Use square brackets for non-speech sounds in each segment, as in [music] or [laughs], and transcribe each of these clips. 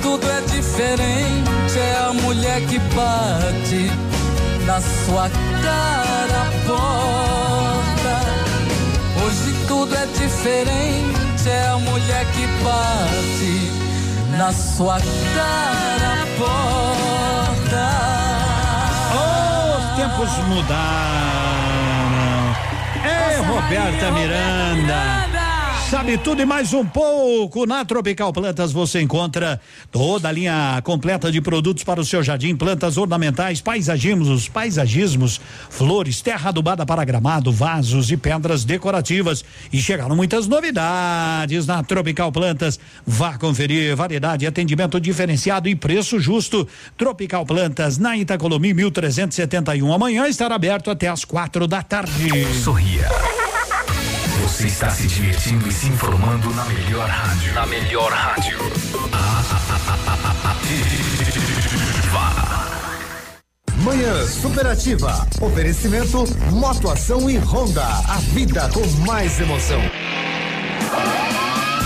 tudo é diferente, é a mulher que bate na sua cara a porta. Hoje tudo é diferente, é a mulher que bate na sua cara a porta. Os tempos mudaram. É Roberta Miranda. Sabe tudo e mais um pouco. Na Tropical Plantas você encontra toda a linha completa de produtos para o seu jardim, plantas ornamentais, paisagismos, paisagismos, flores, terra adubada para gramado, vasos e pedras decorativas. E chegaram muitas novidades na Tropical Plantas. Vá conferir variedade, atendimento diferenciado e preço justo. Tropical Plantas na Itacolomi 1371. Amanhã estará aberto até às quatro da tarde. Sorria. Você está se divertindo e se informando na melhor rádio. Na melhor rádio. Manhã Superativa. Oferecimento Motoação e Honda. A vida com mais emoção.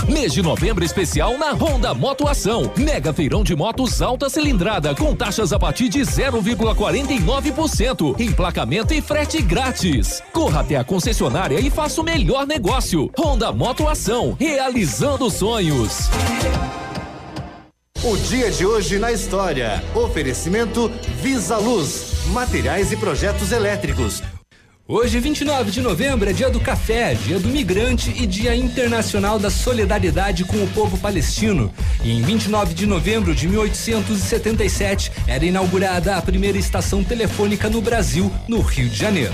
Mês de novembro especial na Honda Motoação. Mega feirão de motos alta cilindrada com taxas a partir de 0,49%. Emplacamento e frete grátis. Corra até a concessionária e faça o melhor negócio. Honda Motoação, realizando sonhos. O dia de hoje na história. Oferecimento Visa Luz. Materiais e projetos elétricos. Hoje, 29 de novembro, é dia do café, dia do migrante e dia internacional da solidariedade com o povo palestino. E em 29 de novembro de 1877 era inaugurada a primeira estação telefônica no Brasil, no Rio de Janeiro.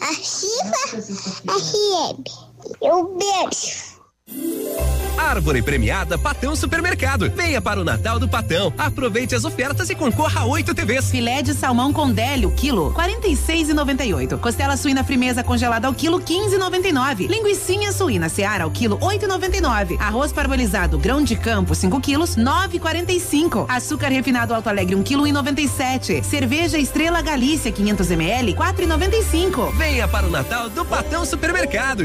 Ativa FM. Eu beijo. Árvore premiada Patão Supermercado. Venha para o Natal do Patão. Aproveite as ofertas e concorra a oito TVs. Filé de salmão com délio, quilo, 46,98. Costela suína frimeza congelada ao quilo, 15,99. Linguiça suína seara ao quilo, 8,99. Arroz parbolizado grão de campo, 5 quilos, 9,45. Açúcar refinado Alto Alegre, 1 quilo e 97. Cerveja Estrela Galícia, 500 ml, 4,95. Venha para o Natal do Patão Supermercado.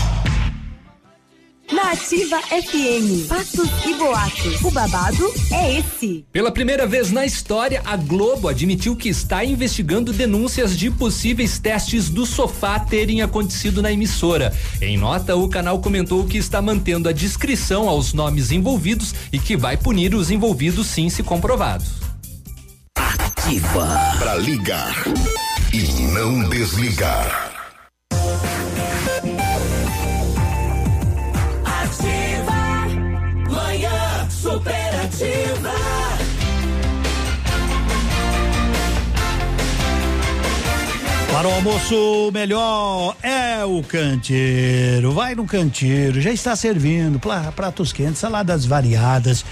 Na Ativa FM, fatos e boatos. O babado é esse. Pela primeira vez na história, a Globo admitiu que está investigando denúncias de possíveis testes do sofá terem acontecido na emissora. Em nota, o canal comentou que está mantendo a discrição aos nomes envolvidos e que vai punir os envolvidos sim se comprovados. Ativa. Para ligar e não desligar. Superativa. Para o almoço melhor é o canteiro. Vai no canteiro, já está servindo pratos quentes, saladas variadas.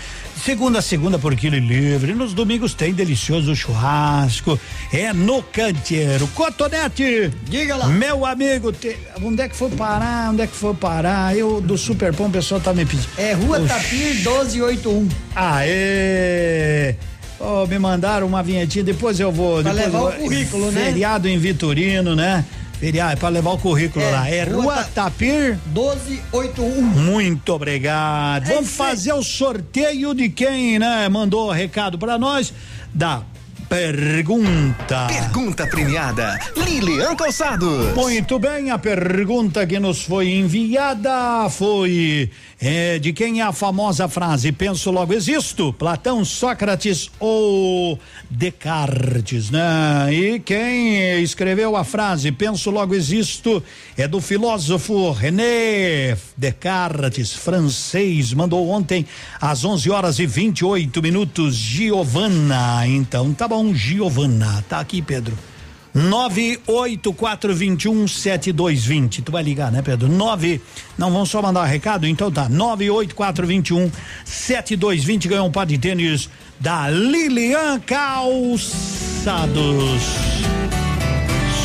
Segunda a segunda por quilo livre. Nos domingos tem delicioso churrasco. É no canteiro. Cotonete! Diga lá. Meu amigo, te- onde é que foi parar? Onde é que foi parar? Eu do Superpão, o pessoal tá me pedindo. É Rua Oxi. Tapir 1281. Aê! Oh, me mandaram uma vinhetinha, depois eu vou. Pra depois levar eu o vou- currículo, né? Feriado em Vitorino, né? Feriado, é pra levar o currículo É, lá. É Rua Rua Ta- Tapir 1281. Muito obrigado. É Vamos fazer o sorteio de quem, né? Mandou recado pra nós da pergunta. Pergunta premiada. Lilian Calçados. Muito bem, a pergunta que nos foi enviada foi é, de quem é a famosa frase penso logo existo, Platão, Sócrates ou Descartes, né? E quem escreveu a frase penso logo existo é do filósofo René Descartes, francês, mandou ontem às 11 horas e 28 minutos, Giovana. Então, tá bom, Giovana, tá aqui, Pedro. 984217220. Tu vai ligar, né, Pedro? 9. Não, vamos só mandar um recado? Então tá. 984217220 ganhou um par de tênis da Lilian Calçados.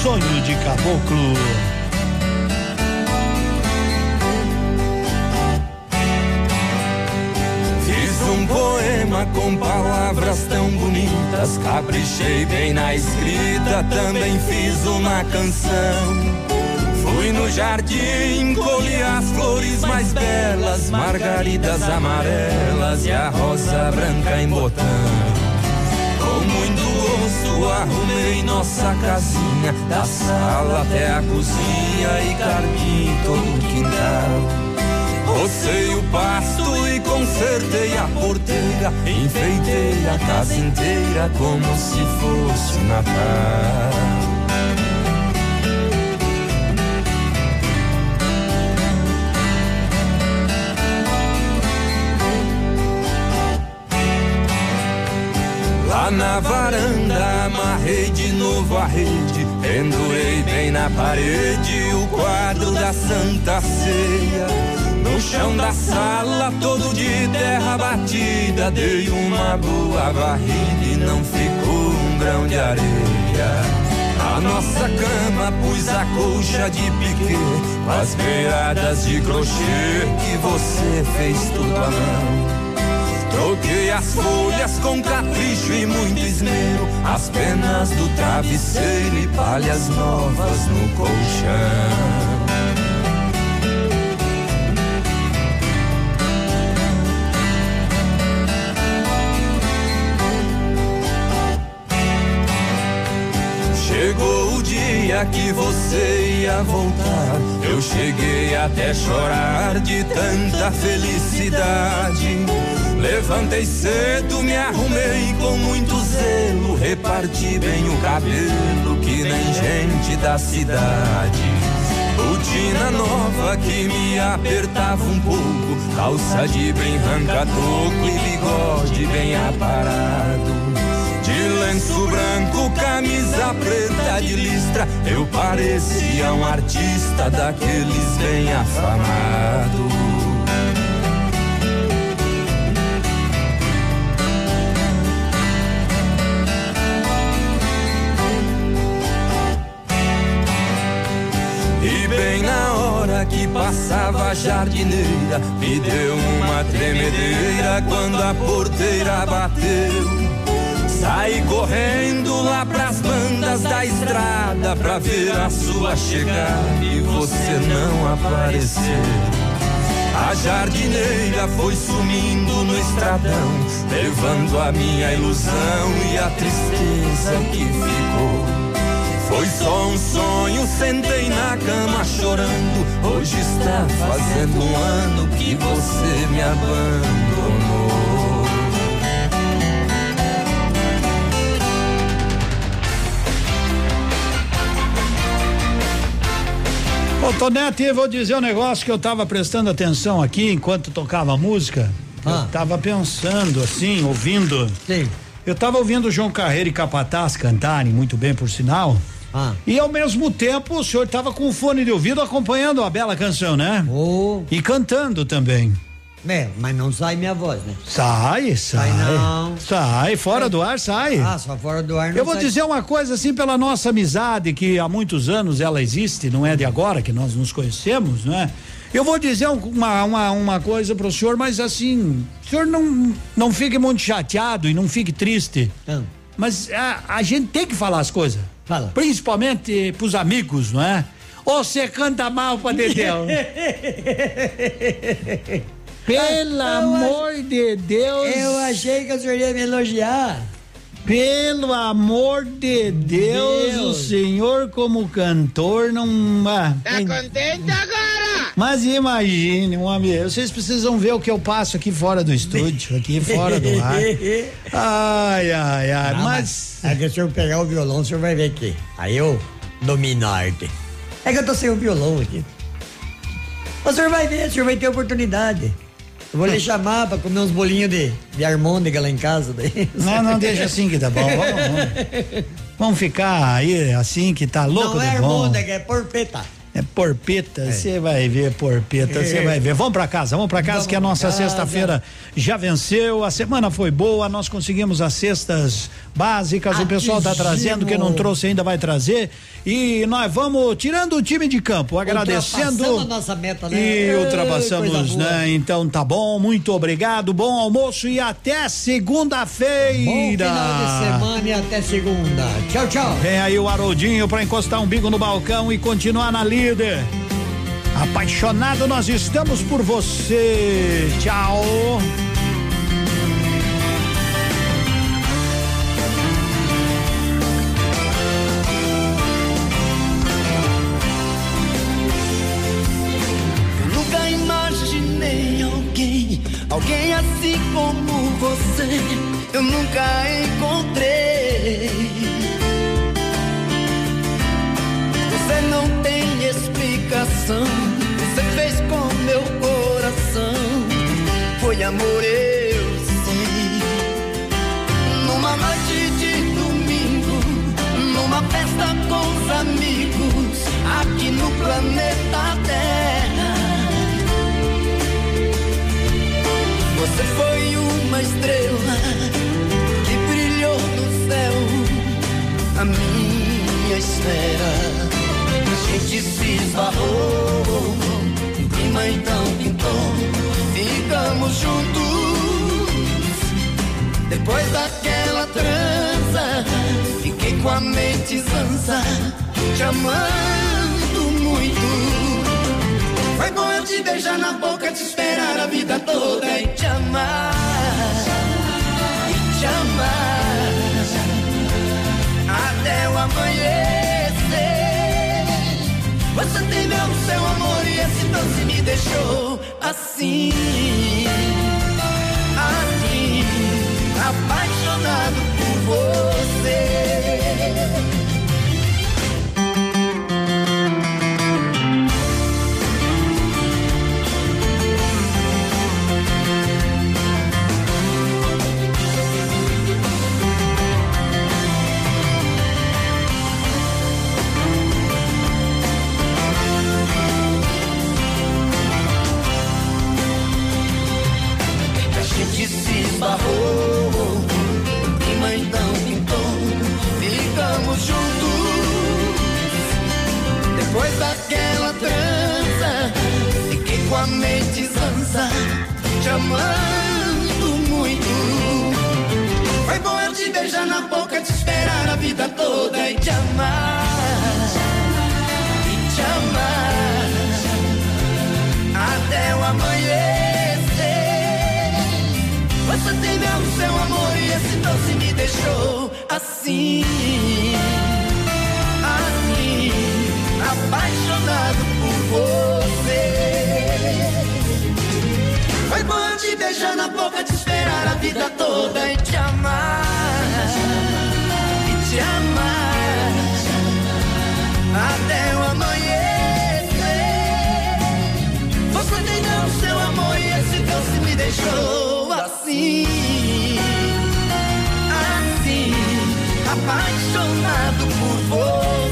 Sonho de caboclo. Fiz um poema com palavras bonitas, caprichei bem na escrita, também fiz uma canção. Fui no jardim, colhi as flores mais belas, margaridas amarelas e a rosa branca em botão. Com muito gosto arrumei nossa casinha, da sala até a cozinha e carpim todo o quintal. Rocei o pasto e consertei a porteira, enfeitei a casa inteira como se fosse Natal. Lá na varanda amarrei de novo a rede, pendurei bem na parede o quadro da Santa Ceia. No chão da sala, todo de terra batida, dei uma boa varrida e não ficou um grão de areia. A nossa cama pus a colcha de piquê, com as beiradas de crochê que você fez tudo à mão. Troquei as folhas com capricho e muito esmero, as penas do travesseiro e palhas novas no colchão. Chegou o dia que você ia voltar. Eu cheguei até chorar de tanta felicidade. Levantei cedo, me arrumei com muito zelo. Reparti bem o cabelo, que nem gente da cidade. Botina nova que me apertava um pouco. Calça de bem ranca-toco e bigode bem aparado. Lenço branco, camisa preta de listra, eu parecia um artista daqueles bem afamado. E bem na hora que passava a jardineira, me deu uma tremedeira quando a porteira bateu. Saí correndo lá pras bandas da estrada pra ver a sua chegada e você não apareceu. A jardineira foi sumindo no estradão, levando a minha ilusão e a tristeza que ficou. Foi só um sonho, sentei na cama chorando. Hoje está fazendo um ano que você me abandonou. Tonete, vou dizer um negócio que eu tava prestando atenção aqui enquanto tocava a música. Eu tava pensando assim, ouvindo. Sim. Eu tava ouvindo o João Carreiro e Capataz cantarem muito bem, por sinal. E ao mesmo tempo o senhor estava com fone de ouvido acompanhando a bela canção, né? E cantando também. É, mas não sai minha voz, né? Sai, sai. não. Sai, fora do ar, sai. Ah, só fora do ar não Eu vou sai. dizer uma coisa assim pela nossa amizade, que há muitos anos ela existe, não é de agora que nós nos conhecemos, não é? Eu vou dizer um- uma, uma, uma coisa pro senhor, mas assim, o senhor não, não fique muito chateado e não fique triste. Mas a, a gente tem que falar as coisas. Fala. Principalmente pros amigos, não é? Ou você canta mal pra Dedéu? [laughs] Pelo amor de Deus. Eu achei que o senhor ia me elogiar. Pelo amor de Deus, Deus. o senhor como cantor não. Ah, Tá tem- contente agora? Mas imagine, um amigo, vocês precisam ver o que eu passo aqui fora do estúdio, aqui fora do ar. [laughs] Ai, ai, ai, Ah, mas. É que se eu pegar o violão, o senhor vai ver aqui. Aí eu domino a arte. É que eu tô sem o violão aqui. O senhor vai ver, o senhor vai ter oportunidade. Eu vou lhe chamar pra comer uns bolinhos de, de harmônica lá em casa. Daí. Não, não, [laughs] deixa assim que tá bom. Vamos, vamos. Vamos ficar aí assim que tá louco Não é harmônica, é porpeta. É porpeta, você vai ver porpeta, você vai ver. Vamos pra casa, vamos pra casa Vamos que a nossa sexta-feira já venceu, a semana foi boa, nós conseguimos as cestas básicas, o pessoal tá Atingimos. trazendo, quem não trouxe ainda vai trazer e nós vamos tirando o time de campo, agradecendo. A nossa meta, né? E coisa ultrapassamos, né? Então tá bom, muito obrigado, bom almoço e até segunda-feira. Bom final de semana e até segunda. Tchau, tchau. Vem aí o Haroldinho pra encostar um bico no balcão e continuar na líder. Apaixonado nós estamos por você. Tchau. Eu nunca imaginei alguém, alguém assim como você. Eu nunca encontrei. Você fez com meu coração. Foi amor, eu sei. Numa noite de domingo, numa festa com os amigos, aqui no planeta Terra. Você foi uma estrela que brilhou no céu, a minha esfera. Gente se esbarrou, um clima então pintou, ficamos juntos. Depois daquela trança, fiquei com a mente zanza, te amando muito. Foi bom eu te beijar na boca, te esperar a vida toda e te amar, e te amar até o amanhecer. Você tem meu seu amor e esse doce me deixou assim, assim, apaixonado por você. Esbarrou, o clima então pintou, ficamos juntos. Depois daquela trança, fiquei com a mente zanza, te amando muito. Foi bom eu te beijar na boca, te esperar a vida toda e te amar, deixou assim, assim, apaixonado por você. Foi bom te beijar na boca, te esperar a vida toda e te amar, e te amar até o amanhecer. Você tem não seu amor e esse doce me deixou assim, apaixonado por você.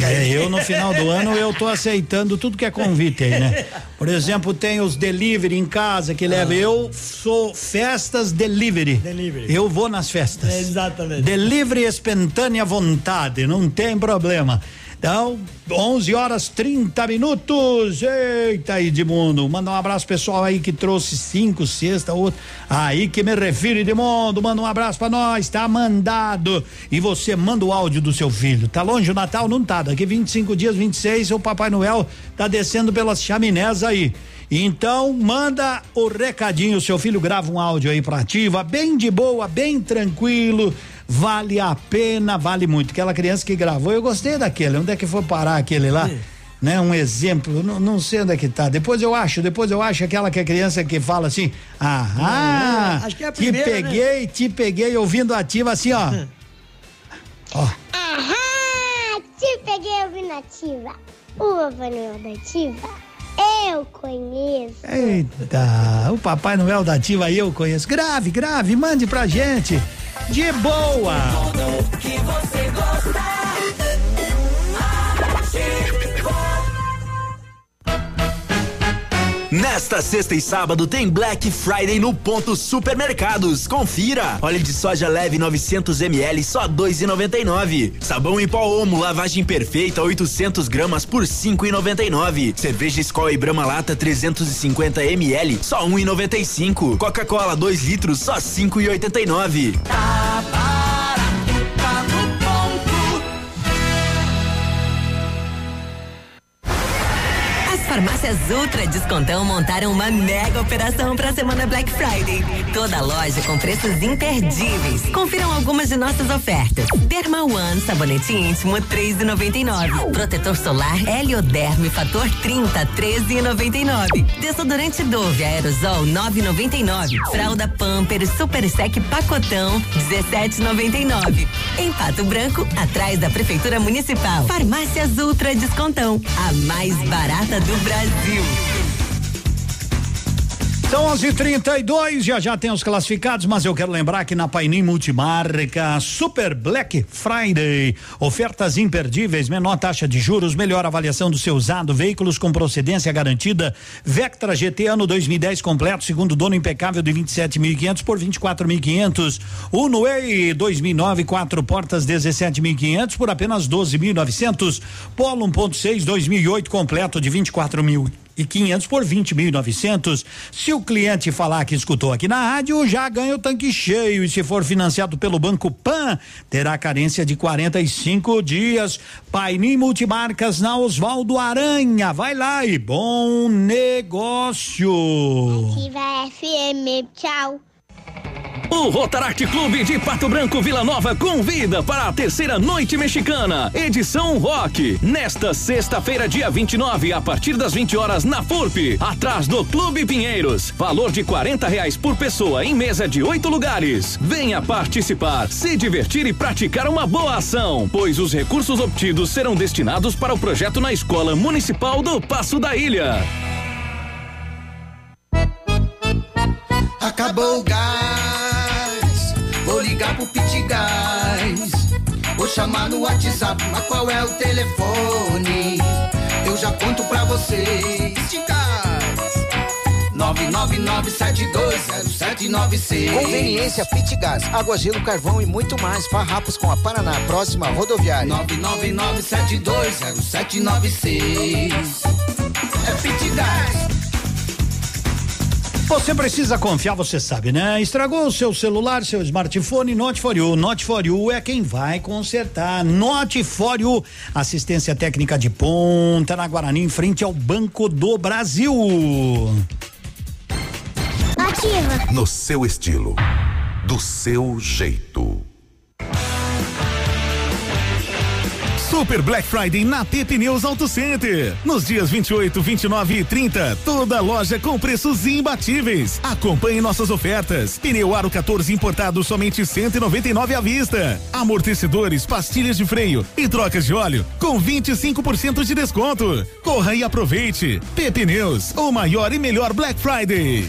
É, eu no final do ano eu tô aceitando tudo que é convite aí, né? Por exemplo, tem os delivery em casa que leva. Eu sou festas delivery. Delivery. Eu vou nas festas. Exatamente. Delivery espontânea vontade, não tem problema. Então, 11 horas 30 minutos. Eita, Edmundo. Manda um abraço pessoal aí que trouxe cinco, sexta, outro. Aí que me refiro, Edmundo. Manda um abraço pra nós. Tá mandado. E você manda o áudio do seu filho. Tá longe o Natal? Não tá. Daqui 25 dias, 26, o Papai Noel tá descendo pelas chaminés aí. Então, manda o recadinho. Seu filho grava um áudio aí pra ativa, bem de boa, bem tranquilo. Vale a pena, vale muito. Aquela criança que gravou, eu gostei daquele. Onde é que foi parar aquele lá? Né, um exemplo, não, não sei onde é que tá. Depois eu acho, depois eu acho aquela que é criança que fala assim: ah, acho que é te né? peguei, te peguei ouvindo ativa assim, ó. [laughs] ó. Aham! Te peguei ouvindo ativa. O Papai Noel da ativa. Eu conheço. Eita, o Papai Noel da Ativa eu conheço. Grave, grave, mande pra gente. De boa. que você gosta. Nesta sexta e sábado tem Black Friday no Ponto Supermercados. Confira. Óleo de soja leve 900 ml só 2,99. Sabão em pó Omo lavagem perfeita 800 gramas por 5,99. Cerveja Skol e Brahma Lata 350 ml só 1,95. Coca-Cola 2 litros só 5,89. Tá barato, farmácias Ultra Descontão montaram uma mega operação para a semana Black Friday. Toda loja com preços imperdíveis. Confiram algumas de nossas ofertas. Derma One, sabonete íntimo, 3,99. Protetor solar Helioderme Fator 30, 13,99. Desodorante Dove Aerosol, 9,99. Fralda Pamper Super Sec Pacotão, 17,99. Em Pato Branco, atrás da Prefeitura Municipal. Farmácias Ultra Descontão, a mais barata do Brasil. Brasil. São 11:32 já já tem os classificados, mas eu quero lembrar que na Painim Multimarca Super Black Friday, ofertas imperdíveis, menor taxa de juros, melhor avaliação do seu usado, veículos com procedência garantida, Vectra GT ano 2010 completo, segundo dono impecável de 27.500 por 24.500. Uno Way 2009 quatro portas 17.500 por apenas 12.900. Polo 1.6 2008 completo de 24 mil e 500 por 20.900. Se o cliente falar que escutou aqui na rádio, já ganha o tanque cheio e se for financiado pelo Banco Pan, terá carência de 45 dias. Paini Multimarcas na Osvaldo Aranha. Vai lá e bom negócio. Ativa FM. Tchau. O Rotaract Clube de Pato Branco Vila Nova convida para a terceira noite mexicana, edição rock, nesta sexta-feira, dia 29, a partir das 20 horas na FURP, atrás do Clube Pinheiros. Valor de 40 reais por pessoa em mesa de oito lugares. Venha participar, se divertir e praticar uma boa ação, pois os recursos obtidos serão destinados para o projeto na Escola Municipal do Passo da Ilha. Acabou o gás, vou ligar pro Pit Gás. Vou chamar no WhatsApp, mas qual é o telefone? Eu já conto pra vocês. Pit Gás, 999720796. Conveniência Pit Gás, água, gelo, carvão e muito mais. Farrapos com a Paraná, próxima rodoviária. 999720796. É Pit Gás. Você precisa confiar, você sabe, né? Estragou o seu celular, seu smartphone, Note for You. Note for You é quem vai consertar. Note for You, assistência técnica de ponta na Guarani, em frente ao Banco do Brasil. Ativa. No seu estilo, do seu jeito. Super Black Friday na T Pneus Auto Center. Nos dias 28, 29 e 30, toda loja com preços imbatíveis. Acompanhe nossas ofertas. Pneu Aro 14 importado somente 199 à vista. Amortecedores, pastilhas de freio e trocas de óleo com 25% de desconto. Corra e aproveite. P Pneus, o maior e melhor Black Friday.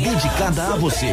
dedicada a você.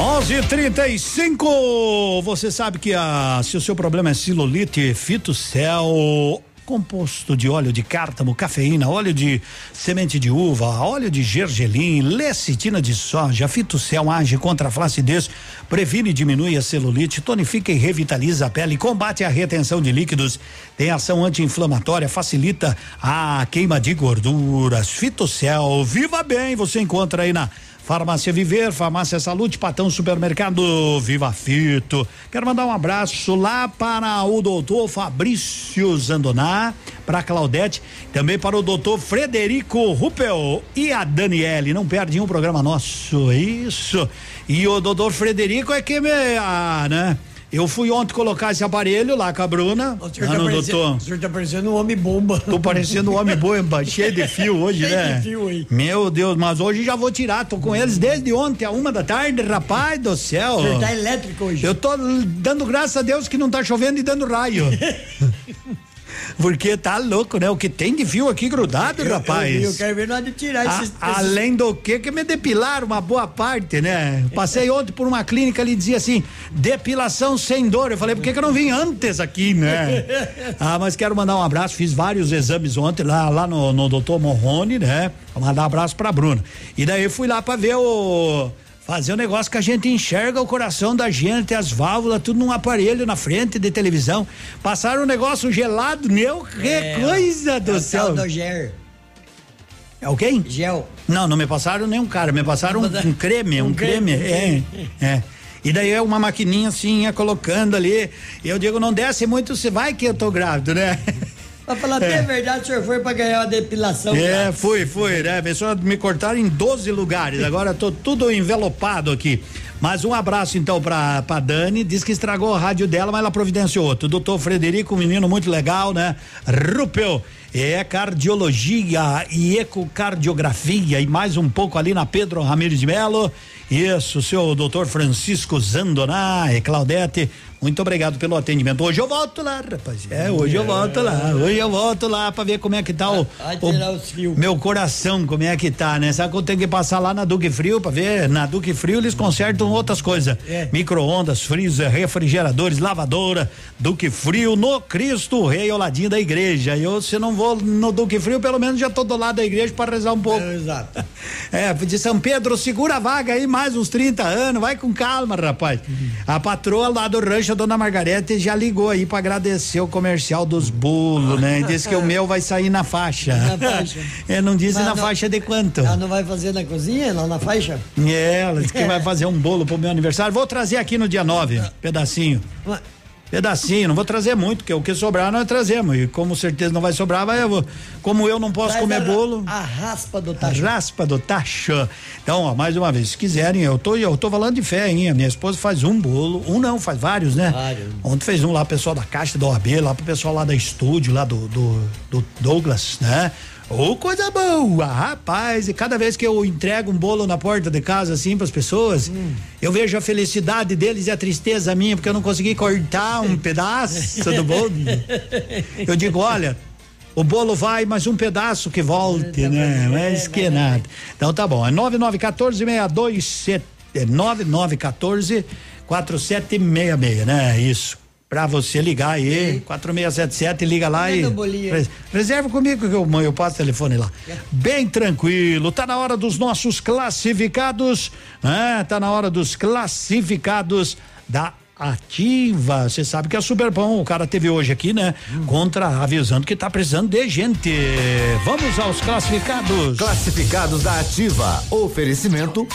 Onze trinta e cinco. Você sabe que a, se o seu problema é celulite, fitocel, composto de óleo de cártamo, cafeína, óleo de semente de uva, óleo de gergelim, lecitina de soja, fitocel age contra a flacidez, previne e diminui a celulite, tonifica e revitaliza a pele, combate a retenção de líquidos, tem ação anti-inflamatória, facilita a queima de gorduras. Fitocel, viva bem, você encontra aí na Farmácia Viver, Farmácia Saúde, Patão Supermercado, Viva Fito. Quero mandar um abraço lá para o doutor Fabrício Zandoná, para Claudete, também para o doutor Frederico Ruppel e a Daniele. Não perde um programa nosso, isso. E o doutor Frederico é que me. Ah, né? Eu fui ontem colocar esse aparelho lá com a Bruna. O senhor, lá tá no parecendo, doutor. o senhor tá parecendo um homem bomba. Tô parecendo um homem bomba, [laughs] cheio de fio hoje, Cheio né? de fio aí. Meu Deus, mas hoje já vou tirar. Tô com eles desde ontem, a uma da tarde, rapaz do céu. O senhor tá elétrico hoje. Eu tô dando graças a Deus que não tá chovendo e dando raio. [laughs] Porque tá louco, né? O que tem de fio aqui grudado, Eu- rapaz. Eu, eu quero ver nós de tirar A- esses. esses- além do que que me depilaram uma boa parte, né? Passei ontem por uma clínica ali dizia assim, depilação sem dor. Eu falei, por que que eu não vim antes aqui, né? [laughs] ah, mas quero mandar um abraço, fiz vários exames ontem lá, lá no, no doutor Morrone, né? Vou mandar um abraço pra Bruna. E daí fui lá pra ver o fazer o negócio que a gente enxerga o coração da gente, as válvulas, tudo num aparelho na frente de televisão. Passaram um negócio gelado, meu, que É, coisa é do o céu. do gel. É o quem? Gel. Não, não me passaram nenhum cara, me passaram um, um creme, um, Um creme, creme, é, é. E daí é uma maquininha assim, ia colocando ali. Eu digo, não desce muito, você vai que eu tô grávido, né? Pra falar até É. verdade, o senhor foi pra ganhar uma depilação. É, grátis. fui, fui, né? Pessoal, me cortaram em 12 lugares. Agora tô tudo envelopado aqui. Mas um abraço então pra, pra Dani, diz que estragou a rádio dela, mas ela providenciou outro. Doutor Frederico, um menino muito legal, né? Rupel, é cardiologia e ecocardiografia e mais um pouco ali na Pedro Ramires de Melo. Isso, seu doutor Francisco Zandoná e Claudete, muito obrigado pelo atendimento. Hoje eu volto lá, rapaz. É, hoje eu volto lá. Hoje eu volto lá pra ver como é que tá o, o- meu coração, como é que tá, né? Sabe que eu tenho que passar lá na Duque Frio pra ver? Na Duque Frio eles consertam outras coisas. É. Micro-ondas, freezer, refrigeradores, lavadora. Duque Frio no Cristo Rei ao ladinho da igreja. Eu, se não vou no Duque Frio, pelo menos já tô do lado da igreja pra rezar um pouco. Exato. [laughs] É, de São Pedro, segura a vaga aí, mais uns 30 anos, vai com calma, rapaz. A patroa lá do rancho, a dona Margarete, já ligou aí pra agradecer o comercial dos bolos, né? E disse que o [laughs] meu vai sair na faixa. Na faixa. [laughs] É, não disse Mas na não- faixa de quanto. Ela não vai fazer na cozinha, lá na faixa? É, ela disse que vai fazer um bolo pro meu aniversário. Vou trazer aqui no dia 9, [laughs] pedacinho. Pedacinho, não vou trazer muito, porque o que sobrar nós trazemos. E como certeza não vai sobrar, vai, eu vou, como eu não posso Traz comer a- bolo. A raspa do A tacho. raspa do tacho. Então, ó, mais uma vez, se quiserem, eu tô, eu tô falando de fé, hein? A minha esposa faz um bolo, um não, faz vários, né? Vários. Ontem fez um lá, pro pessoal da Caixa da OAB, lá pro pessoal lá da estúdio, lá do, do, do Douglas, né? Ô, coisa boa, rapaz, e cada vez que eu entrego um bolo na porta de casa, assim, pras pessoas, Hum. eu vejo a felicidade deles e a tristeza minha, porque eu não consegui cortar um [laughs] pedaço do bolo. Eu digo, olha, o bolo vai, mas um pedaço que volte, né? Mas que nada. Então tá bom, é 9914 62 é 9914 4766, né? Isso. Pra você ligar aí, 4677, liga lá e. Reserva comigo que eu, eu passo o telefone lá. Bem tranquilo, tá na hora dos nossos classificados, né? Tá na hora dos classificados da ativa. Você sabe que é super bom. O cara teve hoje aqui, né? Contra avisando que tá precisando de gente. Vamos aos classificados. Classificados da Ativa. Oferecimento.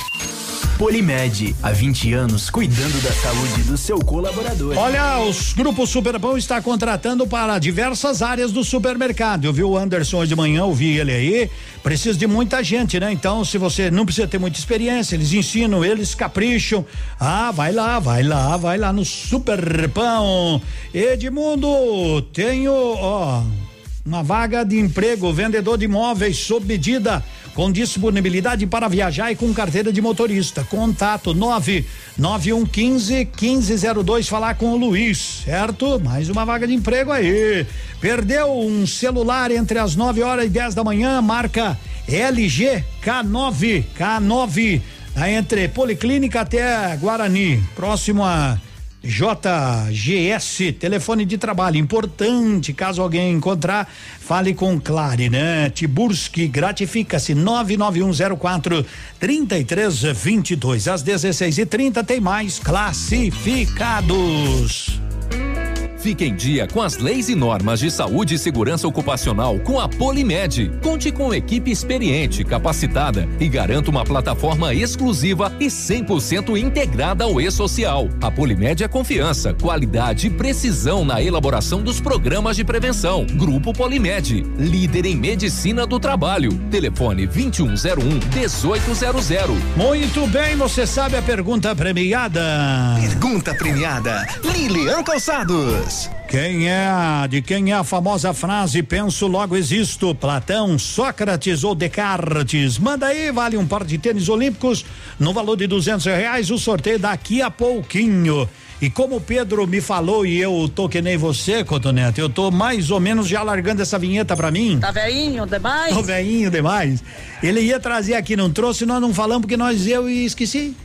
Polimed, há 20 anos cuidando da saúde do seu colaborador. Olha, os grupos Superpão está contratando para diversas áreas do supermercado. Eu vi o Anderson hoje de manhã, eu vi ele aí. Precisa de muita gente, né? Então, se você não precisa ter muita experiência, eles ensinam, eles capricham. Ah, vai lá, vai lá, vai lá no Superpão. Edmundo, tenho, ó, uma vaga de emprego, vendedor de imóveis sob medida, com disponibilidade para viajar e com carteira de motorista. Contato 99115 1502 falar com o Luiz, certo? Mais uma vaga de emprego aí. Perdeu um celular entre as 9 horas e 10 da manhã, marca LG K9, K9, tá entre Policlínica até Guarani, próximo a JGS, telefone de trabalho importante, caso alguém encontrar, fale com Clare, né? Tiburski, gratifica-se 99104 3322 às 16h30 tem mais classificados. Fique em dia com as leis e normas de saúde e segurança ocupacional com a Polimed. Conte com equipe experiente, capacitada e garanta uma plataforma exclusiva e 100% integrada ao e-social. A Polimed é confiança, qualidade e precisão na elaboração dos programas de prevenção. Grupo Polimed, líder em medicina do trabalho. Telefone 2101 1800. Muito bem, você sabe a pergunta premiada. Pergunta premiada, Lilian Calçados. Quem é, de quem é a famosa frase penso logo existo? Platão, Sócrates ou Descartes? Manda aí, vale um par de tênis olímpicos no valor de duzentos reais, o sorteio daqui a pouquinho. E como o Pedro me falou e eu tô que nem você, Cotonete, eu tô mais ou menos já largando essa vinheta pra mim. Tá veinho demais? Tô veinho demais. Ele ia trazer aqui, não trouxe, nós não falamos porque nós eu e esqueci.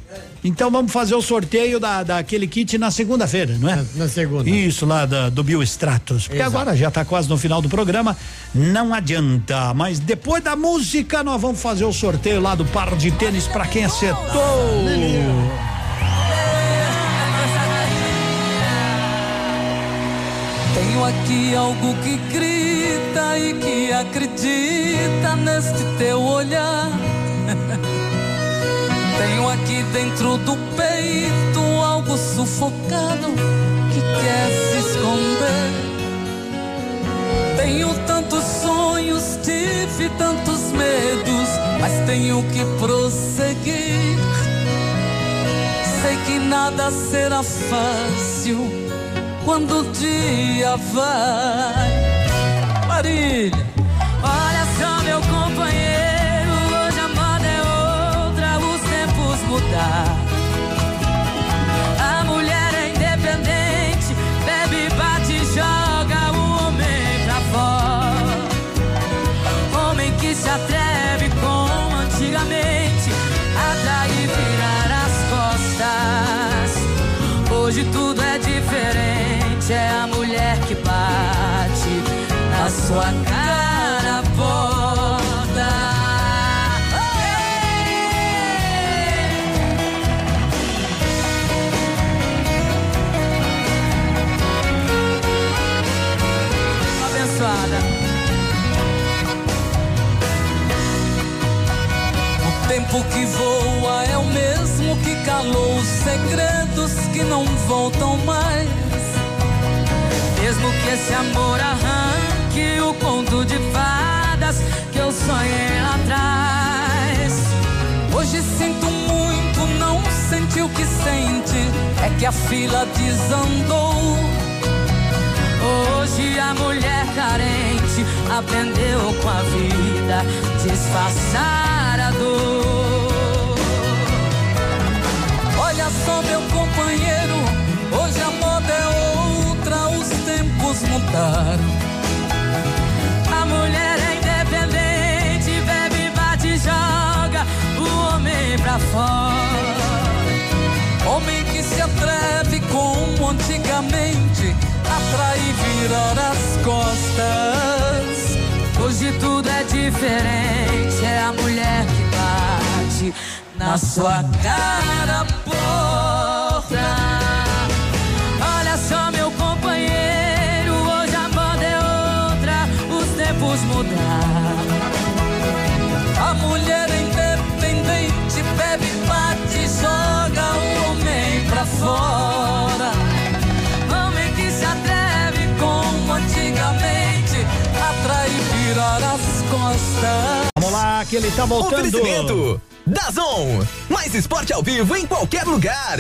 Então vamos fazer o sorteio da, daquele kit na segunda-feira, não é? Na, na segunda. Isso lá da, do Biostratos. Porque Exato. agora já tá quase no final do programa, não adianta. Mas depois da música nós vamos fazer o sorteio lá do par de tênis pra quem acertou. Tenho aqui algo que grita e que acredita neste teu olhar. [laughs] Tenho aqui dentro do peito algo sufocado que quer se esconder. Tenho tantos sonhos, tive tantos medos, mas tenho que prosseguir. Sei que nada será fácil quando o dia vai. Sua cara porta. Abençoada. O tempo que voa é o mesmo que calou os segredos que não voltam mais. Mesmo que esse amor arranque o conto de fadas que eu sonhei lá atrás. Hoje sinto muito, não senti o que sente. É que a fila desandou. Hoje a mulher carente aprendeu com a vida disfarçar a dor. Olha só, meu companheiro, hoje a moda é outra, os tempos mudaram. Pra fora. Homem que se atreve como antigamente, atrai e virar as costas. Hoje tudo é diferente, é a mulher que bate na sua cara porta. Olha só, meu companheiro, hoje a moda é outra, os tempos mudaram. fora. Homem que se atreve como antigamente a trair, virar as costas. Vamos lá, que ele tá voltando. Oferecimento Dazon. Mais esporte ao vivo em qualquer lugar.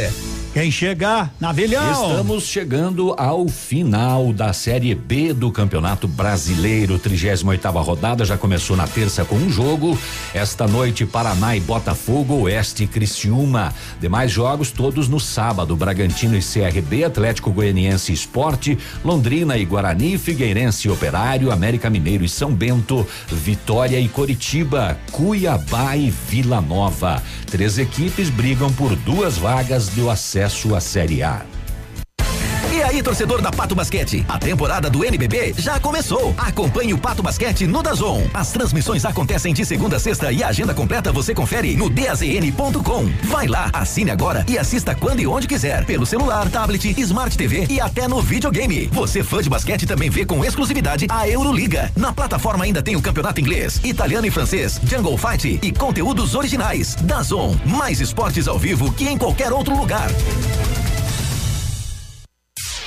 Quem chegar, Navilhão. Estamos chegando ao final da Série B do Campeonato Brasileiro. 38 rodada já começou na terça com um jogo. Esta noite, Paraná e Botafogo, Oeste e Criciúma. Demais jogos todos no sábado: Bragantino e CRB, Atlético Goianiense e Esporte, Londrina e Guarani, Figueirense e Operário, América Mineiro e São Bento, Vitória e Coritiba, Cuiabá e Vila Nova. Três equipes brigam por duas vagas do acesso à Série A. Aí, torcedor da Pato Basquete, a temporada do NBB já começou. Acompanhe o Pato Basquete no Dazon. As transmissões acontecem de segunda a sexta e a agenda completa você confere no dazn.com. Vai lá, assine agora e assista quando e onde quiser, pelo celular, tablet, Smart TV e até no videogame. Você fã de basquete também vê com exclusividade a Euroliga. Na plataforma ainda tem o campeonato inglês, italiano e francês, Jungle Fight e conteúdos originais. Dazon, mais esportes ao vivo que em qualquer outro lugar.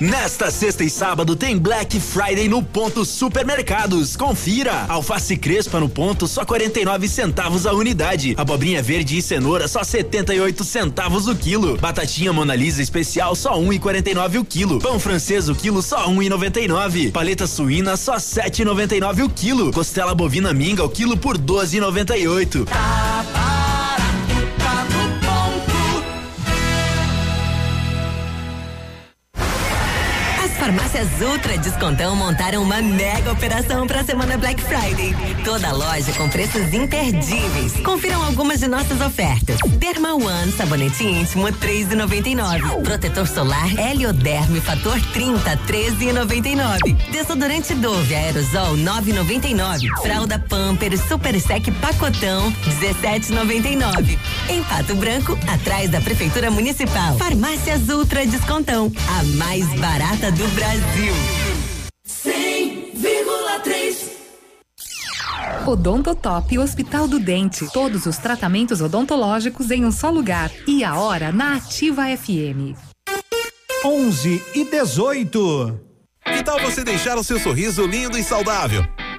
Nesta sexta e sábado tem Black Friday no ponto Supermercados. Confira. Alface crespa no ponto só 49 centavos a unidade. Abobrinha verde e cenoura só 78 centavos o quilo. Batatinha Mona Lisa especial só 1,49 o quilo. Pão francês o quilo só 1,99. Paleta suína só 7,99 o quilo. Costela bovina minga o quilo por 12,98. As farmácias Ultra Descontão montaram uma mega operação para a semana Black Friday. Toda loja com preços imperdíveis. Confiram algumas de nossas ofertas. Derma One, sabonete íntimo, 3,99. Protetor solar Helioderme Fator 30, 13,99. Desodorante Dove Aerosol, 9,99. Fralda Pamper Super Sec Pacotão, 17,99. Em Pato Branco, atrás da Prefeitura Municipal. Farmácias Ultra Descontão, a mais barata do Brasil. 100,3 Odontotop Hospital do Dente. Todos os tratamentos odontológicos em um só lugar. E a hora na Ativa FM. 11 e 18. Que tal você deixar o seu sorriso lindo e saudável?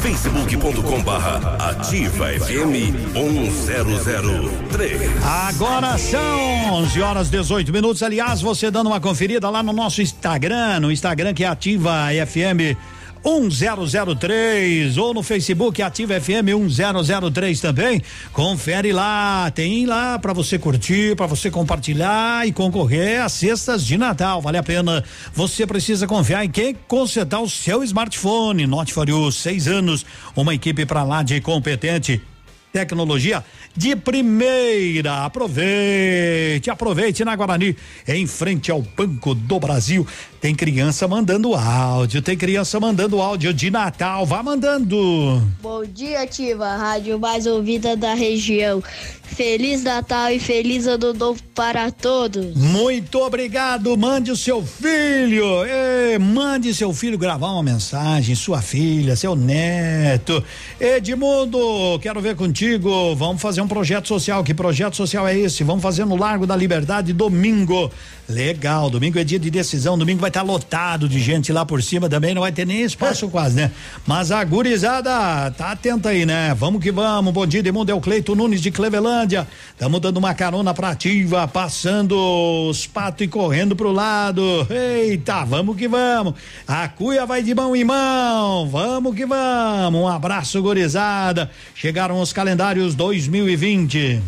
facebook.com barra ativa FM 1003. Agora são 11 horas 18 minutos. Aliás, você dando uma conferida lá no nosso Instagram, no Instagram que é Ativa FM 1003 ou no Facebook Ativa FM 1003 também. Confere lá, tem lá para você curtir, para você compartilhar e concorrer às cestas de Natal. Vale a pena. Você precisa confiar em quem consertar o seu smartphone. Note for you, seis anos, uma equipe para lá de competente tecnologia de primeira. Aproveite, aproveite na Guarani, em frente ao Banco do Brasil. Tem criança mandando áudio, tem criança mandando áudio de Natal. Vá mandando. Bom dia, Ativa, rádio mais ouvida da região. Feliz Natal e feliz Ano Novo para todos. Muito obrigado. Mande o seu filho. Mande seu filho gravar uma mensagem, sua filha, seu neto. Edmundo, quero ver contigo. Vamos fazer um projeto social. Que projeto social é esse? Vamos fazer no Largo da Liberdade domingo. Legal, domingo é dia de decisão, domingo vai estar lotado de gente lá por cima também, não vai ter nem espaço quase, né? Mas a gurizada, tá atenta aí, né? Vamos que vamos. Bom dia, Edmundo, é o Cleito Nunes de Clevelândia. Estamos dando uma carona pra ativa, passando os patos e correndo pro lado. Eita, vamos que vamos. A cuia vai de mão em mão. Vamos que vamos. Um abraço, gorizada. Chegaram os calendários 2020.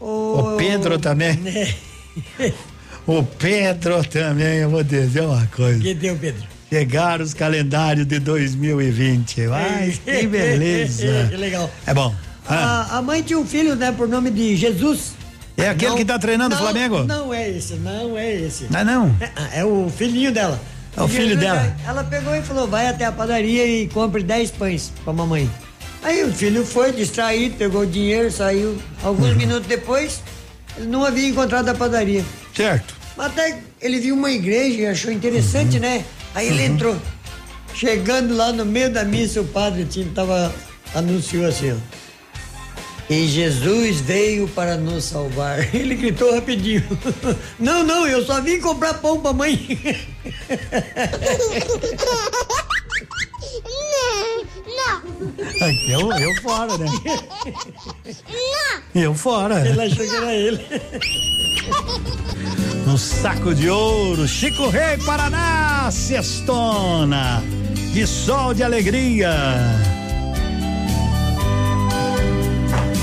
O Pedro também. [laughs] O Pedro também, eu vou dizer uma coisa. Que deu, Pedro? Chegaram os calendários de 2020. Mas [laughs] que beleza. [laughs] que legal. É bom. Ah, A, a mãe tinha um filho, né, por nome de Jesus. É aquele que tá treinando o não, Flamengo? Não é esse, não é esse. Ah, não? É, é o filhinho dela. É o filho Jesus, dela. Ela pegou e falou: vai até a padaria e compre 10 pães pra mamãe. Aí o filho foi distraído, pegou o dinheiro, saiu. Alguns Uhum. minutos depois, ele não havia encontrado a padaria. Certo. Mas até ele viu uma igreja e achou interessante, né? Aí ele entrou. Chegando lá no meio da missa, o padre tinha, tava, anunciou assim, ó. E Jesus veio para nos salvar. [laughs] Ele gritou rapidinho. [laughs] Não, não, eu só vim comprar pão pra mãe. Não, Eu, eu fora, né? não. Eu fora. Ele achou que era ele. [laughs] Um saco de ouro, Chico Rei Paraná, Sextona, de sol de alegria.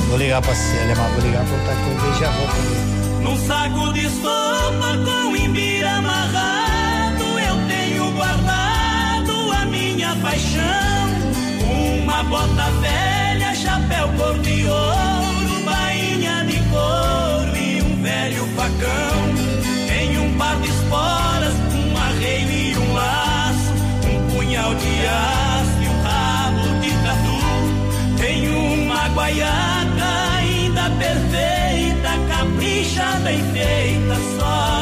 Vou ligar pra Célia, mas vou ligar pra outra coisa e já vou comigo. Num saco de sopa com imbira amarrado, eu tenho guardado a minha paixão. Uma bota velha, chapéu cor de ouro, bainha de couro e um velho facão. Par de esporas, um arreio e um laço, um punhal de aço e um rabo de tatu. Tem uma guaiaca ainda perfeita, caprichada e feita só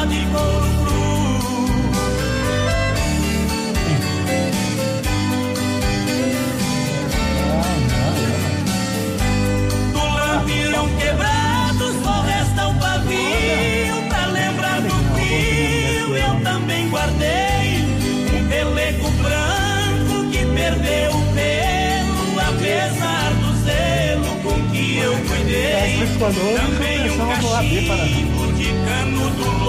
cuidei. Também um cachimbo de canudo longo,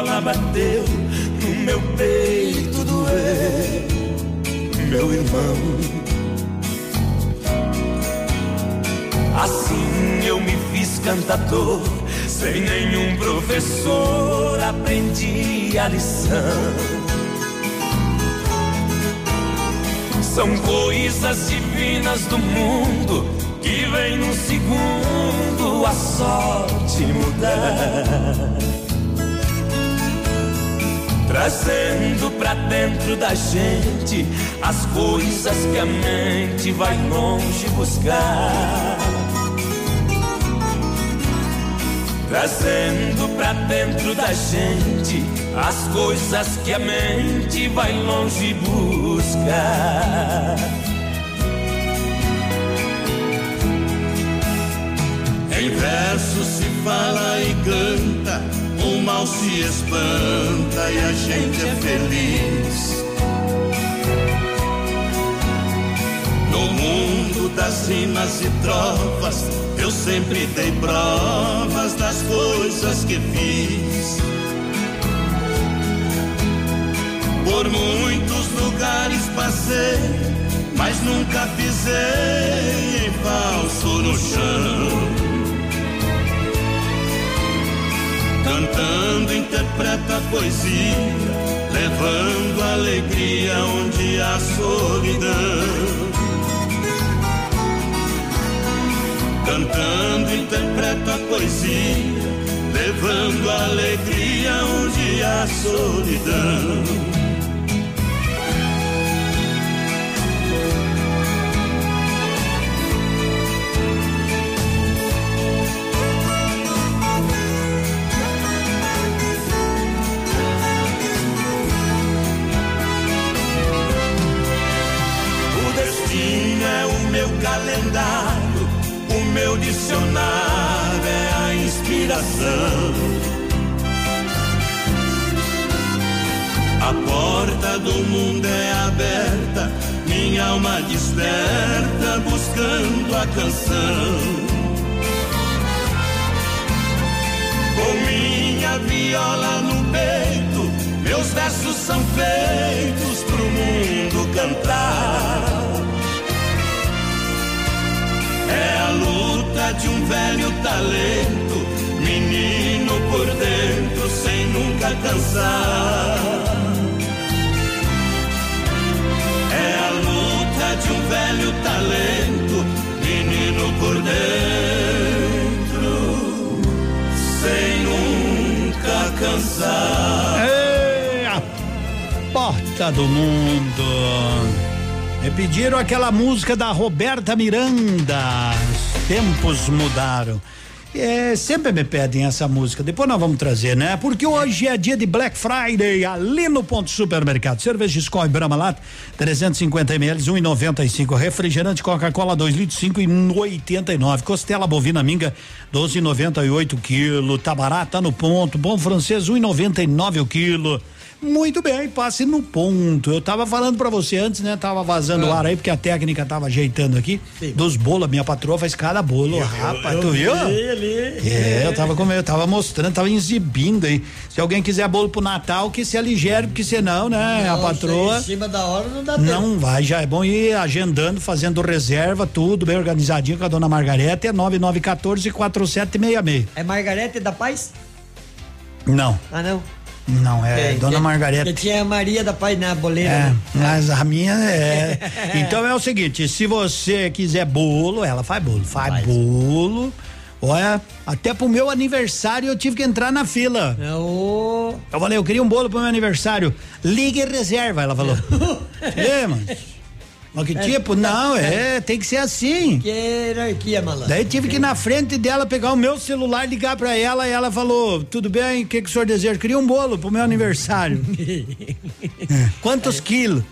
viola bateu no meu peito doer, meu irmão. Assim eu me fiz cantador, sem nenhum professor aprendi a lição. São coisas divinas do mundo que vem num segundo a sorte mudar. Trazendo pra dentro da gente as coisas que a mente vai longe buscar. Trazendo pra dentro da gente as coisas que a mente vai longe buscar. Em verso se fala e canta, o mal se espanta e a gente é feliz. No mundo das rimas e trovas, eu sempre dei provas das coisas que fiz. Por muitos lugares passei, mas nunca pisei em falso no chão. Cantando interpreta a poesia, levando alegria onde há solidão. Cantando interpreta a poesia, levando alegria onde há solidão. Aquela música da Roberta Miranda. Os tempos mudaram. É, sempre me pedem essa música. Depois nós vamos trazer, né? Porque hoje é dia de Black Friday ali no ponto supermercado. Cerveja Skol e Brahma Lata, 350 ml, 1,95. Refrigerante Coca-Cola 2 litros, 5,89. Costela bovina minga, 12,98 quilo. Tá barato, tá no ponto. Bom francês, 1,99 o quilo. Muito bem, passe no ponto. Eu tava falando pra você antes, né? Tava vazando o ar aí, porque a técnica tava ajeitando aqui. Dos bolos, minha patroa faz cada bolo. Rapaz, eu tu viu? vi ali. É, eu tava comendo, eu tava mostrando, tava exibindo aí. Se alguém quiser bolo pro Natal, que se aligere, porque senão, né, a Não, patroa. Em cima da hora não dá tempo. Não vai, já é bom ir agendando, fazendo reserva, tudo bem organizadinho com a dona Margareta, é 9914 4766. É Margarete da Paz? Não, Ah, não. Não, é Tem, dona Margareta. porque Tinha a Maria da Paz na boleira. É, né? mas a minha é. [laughs] Então é o seguinte, se você quiser bolo, ela faz bolo. Faz, bolo. Olha, até pro meu aniversário eu tive que entrar na fila. Eu, eu falei, eu queria um bolo pro meu aniversário. Liga e reserva, ela falou. [laughs] é, mano. Mas que tipo? Não, é, tem que ser assim. Que hierarquia, malandro. Daí tive que ir na frente dela pegar o meu celular, ligar pra ela e ela falou: Tudo bem, o que, que o senhor deseja? Queria um bolo pro meu aniversário. [laughs] É. Quantos quilos?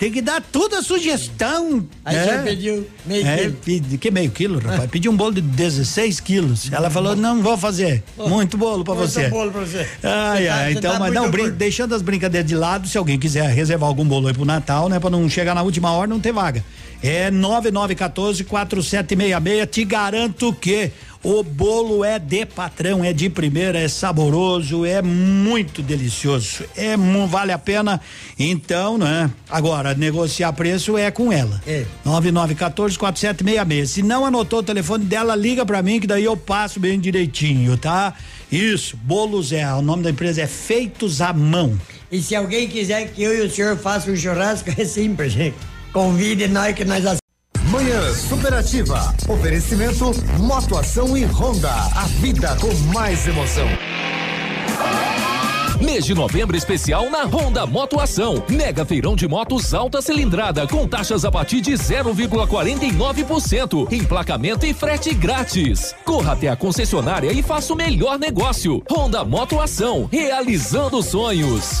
Tem que dar toda a sugestão. Aí é. já pediu meio é, quilo. pedi- que meio quilo, rapaz? Pedi um bolo de 16 quilos. Ela falou: não vou fazer. Muito bolo pra Muito você. bolo pra você. Ai, ai, então, mas muito não, brin- deixando as brincadeiras de lado, se alguém quiser reservar algum bolo aí pro Natal, né? Pra não chegar na última hora, não ter vaga. É 9914 4766. Te garanto que o bolo é de patrão, é de primeira, é saboroso, é muito delicioso. É vale a pena. Então, né? Agora, negociar preço é com ela. É. 9914 4766. Se não anotou o telefone dela, liga pra mim que daí eu passo bem direitinho, tá? Isso, bolos é, o nome da empresa é Feitos à Mão. E se alguém quiser que eu e o senhor façam um churrasco, [laughs] é simples, gente. Convide nós que nós Manhã Superativa. Oferecimento Motoação e Honda. A vida com mais emoção. Mês de novembro especial na Honda Motoação. Mega feirão de motos alta cilindrada com taxas a partir de 0,49%. Emplacamento e frete grátis. Corra até a concessionária e faça o melhor negócio. Honda Motoação, realizando sonhos.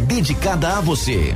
dedicada a você.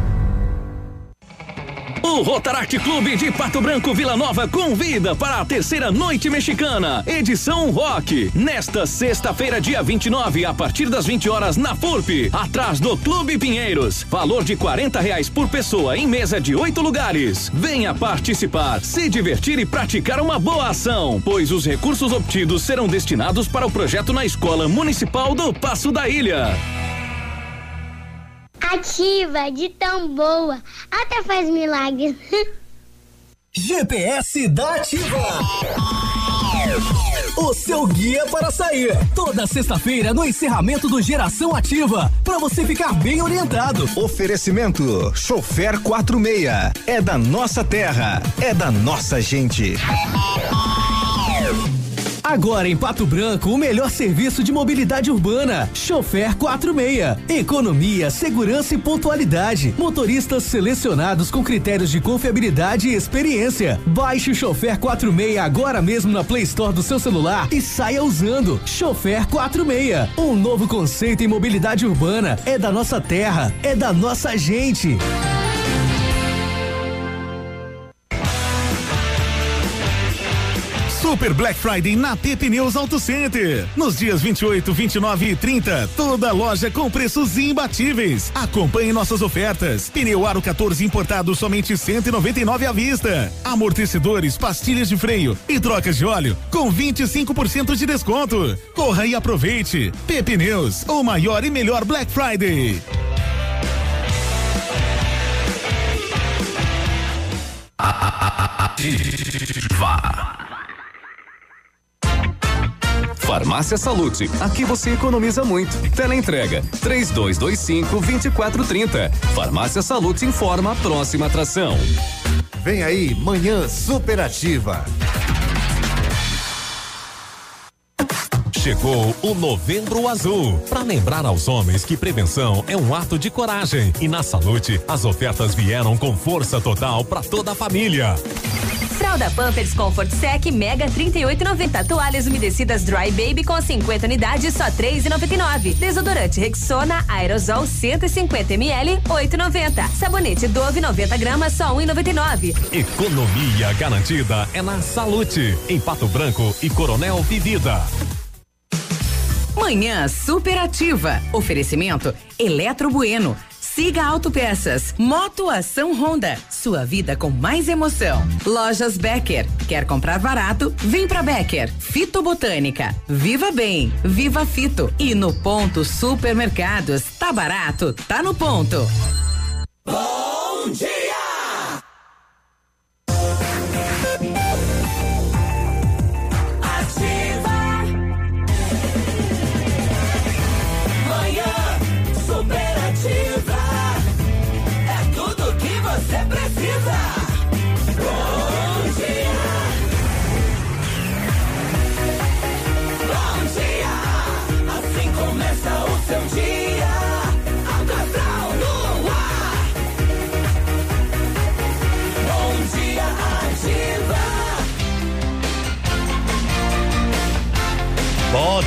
O Rotaract Clube de Pato Branco Vila Nova convida para a terceira noite mexicana, edição rock, nesta sexta-feira, dia 29, a partir das 20 horas na FURP, atrás do Clube Pinheiros. Valor de 40 reais por pessoa em mesa de oito lugares. Venha participar, se divertir e praticar uma boa ação, pois os recursos obtidos serão destinados para o projeto na Escola Municipal do Passo da Ilha. Ativa de tão boa, até faz milagres. [laughs] GPS da Ativa. O seu guia para sair. Toda sexta-feira no encerramento do Geração Ativa. Para você ficar bem orientado. Oferecimento: Chofer 46. É da nossa terra. É da nossa gente. Agora em Pato Branco, o melhor serviço de mobilidade urbana. Chofer 46. Economia, segurança e pontualidade. Motoristas selecionados com critérios de confiabilidade e experiência. Baixe o Chofer 46 agora mesmo na Play Store do seu celular e saia usando. Chofer 46. Um novo conceito em mobilidade urbana. É da nossa terra, é da nossa gente. Super Black Friday na T Pneus Auto Center. Nos dias 28, 29 e 30, toda loja com preços imbatíveis. Acompanhe nossas ofertas. Pneu Aro 14 importado somente 199 à vista. Amortecedores, pastilhas de freio e trocas de óleo com 25% de desconto. Corra e aproveite. P Pneus, o maior e melhor Black Friday. Ativa. Farmácia Salute, aqui você economiza muito. Teleentrega 3225 2430. Farmácia Salute informa a próxima atração. Vem aí, manhã superativa. Chegou o Novembro Azul para lembrar aos homens que prevenção é um ato de coragem e na Salute as ofertas vieram com força total para toda a família. Fralda Pampers Comfort Sec Mega 38,90. Toalhas umedecidas Dry Baby com 50 unidades só 3,99. Desodorante Rexona Aerosol 150 ml 8,90. Sabonete Dove 90 gramas só 1,99. Economia garantida é na Salute, em Pato Branco e Coronel Vivida. Manhã superativa. Oferecimento Eletro Bueno. Siga Autopeças. Moto Ação Honda. Sua vida com mais emoção. Lojas Becker. Quer comprar barato? Vem pra Becker. Fito Botânica. Viva Bem. Viva Fito. E no ponto Supermercados. Tá barato? Tá no ponto. Bom dia!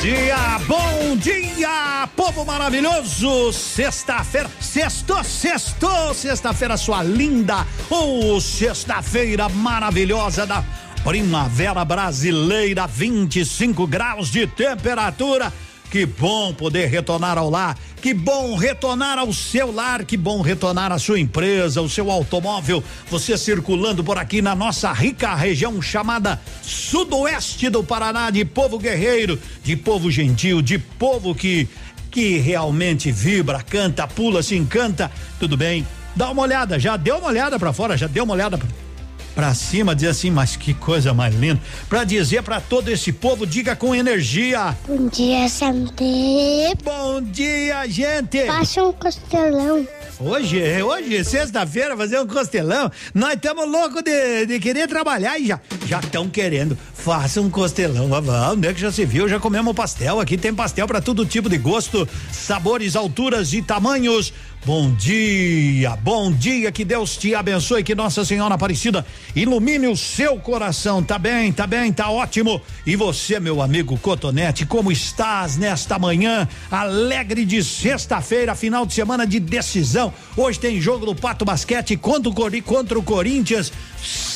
Dia, bom dia, povo maravilhoso! Sexta-feira, sexto, sexto, sexta-feira, sua linda, ou sexta-feira maravilhosa da primavera brasileira, 25 graus de temperatura. Que bom poder retornar ao lar, que bom retornar ao seu lar, que bom retornar à sua empresa, o seu automóvel, você circulando por aqui na nossa rica região chamada Sudoeste do Paraná, de povo guerreiro, de povo gentil, de povo que que realmente vibra, canta, pula, se encanta. Tudo bem? Dá uma olhada, já deu uma olhada para fora, já deu uma olhada pra, pra cima, dizer assim, mas que coisa mais linda. Pra dizer pra todo esse povo, diga com energia. Bom dia, Santé. Bom dia, gente. Passa um costelão. Hoje, é hoje, sexta-feira, fazer um costelão. Nós estamos loucos de, de querer trabalhar e já já estão querendo. Faça um costelão. Vamos, onde é que já se viu? Já comemos pastel. Aqui tem pastel para todo tipo de gosto, sabores, alturas e tamanhos. Bom dia, bom dia, que Deus te abençoe, que Nossa Senhora Aparecida ilumine o seu coração. Tá bem, tá bem, tá ótimo. E você, meu amigo Cotonete, como estás nesta manhã alegre de sexta-feira, final de semana de decisão? Hoje tem jogo do Pato Basquete contra o, Cori- contra o Corinthians.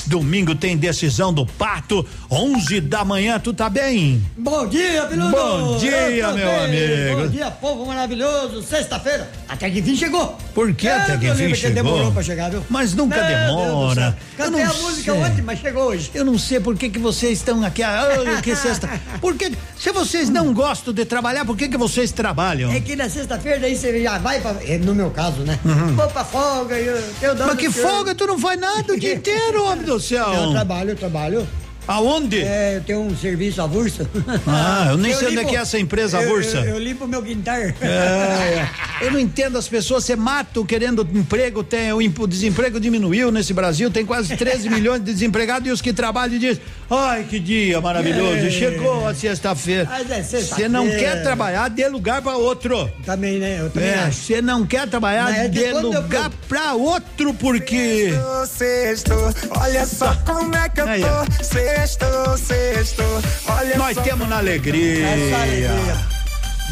Domingo tem decisão do Pato, 11 da manhã. Tu tá bem? Bom dia, Piludo! Bom dia, meu bem. amigo. Bom dia, povo maravilhoso. Sexta-feira, até que enfim chegou. Por que até que enfim chegou? demorou pra chegar, viu? Mas nunca Deus do demora. Cantei não a música sei. ontem, mas chegou hoje. Eu não sei por que que vocês estão aqui, ah, que sexta. [laughs] Porque se vocês não gostam de trabalhar, por que que vocês trabalham? É que na sexta-feira daí você já vai pra. é, No meu caso, né? Uhum. Vou pra folga, eu, eu dou Mas que folga, tu não faz nada o dia [laughs] inteiro, homem do céu. Eu trabalho, eu trabalho. Aonde? É, eu tenho um serviço avulso. [laughs] Ah, eu nem sei onde é que é essa empresa eu- avulsa. Eu, eu limpo meu quintal. É, é. Eu não entendo as pessoas, você mata querendo emprego, tem o, o desemprego diminuiu nesse Brasil, tem quase 13 [laughs] milhões de desempregados e os que trabalham dizem, ai que dia maravilhoso, É. chegou a sexta-feira. Mas é Você sexta-feira. não quer trabalhar, dê lugar para outro. Também, né? Eu também É, você não quer trabalhar, Mas é dê quando eu- lugar pra outro, porque. Sexto, olha só como é que eu Aí, tô. Sexto, sexto, olha Nós só. temos na alegria. É só alegria.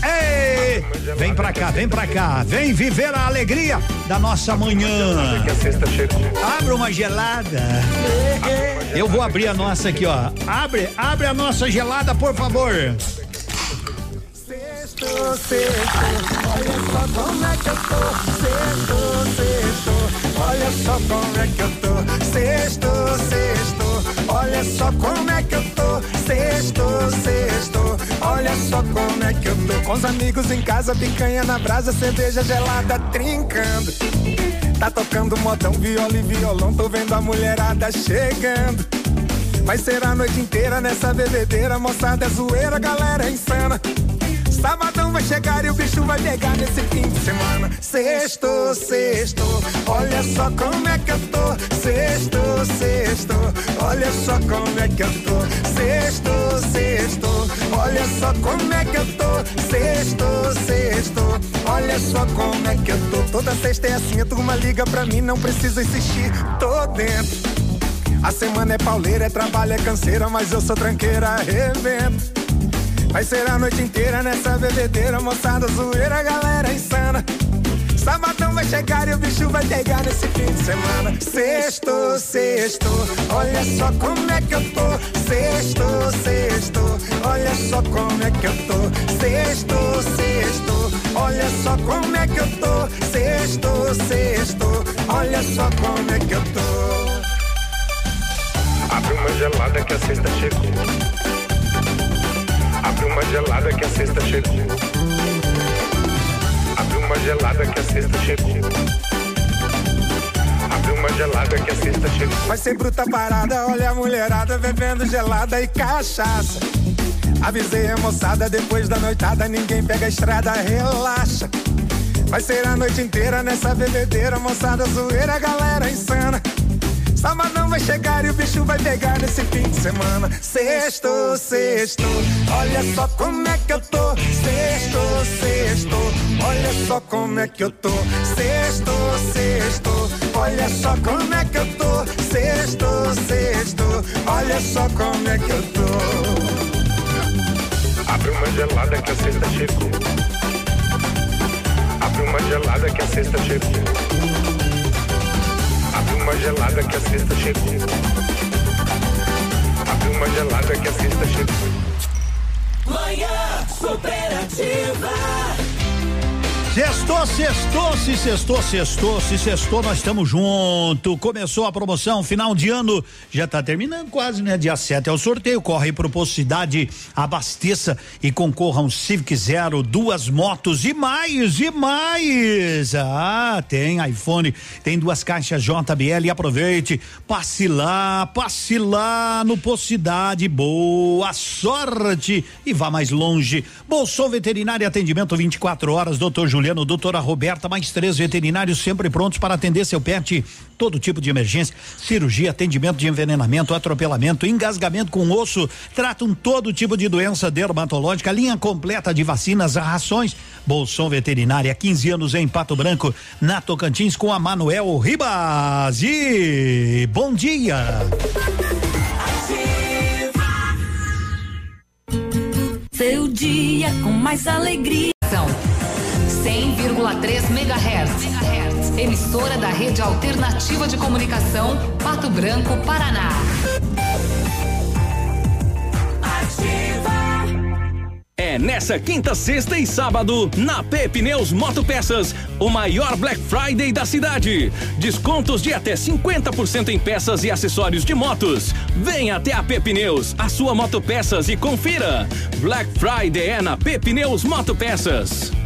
Ei, vem pra cá, vem pra cá, vem viver a alegria da nossa manhã. Abra uma gelada. Eu vou abrir a nossa aqui, ó. Abre, abre a nossa gelada, por favor. Sexto, sexto, olha só como é que eu tô. Sexto, sexto, olha só como é que eu tô. Sexto, sexto, olha só como é que eu tô. Sexto, sexto, olha só como é que eu tô. Com os amigos em casa, picanha na brasa, cerveja gelada trincando. Tá tocando modão, viola e violão, tô vendo a mulherada chegando. Vai ser a noite inteira nessa bebedeira, moçada é zoeira, galera é insana. Sabadão vai chegar e o bicho vai pegar nesse fim de semana. Sexto, sexto, olha só como é que eu tô. Sexto, sexto, olha só como é que eu tô. Sexto, sexto, olha só como é que eu tô. Sexto, sexto, olha só como é que eu tô. Toda sexta é assim, a turma liga pra mim, não preciso insistir, tô dentro. A semana é pauleira, é trabalho, é canseira, mas eu sou tranqueira, arrebento. Vai ser a noite inteira nessa bebedeira, moçada zoeira, galera insana. Sabadão vai chegar e o bicho vai pegar nesse fim de semana. Sexto, sexto, olha só como é que eu tô. Sexto, sexto, olha só como é que eu tô. Sexto, sexto, olha só como é que eu tô. Sexto, sexto, olha só como é que eu tô. Abre uma gelada que a sexta chegou. Abre uma gelada que a sexta chegou. Abre uma gelada que a sexta chegou. Abre uma gelada que a sexta chegou. Vai ser bruta parada, olha a mulherada bebendo gelada e cachaça. Avisei a moçada, depois da noitada ninguém pega a estrada, relaxa. Vai ser a noite inteira nessa bebedeira, moçada zoeira, galera insana. Sabadão vai chegar e o bicho vai pegar nesse fim de semana. Sexto, sexto, olha só como é que eu tô. Sexto, sexto, olha só como é que eu tô. Sexto, sexto, olha só como é que eu tô. Sexto, sexto, olha só como é que eu tô. Abre uma gelada que a sexta chegou. Abre uma gelada que a sexta chegou. Uma gelada que a sexta chegou. Abre uma gelada que a sexta chegou. Manhã superativa. Sextou, sextou, se sextou, sextou, se sextou, nós estamos junto. Começou a promoção, final de ano, já está terminando quase, né? Dia 7 é o sorteio, corre pro Posto Cidade, abasteça e concorra um Civic Zero, duas motos e mais, e mais. Ah, tem iPhone, tem duas caixas JBL, aproveite, passe lá, passe lá no Posto Cidade, boa sorte e vá mais longe. Bolsou Veterinário Atendimento 24 horas, doutor Juliano Juliano, doutora Roberta, mais três veterinários sempre prontos para atender seu pet. Todo tipo de emergência, cirurgia, atendimento de envenenamento, atropelamento, engasgamento com osso, tratam todo tipo de doença dermatológica, linha completa de vacinas, rações. Bolson Veterinária, 15 anos em Pato Branco, na Tocantins com a Manuel Ribas. E bom dia. Seu dia com mais alegria. 100,3 MHz. Emissora da Rede Alternativa de Comunicação, Pato Branco, Paraná. É nessa quinta, sexta e sábado, na P Pneus Motopeças, o maior Black Friday da cidade. Descontos de até 50% em peças e acessórios de motos. Venha até a P Pneus, a sua motopeças e confira. Black Friday é na P Pneus Motopeças.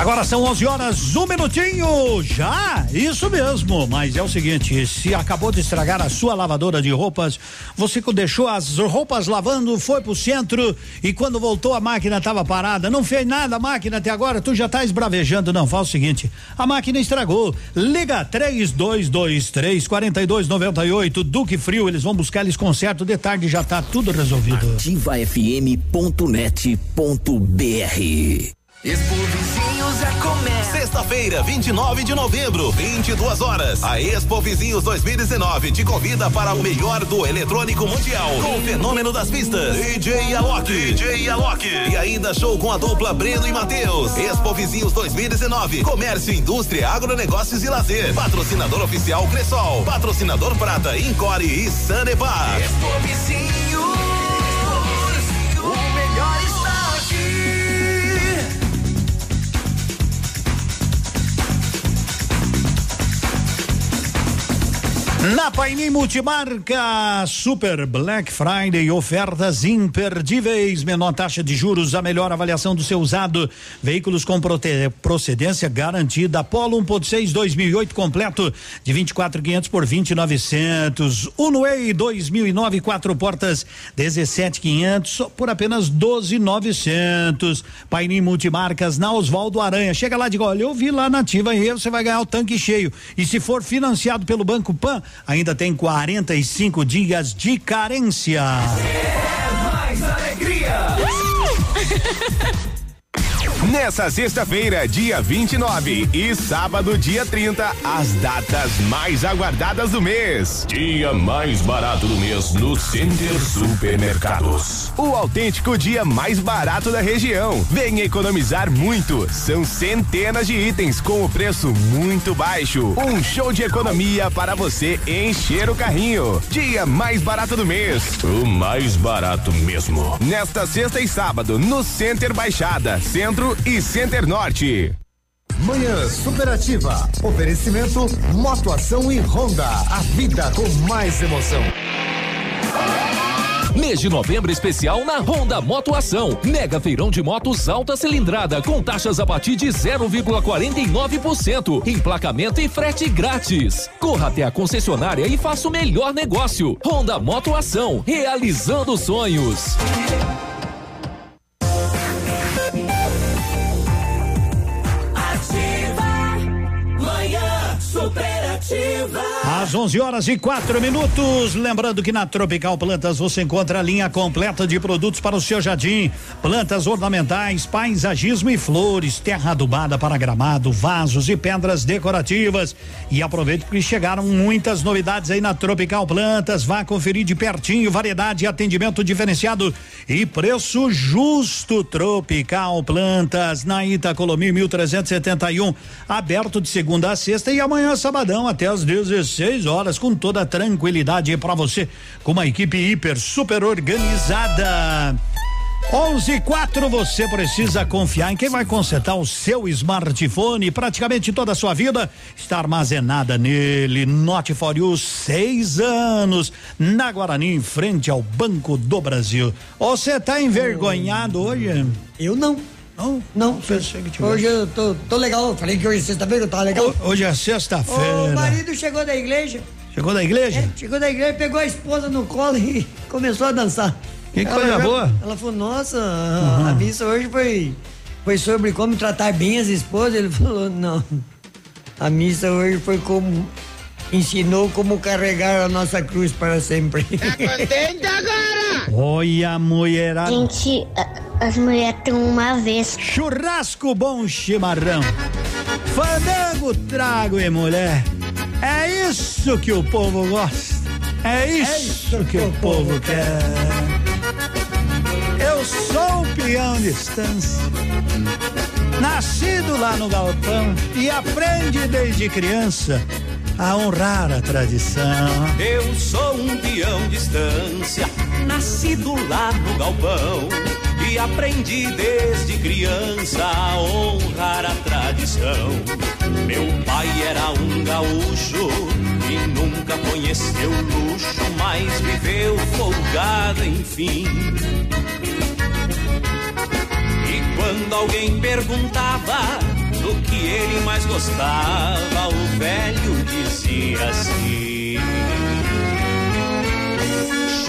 Agora são 11 horas, um minutinho. Já? Isso mesmo. Mas é o seguinte: se acabou de estragar a sua lavadora de roupas, você deixou as roupas lavando, foi pro centro e quando voltou a máquina estava parada, não fez nada a máquina até agora, tu já tá esbravejando. Não, faz o seguinte: a máquina estragou. Liga 3223 4298 Duque Frio, eles vão buscar eles conserto de tarde já tá tudo resolvido. ativafm.net.br Expo Vizinhos é comércio. Sexta-feira, 29 de novembro, 22 horas. A Expo Vizinhos 2019 te convida para o melhor do eletrônico mundial. Com o fenômeno das pistas, DJ Alok. DJ Alok. E ainda show com a dupla Breno e Matheus. Expo Vizinhos 2019. Comércio, indústria, agronegócios e lazer. Patrocinador oficial Cressol. Patrocinador Prata, Encore e Sanepar. Expo Vizinhos. Na Paini Multimarca, Super Black Friday, ofertas imperdíveis, menor taxa de juros, a melhor avaliação do seu usado, veículos com procedência garantida, Polo 1.6 2008 completo de 24.500 por 20.900, Unway 2009 quatro portas 17.500 por apenas 12.900. Paini Multimarcas na Oswaldo Aranha, chega lá e diga, olha, eu vi lá na ativa e você vai ganhar o tanque cheio. E se for financiado pelo Banco Pan, ainda tem 45 dias de carência. Mais alegria! [laughs] Nessa sexta-feira, dia 29 e sábado, dia 30, as datas mais aguardadas do mês. Dia mais barato do mês no Center Supermercados. O autêntico dia mais barato da região. Venha economizar muito. São centenas de itens com o preço muito baixo. Um show de economia para você encher o carrinho. Dia mais barato do mês. O mais barato mesmo. Nesta sexta e sábado, no Center Baixada, Centro e Center Norte. Manhã Superativa. Oferecimento Motoação e Honda. A vida com mais emoção. Mês de novembro especial na Honda Motoação. Mega feirão de motos alta cilindrada com taxas a partir de 0,49%. Emplacamento e frete grátis. Corra até a concessionária e faça o melhor negócio. Honda Motoação, realizando sonhos. Superativa. Às 11 horas e quatro minutos. Lembrando que na Tropical Plantas você encontra a linha completa de produtos para o seu jardim: plantas ornamentais, paisagismo e flores, terra adubada para gramado, vasos e pedras decorativas. E aproveite que chegaram muitas novidades aí na Tropical Plantas. Vá conferir de pertinho variedade e atendimento diferenciado e preço justo. Tropical Plantas na Itacolomi 1371, aberto de segunda a sexta e amanhã sabadão até às 16 horas com toda tranquilidade para você, com uma equipe hiper super organizada. 11 e 4 você precisa confiar em quem vai consertar o seu smartphone. Praticamente toda a sua vida está armazenada nele. Note for you, seis anos na Guarani, em frente ao Banco do Brasil. Você está envergonhado hoje? Eu não. Não? Não. Pensei que tivesse. Hoje eu tô, tô legal. Eu Falei que hoje é sexta-feira, eu tava legal. Hoje é O sexta-feira. marido chegou da igreja. Chegou da igreja? É, chegou da igreja, pegou a esposa no colo e [laughs] começou a dançar. Que Ela coisa já- boa. Ela falou, nossa, a- a missa hoje foi, foi sobre como tratar bem as esposas. Ele [laughs] falou, não. A missa hoje foi como. Ensinou como carregar a nossa cruz para sempre. Contente agora? Olha a mulherada. Gente, as mulheres têm uma vez. Churrasco bom chimarrão. Fandango, trago e mulher. É isso que o povo gosta. É isso, que o povo quer. Eu sou um peão de estância. Nascido lá no galpão e aprendi desde criança a honrar a tradição. Eu sou um peão de estância, nascido lá no galpão. Aprendi desde criança a honrar a tradição. Meu pai era um gaúcho e nunca conheceu luxo, mas viveu folgado, enfim. E quando alguém perguntava do que ele mais gostava, o velho dizia assim: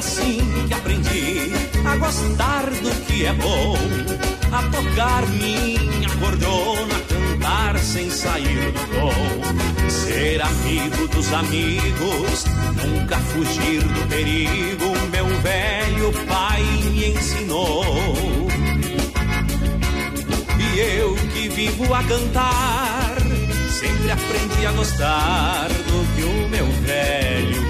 Assim que aprendi a gostar do que é bom, a tocar minha cordona, cantar sem sair do tom, ser amigo dos amigos, nunca fugir do perigo. Meu velho pai me ensinou. E eu que vivo a cantar, sempre aprendi a gostar do que o meu velho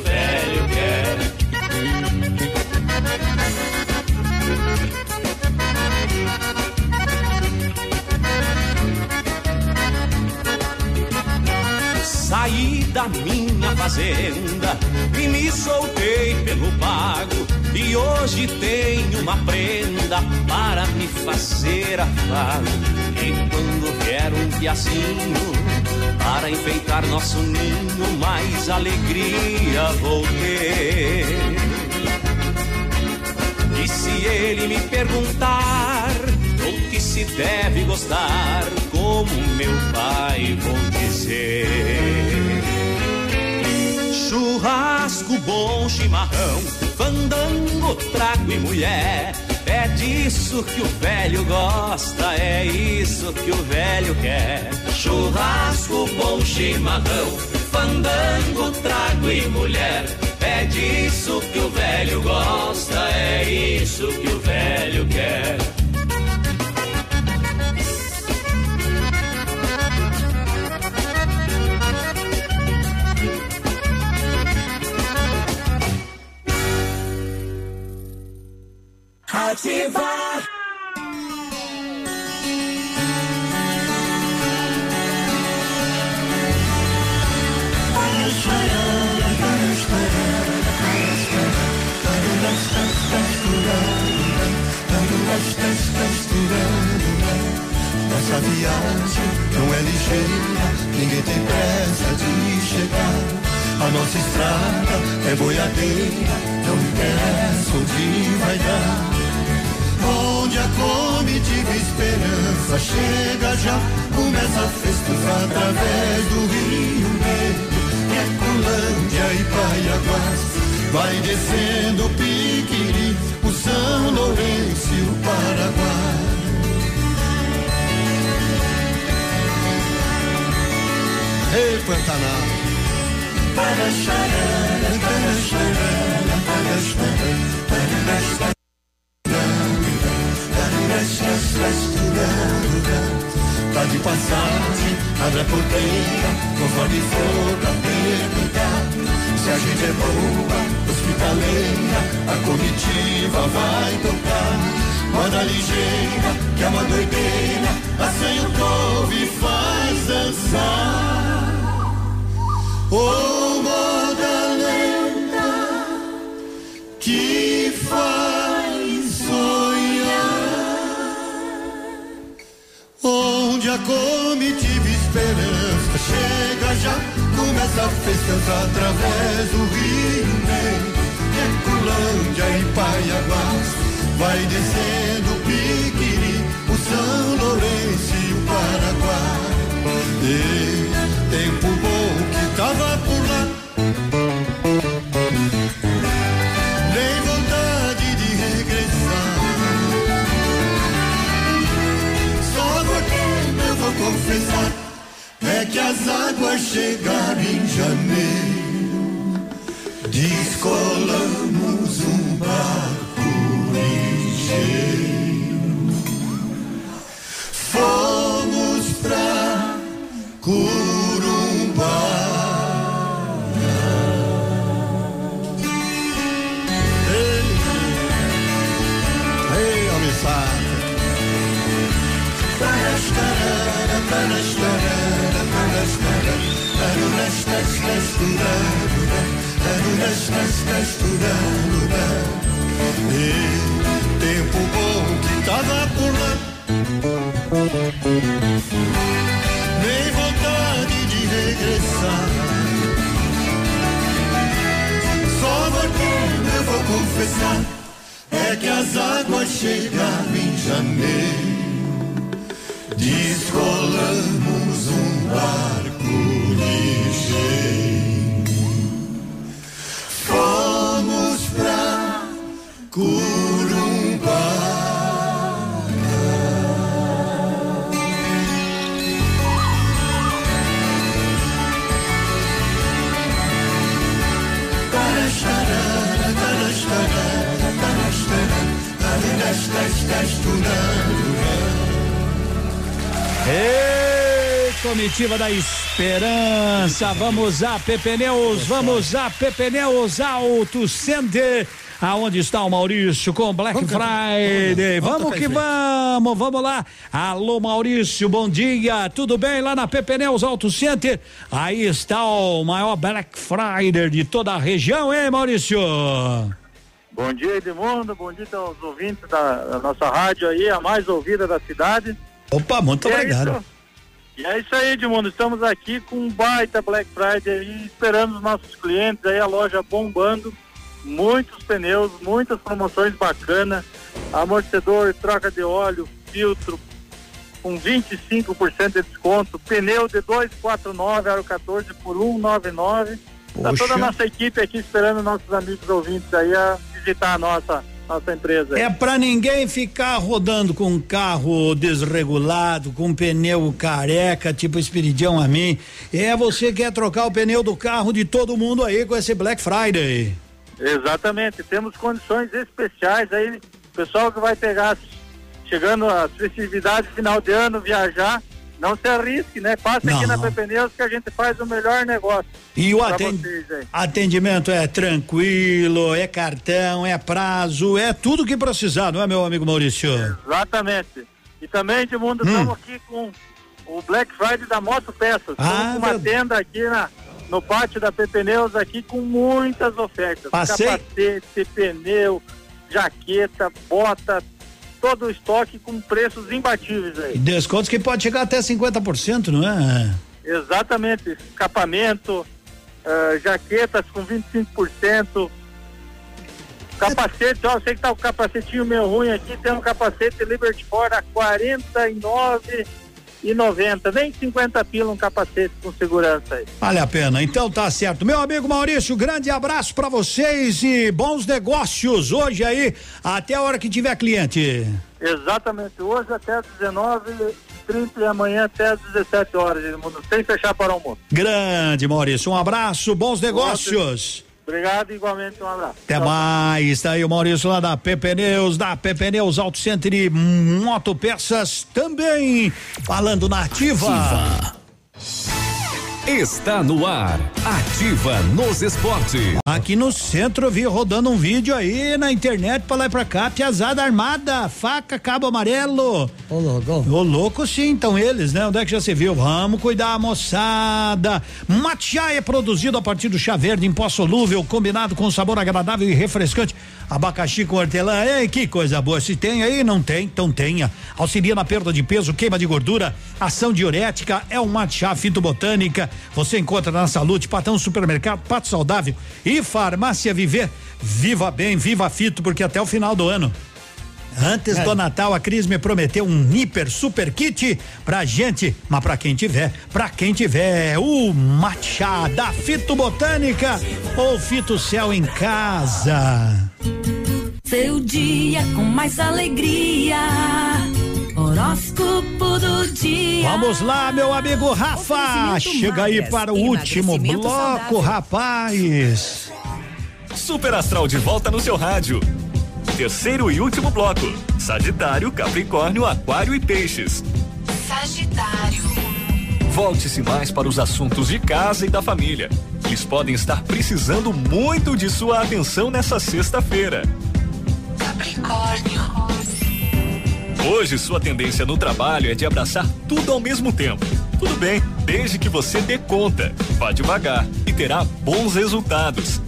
Saí da minha fazenda e me soltei pelo pago. E hoje tenho uma prenda para me fazer afago. E quando vier um piacinho para enfeitar nosso ninho, mais alegria vou ter. E se ele me perguntar que se deve gostar, como meu pai vou dizer. Churrasco bom, chimarrão, fandango, trago e mulher. É disso que o velho gosta, é isso que o velho quer. Churrasco bom, chimarrão, fandango, trago e mulher. É disso que o velho gosta, é isso que o velho quer. Ativar. Nossa viagem não é ligeira, ninguém tem pressa de chegar. A nossa estrada é boiadeira, não interessa onde vai dar. Onde a comitiva esperança chega já, começa a festa através do Rio Negro, Ecolândia e Paiaguás. Vai descendo o Piquiri, o São Lourenço e o Paraguai. Ei, Pantanal. Para charana, para charana, para charana, Tá de passagem, abre a porteira, conforme for pra perguntar. Se a gente é boa, hospitaleira, a comitiva vai tocar. Moda ligeira, que é uma doideira, assanha o povo faz dançar. Oh, moda lenta, que faz a comitiva esperança chega já, começa a festa através do Rio Negro, Ecolândia e Paiaguás. Vai descendo o Piquiri, o São Lourenço e o Paraguai. E tempo bom que tava por lá. Confessar é que as águas chegaram em janeiro. Descolamos um barco ligeiro. Fomos pra Curumbá. E tempo bom que tava por lá. Nem vontade de regressar. Só porque eu vou confessar é que as águas chegaram em janeiro. Descolamos comitiva da esperança, vamos a Pepneus, vamos a Pepneus Auto Center. Aonde está o Maurício com Black Friday? Vamos que vamos, vamos lá. Alô Maurício, bom dia. Tudo bem lá na Pepneus Auto Center? Aí está o maior Black Friday de toda a região, hein, Maurício? Bom dia, Edmundo. Bom dia aos ouvintes da, da nossa rádio aí, a mais ouvida da cidade. Opa, muito E é obrigado. isso- E é isso aí, Edmundo. Estamos aqui com um baita Black Friday aí, esperando os nossos clientes aí, a loja bombando. Muitos pneus, muitas promoções bacanas. Amortecedor, troca de óleo, filtro, com 25% de desconto. Pneu de 249, aro 14 por 199. Tá Poxa. toda a nossa equipe aqui esperando nossos amigos ouvintes aí a visitar a nossa, nossa empresa. É pra ninguém ficar rodando com um carro desregulado, com um pneu careca, tipo Espiridião a mim. É você que quer trocar o pneu do carro de todo mundo aí com esse Black Friday. Exatamente, temos condições especiais aí, pessoal que vai pegar, chegando às festividades final de ano, viajar, não se arrisque, né? Passe aqui Não. na Pepneus que a gente faz o melhor negócio. E o pra aten- vocês aí. atendimento é tranquilo, é cartão, é prazo, é tudo que precisar, não é, meu amigo Maurício? Exatamente. E também, Edmundo, Hum. estamos aqui com o Black Friday da Moto Peças. Ah, Estamos com uma verdade. tenda aqui na, no pátio da Pepneus aqui com muitas ofertas. Passei. Capacete, pneu, jaqueta, bota, todo o estoque com preços imbatíveis aí. Descontos que pode chegar até 50%, não é? Exatamente, escapamento, ah, jaquetas com 25%. Capacete, ó, eu sei que tá o capacetinho meio ruim aqui, tem um capacete Liberty Ford a 49 e 90, nem 50 pila um capacete com segurança aí. Vale a pena. Então tá certo. Meu amigo Maurício, grande abraço pra vocês e bons negócios hoje aí, até a hora que tiver cliente. Exatamente, hoje até às 19h30 e amanhã até às 17 horas, sem fechar para o almoço. Grande Maurício, um abraço, bons negócios. Obrigado, igualmente, um abraço. Até mais, tá aí o Maurício lá da PP Neus, da PP Neus Auto Center e Motopeças também, falando na ativa. Está no ar. Ativa nos esportes. Aqui no centro eu vi rodando um vídeo aí na internet pra lá e pra cá, piazada armada, faca, cabo amarelo. Ô louco. Ô louco sim, então eles, né? Onde é que já se viu? Vamos cuidar, moçada. Matcha é produzido a partir do chá verde em pó solúvel, combinado com sabor agradável e refrescante. Abacaxi com hortelã, ei, que coisa boa. Se tem aí, não tem, então tenha. Auxilia na perda de peso, queima de gordura, ação diurética, é um matcha fitobotânica. Você encontra na Saúde, Patão Supermercado, Pato Saudável e Farmácia Viver. Viva bem, viva fito, porque até o final do ano. Antes É. do Natal, a Cris me prometeu um hiper super kit pra gente, mas pra quem tiver, pra quem tiver, o matcha da Fito Botânica ou Fito Céu em casa. Seu dia com mais alegria. Horóscopo do dia. Vamos lá, meu amigo Rafa, chega aí para o último bloco, rapaz. Super Astral de volta no seu rádio. Terceiro e último bloco. Sagitário, Capricórnio, Aquário e Peixes. Sagitário. Volte-se mais para os assuntos de casa e da família. Eles podem estar precisando muito de sua atenção nessa sexta-feira. Capricórnio. Hoje, sua tendência no trabalho é de abraçar tudo ao mesmo tempo. Tudo bem, desde que você dê conta. Vá devagar e terá bons resultados.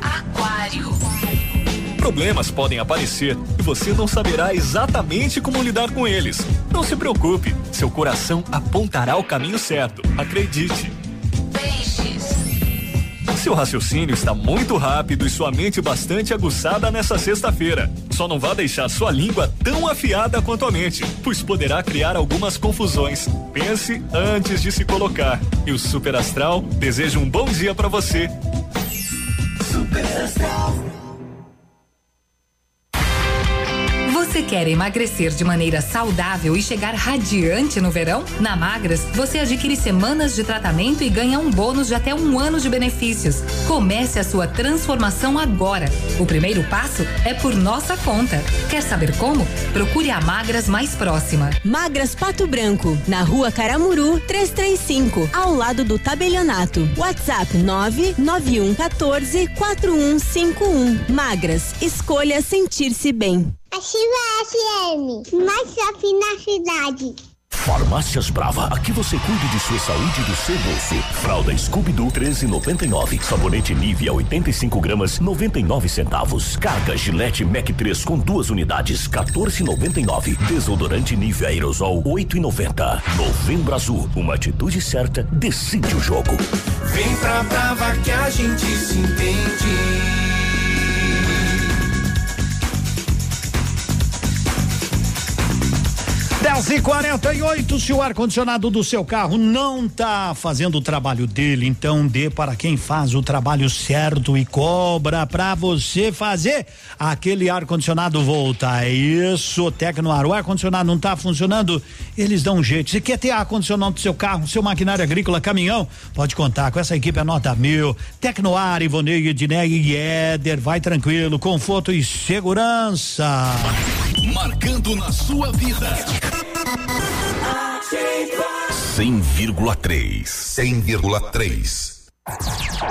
Aquário. Problemas podem aparecer e você não saberá exatamente como lidar com eles. Não se preocupe, seu coração apontará o caminho certo. Acredite. Seu raciocínio está muito rápido e sua mente bastante aguçada nessa sexta-feira. Só não vá deixar sua língua tão afiada quanto a mente, pois poderá criar algumas confusões. Pense antes de se colocar. E o Super Astral deseja um bom dia para você. Super Astral. Você quer emagrecer de maneira saudável e chegar radiante no verão? Na Magras, você adquire semanas de tratamento e ganha um bônus de até um ano de benefícios. Comece a sua transformação agora. O primeiro passo é por nossa conta. Quer saber como? Procure a Magras mais próxima. Magras Pato Branco, na rua Caramuru 335, ao lado do tabelionato. WhatsApp 99114 4151. Magras, escolha sentir-se bem. Ativa FM, mais shopping na cidade. Farmácias Brava, aqui você cuida de sua saúde e do seu bolso. Fralda Scooby-Doo 13,99. Sabonete Nivea 85 gramas 99 centavos. Carga Gillette Mac 3 com duas unidades 14,99. Desodorante Nivea Aerosol 8,90. Novembro Azul, uma atitude certa decide o jogo. Vem pra Brava que a gente se entende. 10 e 48 se o ar-condicionado do seu carro não tá fazendo o trabalho dele, então dê para quem faz o trabalho certo e cobra para você fazer aquele ar-condicionado voltar. É isso, Tecnoar. O ar-condicionado não tá funcionando, eles dão um jeito. Você quer ter ar-condicionado do seu carro, seu maquinário agrícola, caminhão? Pode contar com essa equipe, é nota mil. Tecnoar, Ivonei, Ednei e Éder, vai tranquilo, conforto e segurança. Marcando na sua vida. 100,3. 100,3.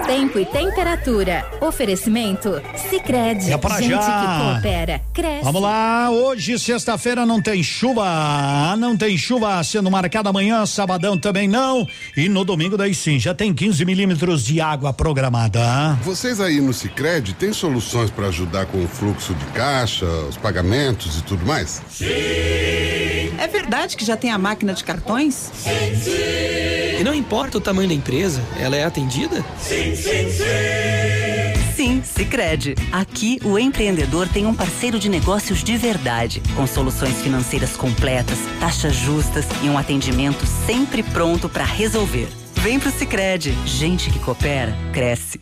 Tempo e temperatura. Oferecimento Sicredi. É pra Gente já. que coopera, cresce. Vamos lá, hoje sexta-feira não tem chuva, não tem chuva sendo marcada amanhã, sabadão também não e no domingo daí sim, já tem 15 milímetros de água programada. Vocês aí no Sicredi têm soluções para ajudar com o fluxo de caixa, os pagamentos e tudo mais? É verdade que já tem a máquina de cartões? Sim, sim. E não importa o tamanho da empresa, ela é atendida? Sim, sim, sim. Sim, Sicredi. Aqui o empreendedor tem um parceiro de negócios de verdade, com soluções financeiras completas, taxas justas e um atendimento sempre pronto para resolver. Vem pro Sicredi. Gente que coopera cresce.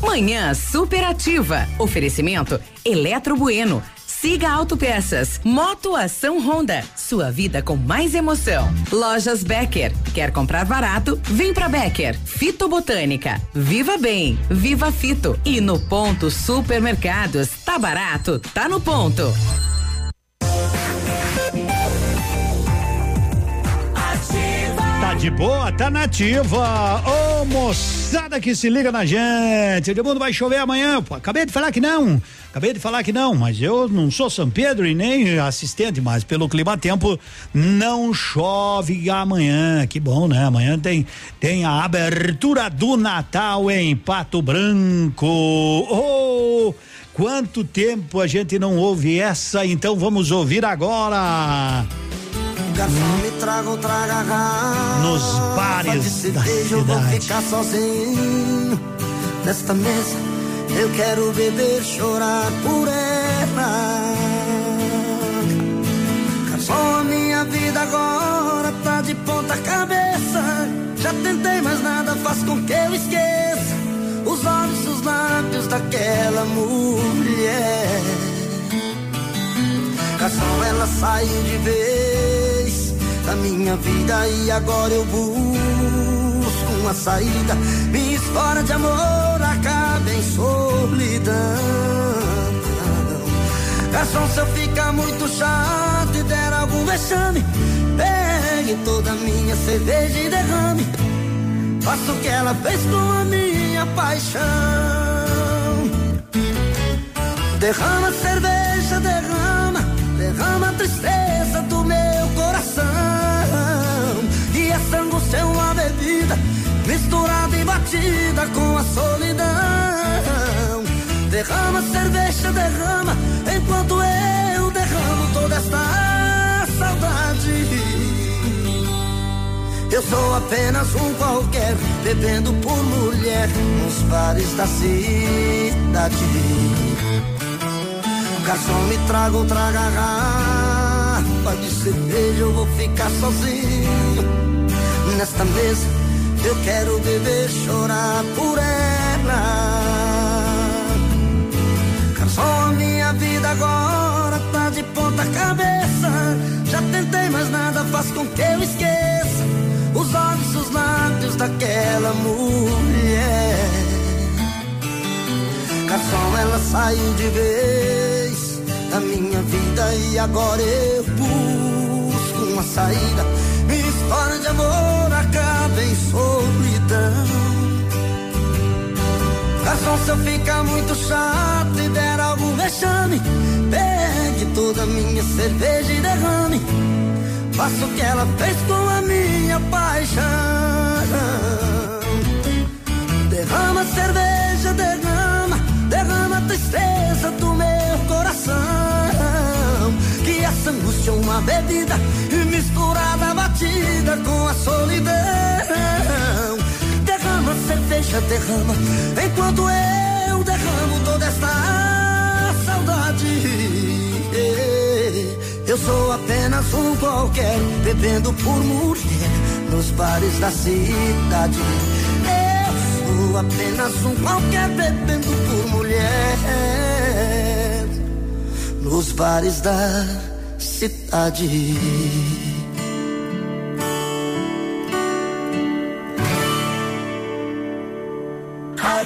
Manhã superativa. Oferecimento Eletro Bueno. Siga Autopeças. Moto Ação Honda. Sua vida com mais emoção. Lojas Becker. Quer comprar barato? Vem pra Becker. Fitobotânica. Viva Bem. Viva Fito. E no Ponto Supermercados. Tá barato? Tá no ponto. De boa, tá nativa. Ô moçada que se liga na gente. O mundo vai chover amanhã. Pô, acabei de falar que não. Acabei de falar que não, mas eu não sou São Pedro e nem assistente, mas pelo clima tempo não chove amanhã. Que bom, né? Amanhã tem tem a abertura do Natal em Pato Branco. Oh! Quanto tempo a gente não ouve essa, então vamos ouvir agora. Garçom, me traga outra garrafa. Nos bares de cerveja, eu vou ficar sozinho. Nesta mesa, eu quero beber, chorar por ela. Garçom, a minha vida agora tá de ponta cabeça. Já tentei, mas nada faz com que eu esqueça os olhos os lábios daquela mulher. Garçom, ela saiu de vez da minha vida e agora eu busco uma saída. Minha história de amor acaba em solidão. Garçom, se eu ficar muito chato e der algum vexame, pegue toda a minha cerveja e derrame. Faça o que ela fez com a minha paixão. Derrama cerveja, derrama, derrama a tristeza do meu coração. Misturada e batida com a solidão. Derrama cerveja, derrama, enquanto eu derramo toda esta saudade. Eu sou apenas um qualquer, bebendo por mulher nos bares da cidade. Garçom, me traga outra garrafa de cerveja, eu vou ficar sozinho. Nesta mesa, eu quero beber, chorar por ela. Garçom, minha vida agora tá de mas nada faz com que eu esqueça os olhos os lábios daquela mulher. Garçom, ela saiu de vez da minha vida e agora eu busco uma saída. História de amor acaba em solidão. Garçom, se eu ficar muito chato e der algum vexame, pegue toda a minha cerveja e derrame. Faça o que ela fez com a minha paixão. Derrama cerveja, derrama, derrama a tristeza do meu coração. Que essa angústia é uma bebida misturada, batida com a solidão. Derrama cerveja, derrama, enquanto eu derramo toda esta saudade. Eu sou apenas um qualquer, bebendo por mulher nos bares da cidade. Eu sou apenas um qualquer, bebendo por mulher nos bares da cidade.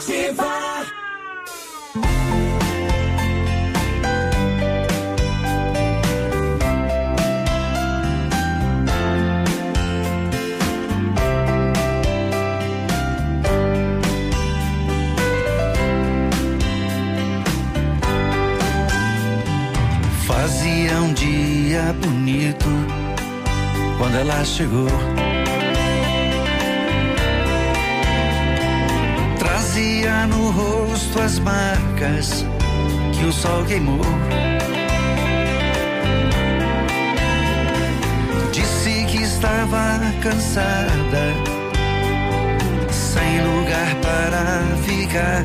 Fazia quando ela chegou. Trazia no rosto as marcas que o sol queimou. Disse que estava cansada, sem lugar para ficar.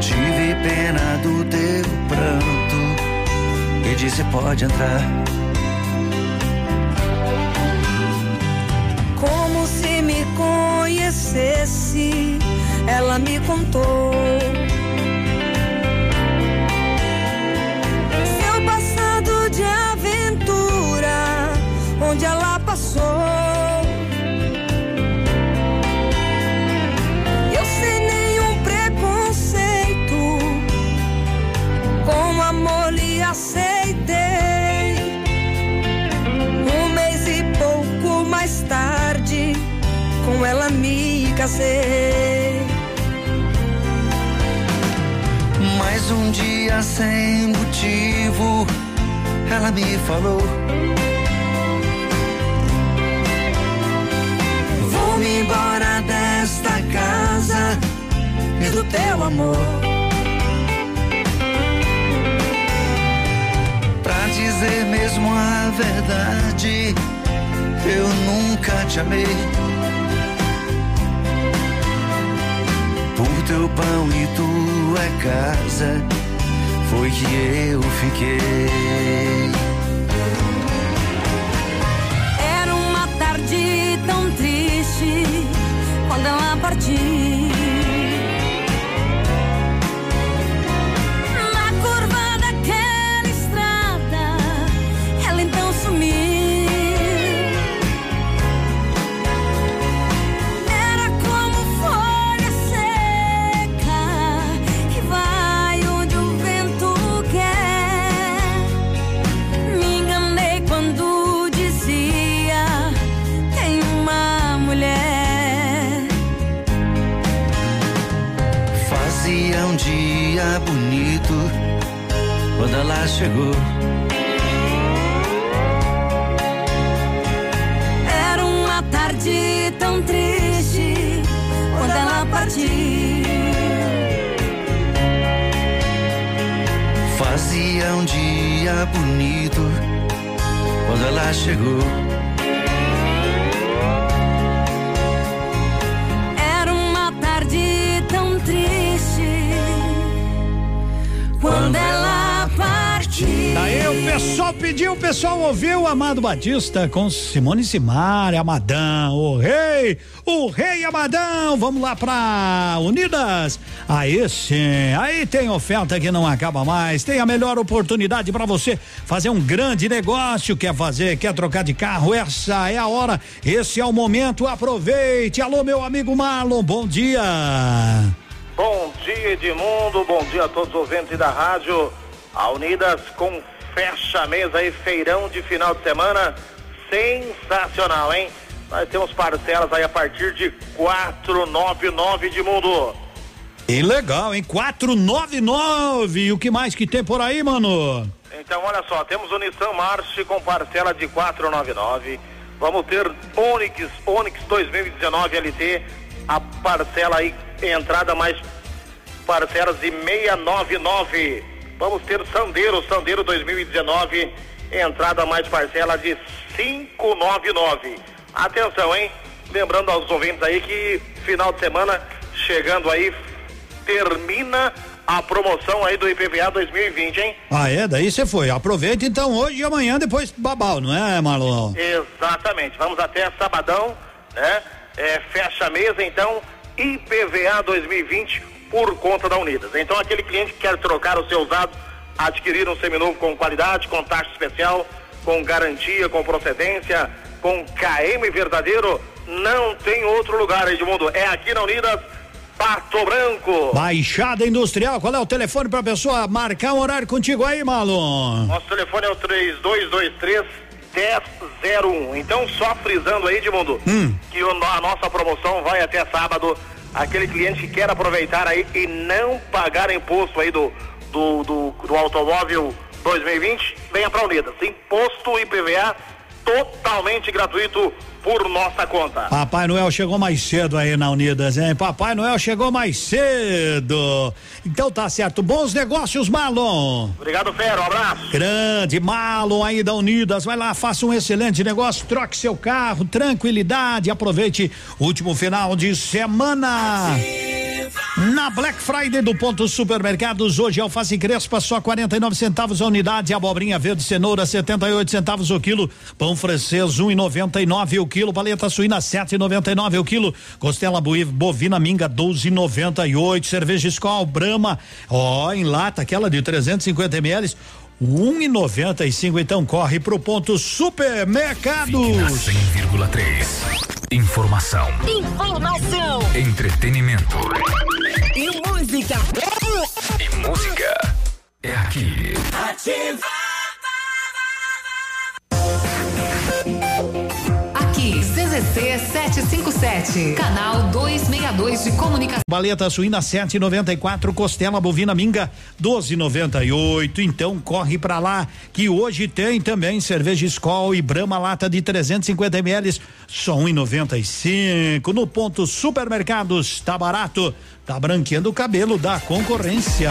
Tive pena do teu pranto e disse: pode entrar. Conhecesse, ela me contou. Seu passado de aventura, onde ela casei. Mais um dia sem motivo, ela me falou. Vou-me embora desta casa e do teu amor. Pra dizer mesmo a verdade, eu nunca te amei. Teu pão e tua casa, foi que eu fiquei. Era uma tarde tão triste quando ela partiu. Batista com Simone Simar, Amadão, o rei, o rei Amadão. Vamos lá pra Unidas. Aí sim, aí tem oferta que não acaba mais. Tem a melhor oportunidade para você fazer um grande negócio. Quer fazer, quer trocar de carro? Essa é a hora, esse é o momento. Aproveite. Alô, meu amigo Marlon, bom dia. Bom dia, Edmundo. Bom dia a todos os ouvintes da rádio. A Unidas com fecha mesa aí, feirão de final de semana. Sensacional, hein? Nós temos parcelas aí a partir de 499 de mundo. E legal, hein? 499. E o que mais que tem por aí, mano? Então, olha só, temos o Nissan March com parcela de 499. Vamos ter Onix, Onix 2019 LT, a parcela aí, entrada mais parcelas de 699. Vamos ter Sandeiro, Sandeiro 2019, entrada mais parcela de 599. Atenção, hein? Lembrando aos ouvintes aí que final de semana chegando aí termina a promoção aí do IPVA 2020, hein? Ah, é? Daí você foi. Aproveita então hoje e amanhã depois babau, não é, Marlon? Exatamente. Vamos até sabadão, né? É, fecha a mesa, então, IPVA 2020 por conta da Unidas. Então, aquele cliente que quer trocar o seu usado, adquirir um seminovo com qualidade, com taxa especial, com garantia, com procedência, com KM verdadeiro, não tem outro lugar, Edmundo. É aqui na Unidas, Pato Branco. Baixada Industrial, qual é o telefone pra pessoa marcar um horário contigo aí, Marlon? Nosso telefone é o 3223 1001. Então, só frisando aí, Edmundo, Hum. que a nossa promoção vai até sábado. Aquele cliente que quer aproveitar aí e não pagar imposto aí do, do, do, do automóvel 2020, venha pra Unidas. Imposto IPVA totalmente gratuito por nossa conta. Papai Noel chegou mais cedo aí na Unidas, hein? Papai Noel chegou mais cedo. Então tá certo. Bons negócios, Marlon. Obrigado, Fera. Um abraço. Grande Marlon aí da Unidas. Vai lá, faça um excelente negócio, troque seu carro, tranquilidade. Aproveite o último final de semana. Na Black Friday do Ponto Supermercados, hoje alface crespa só 49 centavos a unidade, abobrinha verde cenoura 78 centavos o quilo, pão francês 1,99 o quilo, paleta suína 7,99 o quilo, costela bovina minga 12,98, cerveja Skol Brahma, ó, em lata aquela de 350 ml 1,95 então corre pro Ponto Supermercados. 100,3. Informação. Informação Entretenimento. e música. E música. É aqui. Ativa. 757, canal 262 de comunicação. Baleta suína 7,94, costela bovina minga 12,98. Então corre pra lá que hoje tem também cerveja Skol e Brahma lata de 350 ml, só 1,95. No ponto supermercados, tá barato, tá branqueando o cabelo da concorrência.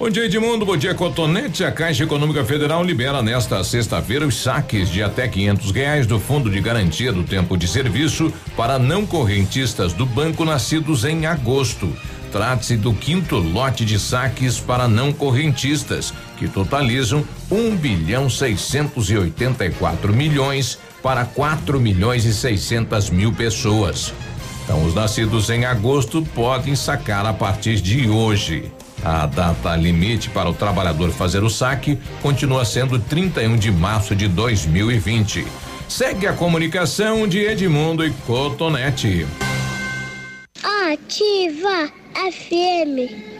Bom dia, Edmundo. Bom dia, Cotonete. A Caixa Econômica Federal libera nesta sexta-feira os saques de até quinhentos reais do Fundo de Garantia do Tempo de Serviço para não correntistas do banco nascidos em agosto. Trata-se do quinto lote de saques para não correntistas, que totalizam um bilhão seiscentos e oitenta e quatro milhões para quatro milhões e seiscentas mil pessoas. Então, os nascidos em agosto podem sacar a partir de hoje. A data limite para o trabalhador fazer o saque continua sendo 31 de março de 2020. Segue a comunicação de Edmundo e Cotonete. Ativa FM.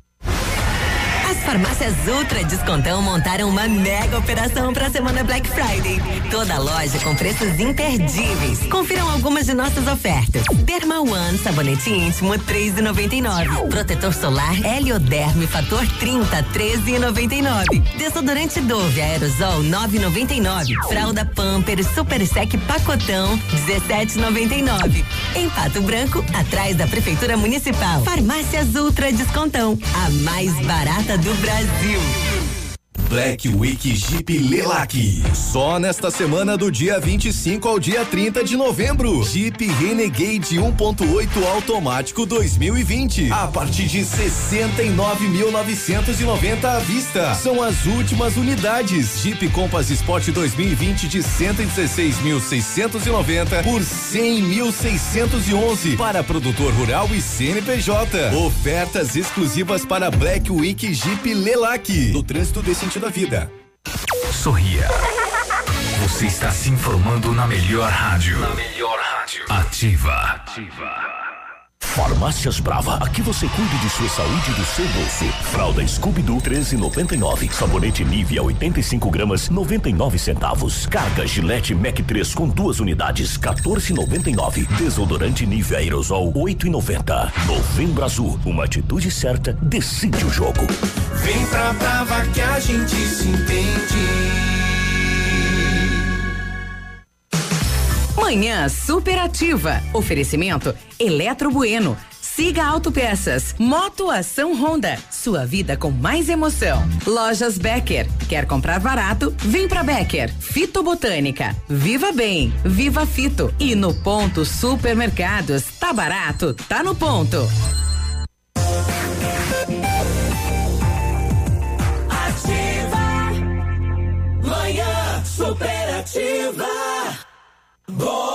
A Farmácias Ultra Descontão montaram uma mega operação para a semana Black Friday. Toda loja com preços imperdíveis. Confiram algumas de nossas ofertas. Derma One, sabonete íntimo, 3,99. Protetor solar Helioderme Fator 30, 13,99. Desodorante Dove Aerosol, 9,99. Fralda Pamper Super Sec Pacotão, 17,99. Em Pato Branco, atrás da Prefeitura Municipal. Farmácias Ultra Descontão, a mais barata do Brasil. Black Week Jeep Lelac. Só nesta semana do dia 25 ao dia 30 de novembro. Jeep Renegade 1.8 automático 2020. A partir de 69.990 à vista. São as últimas unidades. Jeep Compass Sport 2020 de 116.690 por 100.611 para produtor rural e CNPJ. Ofertas exclusivas para Black Week Jeep Lelac. No trânsito desse sentido da vida. Sorria. Você está se informando na melhor rádio. Na melhor rádio. Ativa. Ativa. Farmácias Brava, aqui você cuida de sua saúde e do seu bolso. Fralda Scooby-Doo 13,99. Sabonete Nivea 85 gramas 99 centavos. Carga Gillette Mac 3 com duas unidades 14,99. Desodorante Nivea Aerosol 8,90. Novembro Azul, uma atitude certa decide o jogo. Vem pra Brava que a gente se entende. Manhã superativa. Oferecimento Eletro Bueno. Siga Autopeças. Moto Ação Honda. Sua vida com mais emoção. Lojas Becker. Quer comprar barato? Vem pra Becker. Fito Botânica. Viva Bem. Viva Fito. E no Ponto Supermercados. Tá barato? Tá no ponto. Ativa. Manhã superativa. Bom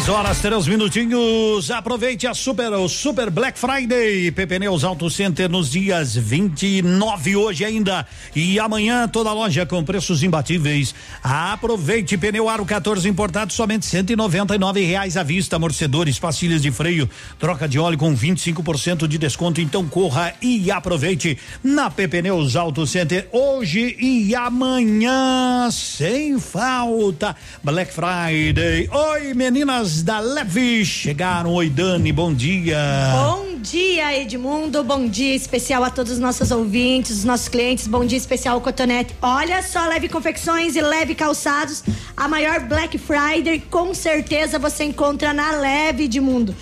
10 horas, três minutinhos. Aproveite a Super, o Super Black Friday. PP Neus Auto Center nos dias 29 hoje ainda. E amanhã toda loja com preços imbatíveis. Aproveite pneu aro 14 importado somente 199 reais à vista. Amortecedores, pastilhas de freio, troca de óleo com 25% de desconto. Então corra e aproveite na PP Neus Auto Center hoje e amanhã sem falta. Black Friday. Oi, meninas da Leve chegaram. Oi, Dani, bom dia. Bom dia, Edmundo. Bom dia especial a todos os nossos ouvintes, os nossos clientes. Bom dia especial Cotonete. Olha só, Leve Confecções e Leve Calçados. A maior Black Friday, com certeza você encontra na Leve, Edmundo.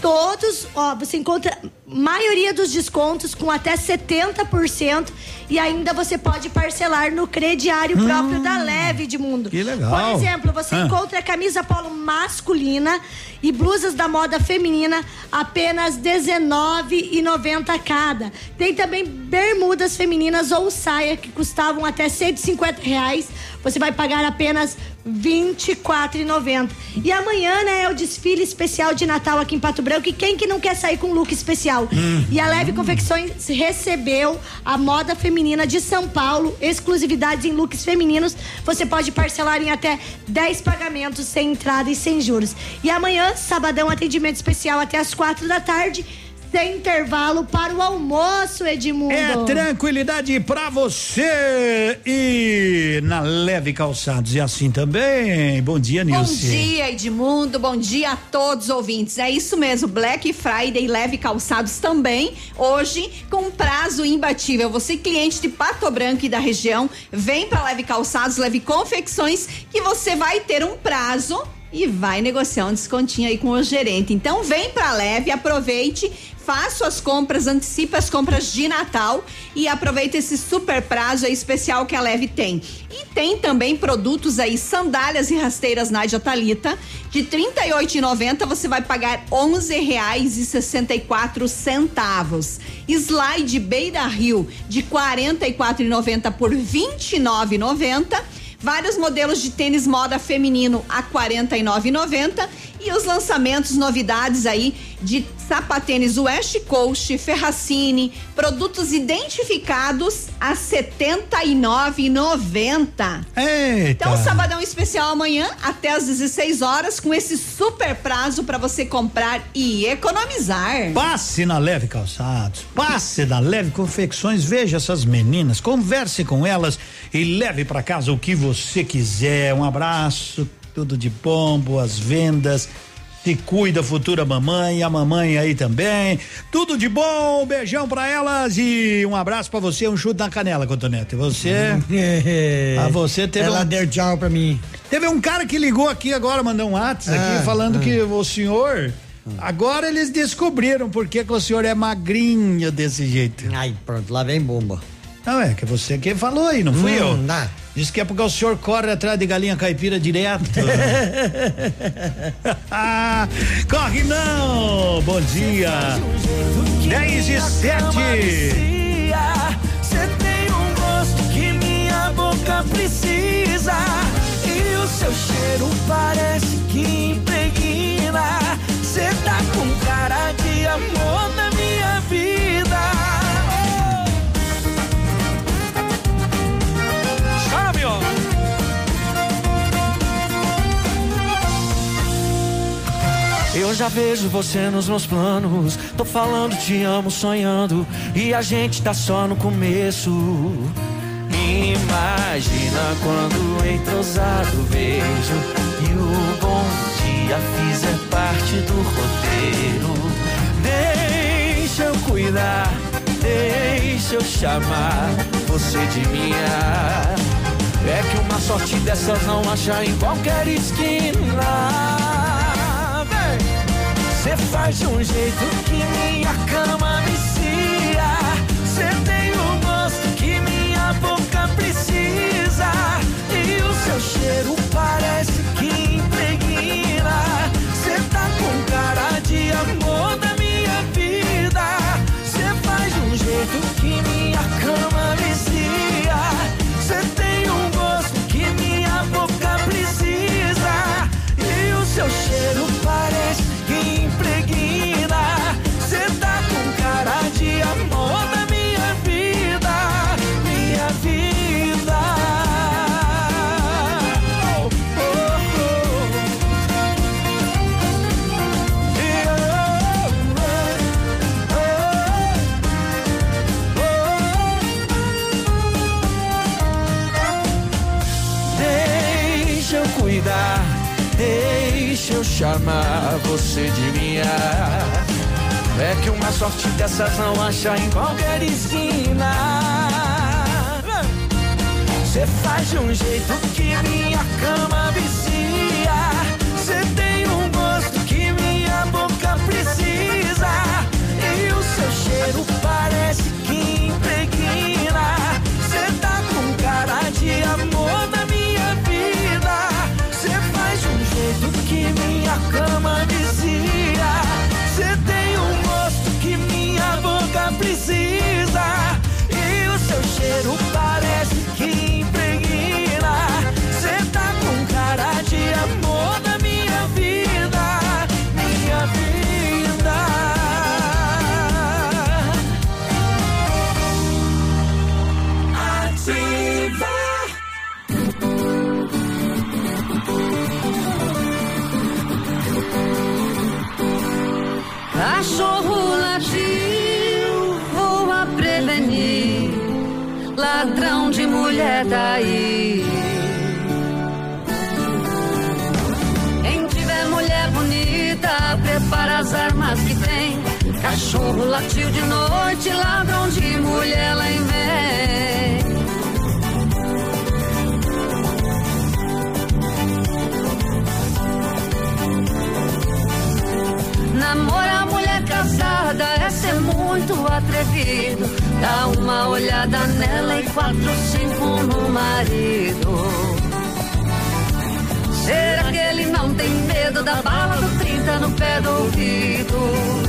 Todos, ó, você encontra maioria dos descontos com até 70% e ainda você pode parcelar no crediário próprio da Leve Edmundo. Que legal. Por exemplo, você Ah. encontra camisa polo masculina e blusas da moda feminina apenas R$19,90 cada. Tem também bermudas femininas ou saia que custavam até 150 reais. Você vai pagar apenas R$24,90. E amanhã, né, é o desfile especial de Natal aqui em Pato Branco. E quem que não quer sair com um look especial? E a Leve Confecções recebeu a moda feminina de São Paulo, exclusividades em looks femininos. Você pode parcelar em até 10 pagamentos sem entrada e sem juros. E amanhã, sabadão, atendimento especial até as quatro da tarde. Sem intervalo para o almoço, Edmundo. É tranquilidade pra você e na Leve Calçados e assim também. Bom dia, Bom Nilce. dia, Edmundo. Bom dia a todos os ouvintes. É isso mesmo, Black Friday leve calçados também. Hoje, com prazo imbatível. Você, cliente de Pato Branco e da região, vem para Leve Calçados, Leve Confecções, que você vai ter um prazo e vai negociar um descontinho aí com o gerente. Então, vem pra Leve, aproveite. Faça as compras, antecipe as compras de Natal e aproveite esse super prazo aí especial que a Leve tem. E tem também produtos aí, sandálias e rasteiras Nádia Talita, de R$ 38,90 você vai pagar R$ reais e 64 centavos. Slide Beira Rio de R$ 44,90 por R$ 29,90. Vários modelos de tênis moda feminino a R$ 49,90 e os lançamentos, novidades aí de sapatênis West Coast, Ferracini, produtos identificados a R$ 79,90. Eita. Então, sabadão especial amanhã até às 16 horas com esse super prazo para você comprar e economizar. Passe na Leve Calçados, passe na Leve Confecções, veja essas meninas, converse com elas e leve para casa o que você quiser. Um abraço, tudo de bom, boas vendas. Se cuida, futura mamãe, a mamãe aí também. Tudo de bom, um beijão pra elas e um abraço pra você, um chute na canela, Cotonete. Você. [laughs] a você teve. Ela um, deu tchau pra mim. Teve um cara que ligou aqui agora, mandou um WhatsApp Ah, aqui falando ah. que o senhor. Agora eles descobriram por que, que o senhor é magrinho desse jeito. Ai, pronto, lá vem bomba. Não, é que você que falou aí, não fui Hum, eu. dá. Diz que é porque o senhor corre atrás de galinha caipira direto. Ah, [laughs] corre não! Bom dia! 10 e 7. Você tem um gosto que minha boca precisa. E o seu cheiro parece que impregna. Você tá com cara de amor Eu já vejo você nos meus planos. Tô falando, te amo, sonhando. E a gente tá só no começo. Imagina quando entrosado vejo. E o bom dia fizer parte do roteiro. Deixa eu cuidar, deixa eu chamar você de minha. É que uma sorte dessas não acha em qualquer esquina. Você faz de um jeito que minha cama vicia. Você tem um gosto que minha boca precisa. E o seu cheiro você de minha. É que uma sorte dessas não acha em qualquer esquina. Você faz de um jeito que minha cama vicia. Daí. Quem tiver mulher bonita, prepara as armas que tem. Cachorro latiu de noite, ladrão de mulher lá em vem. Namorar mulher casada é muito atrevido. Dá uma olhada nela e quatro, cinco no marido. Será que ele não tem medo da bala do 30 no pé do ouvido?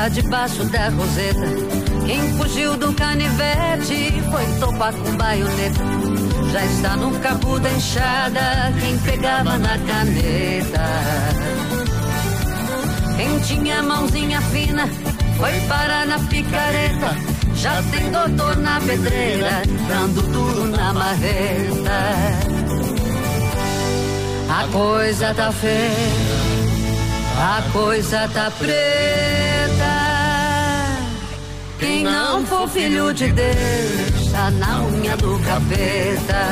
está debaixo da roseta. Quem fugiu do canivete foi topar com baioneta. Já está no cabo da enxada quem pegava na caneta. Quem tinha mãozinha fina foi parar na picareta. Já tem doutor na pedreira, dando duro na marreta. A coisa tá feia, a coisa tá preta. Quem não for filho de Deus, tá na unha do capeta.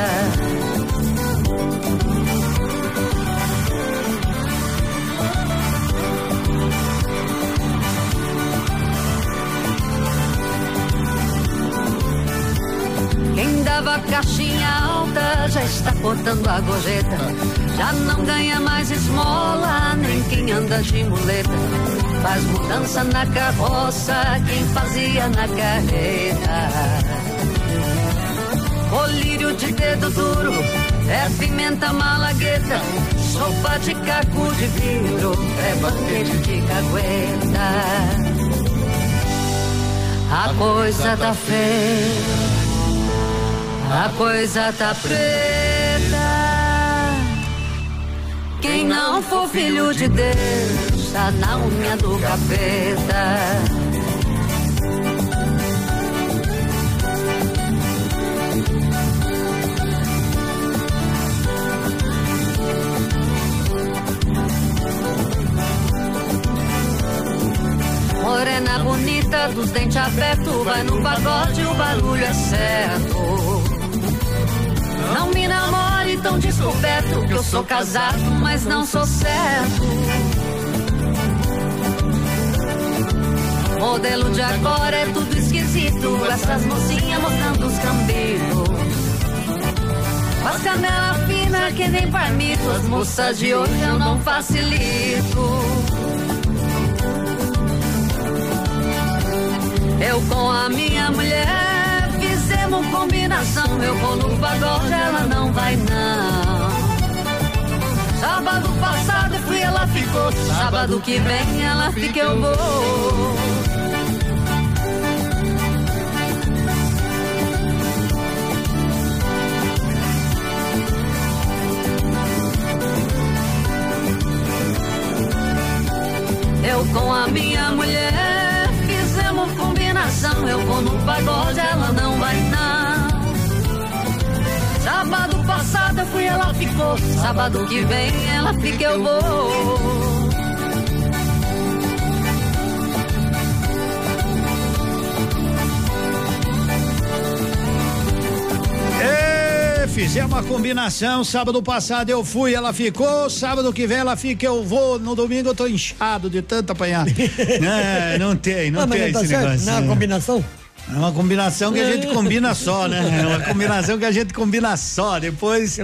Quem dava caixinha alta já está cortando a gorjeta. Já não ganha mais esmola, nem quem anda de muleta. Faz mudança na carroça, quem fazia na carreta. Colírio de dedo duro, é pimenta malagueta. Sopa de caco de vidro, é bandeja de cagueta. A coisa tá feia. A coisa tá preta. Quem não for filho de Deus, na unha do capeta. Morena bonita, dos dentes abertos, vai no pagode, o barulho é certo. Não me namore tão descoberto que eu sou casado, mas não sou certo. Modelo de agora é tudo esquisito, essas mocinhas mostrando os cambitos. As canela fina que nem parmito, as moças de hoje eu não facilito. Eu com a minha mulher fizemos combinação. Eu vou no pagode, ela não vai não. Sábado passado eu fui, ela ficou. Sábado que vem ela fica, eu vou. Eu com a minha mulher fizemos combinação. Eu vou no pagode, ela não vai não. Sábado passado eu fui, ela ficou. Sábado que vem ela fica, eu vou. Ê, Fizemos uma combinação, sábado passado eu fui, ela ficou, sábado que vem ela fica, eu vou, no domingo eu tô inchado de tanto apanhar. [laughs] é, não tem, não Ah, mas tem tá esse certo, negócio. não é uma combinação? É uma combinação que a gente [laughs] combina só, né? É uma combinação que a gente combina só, depois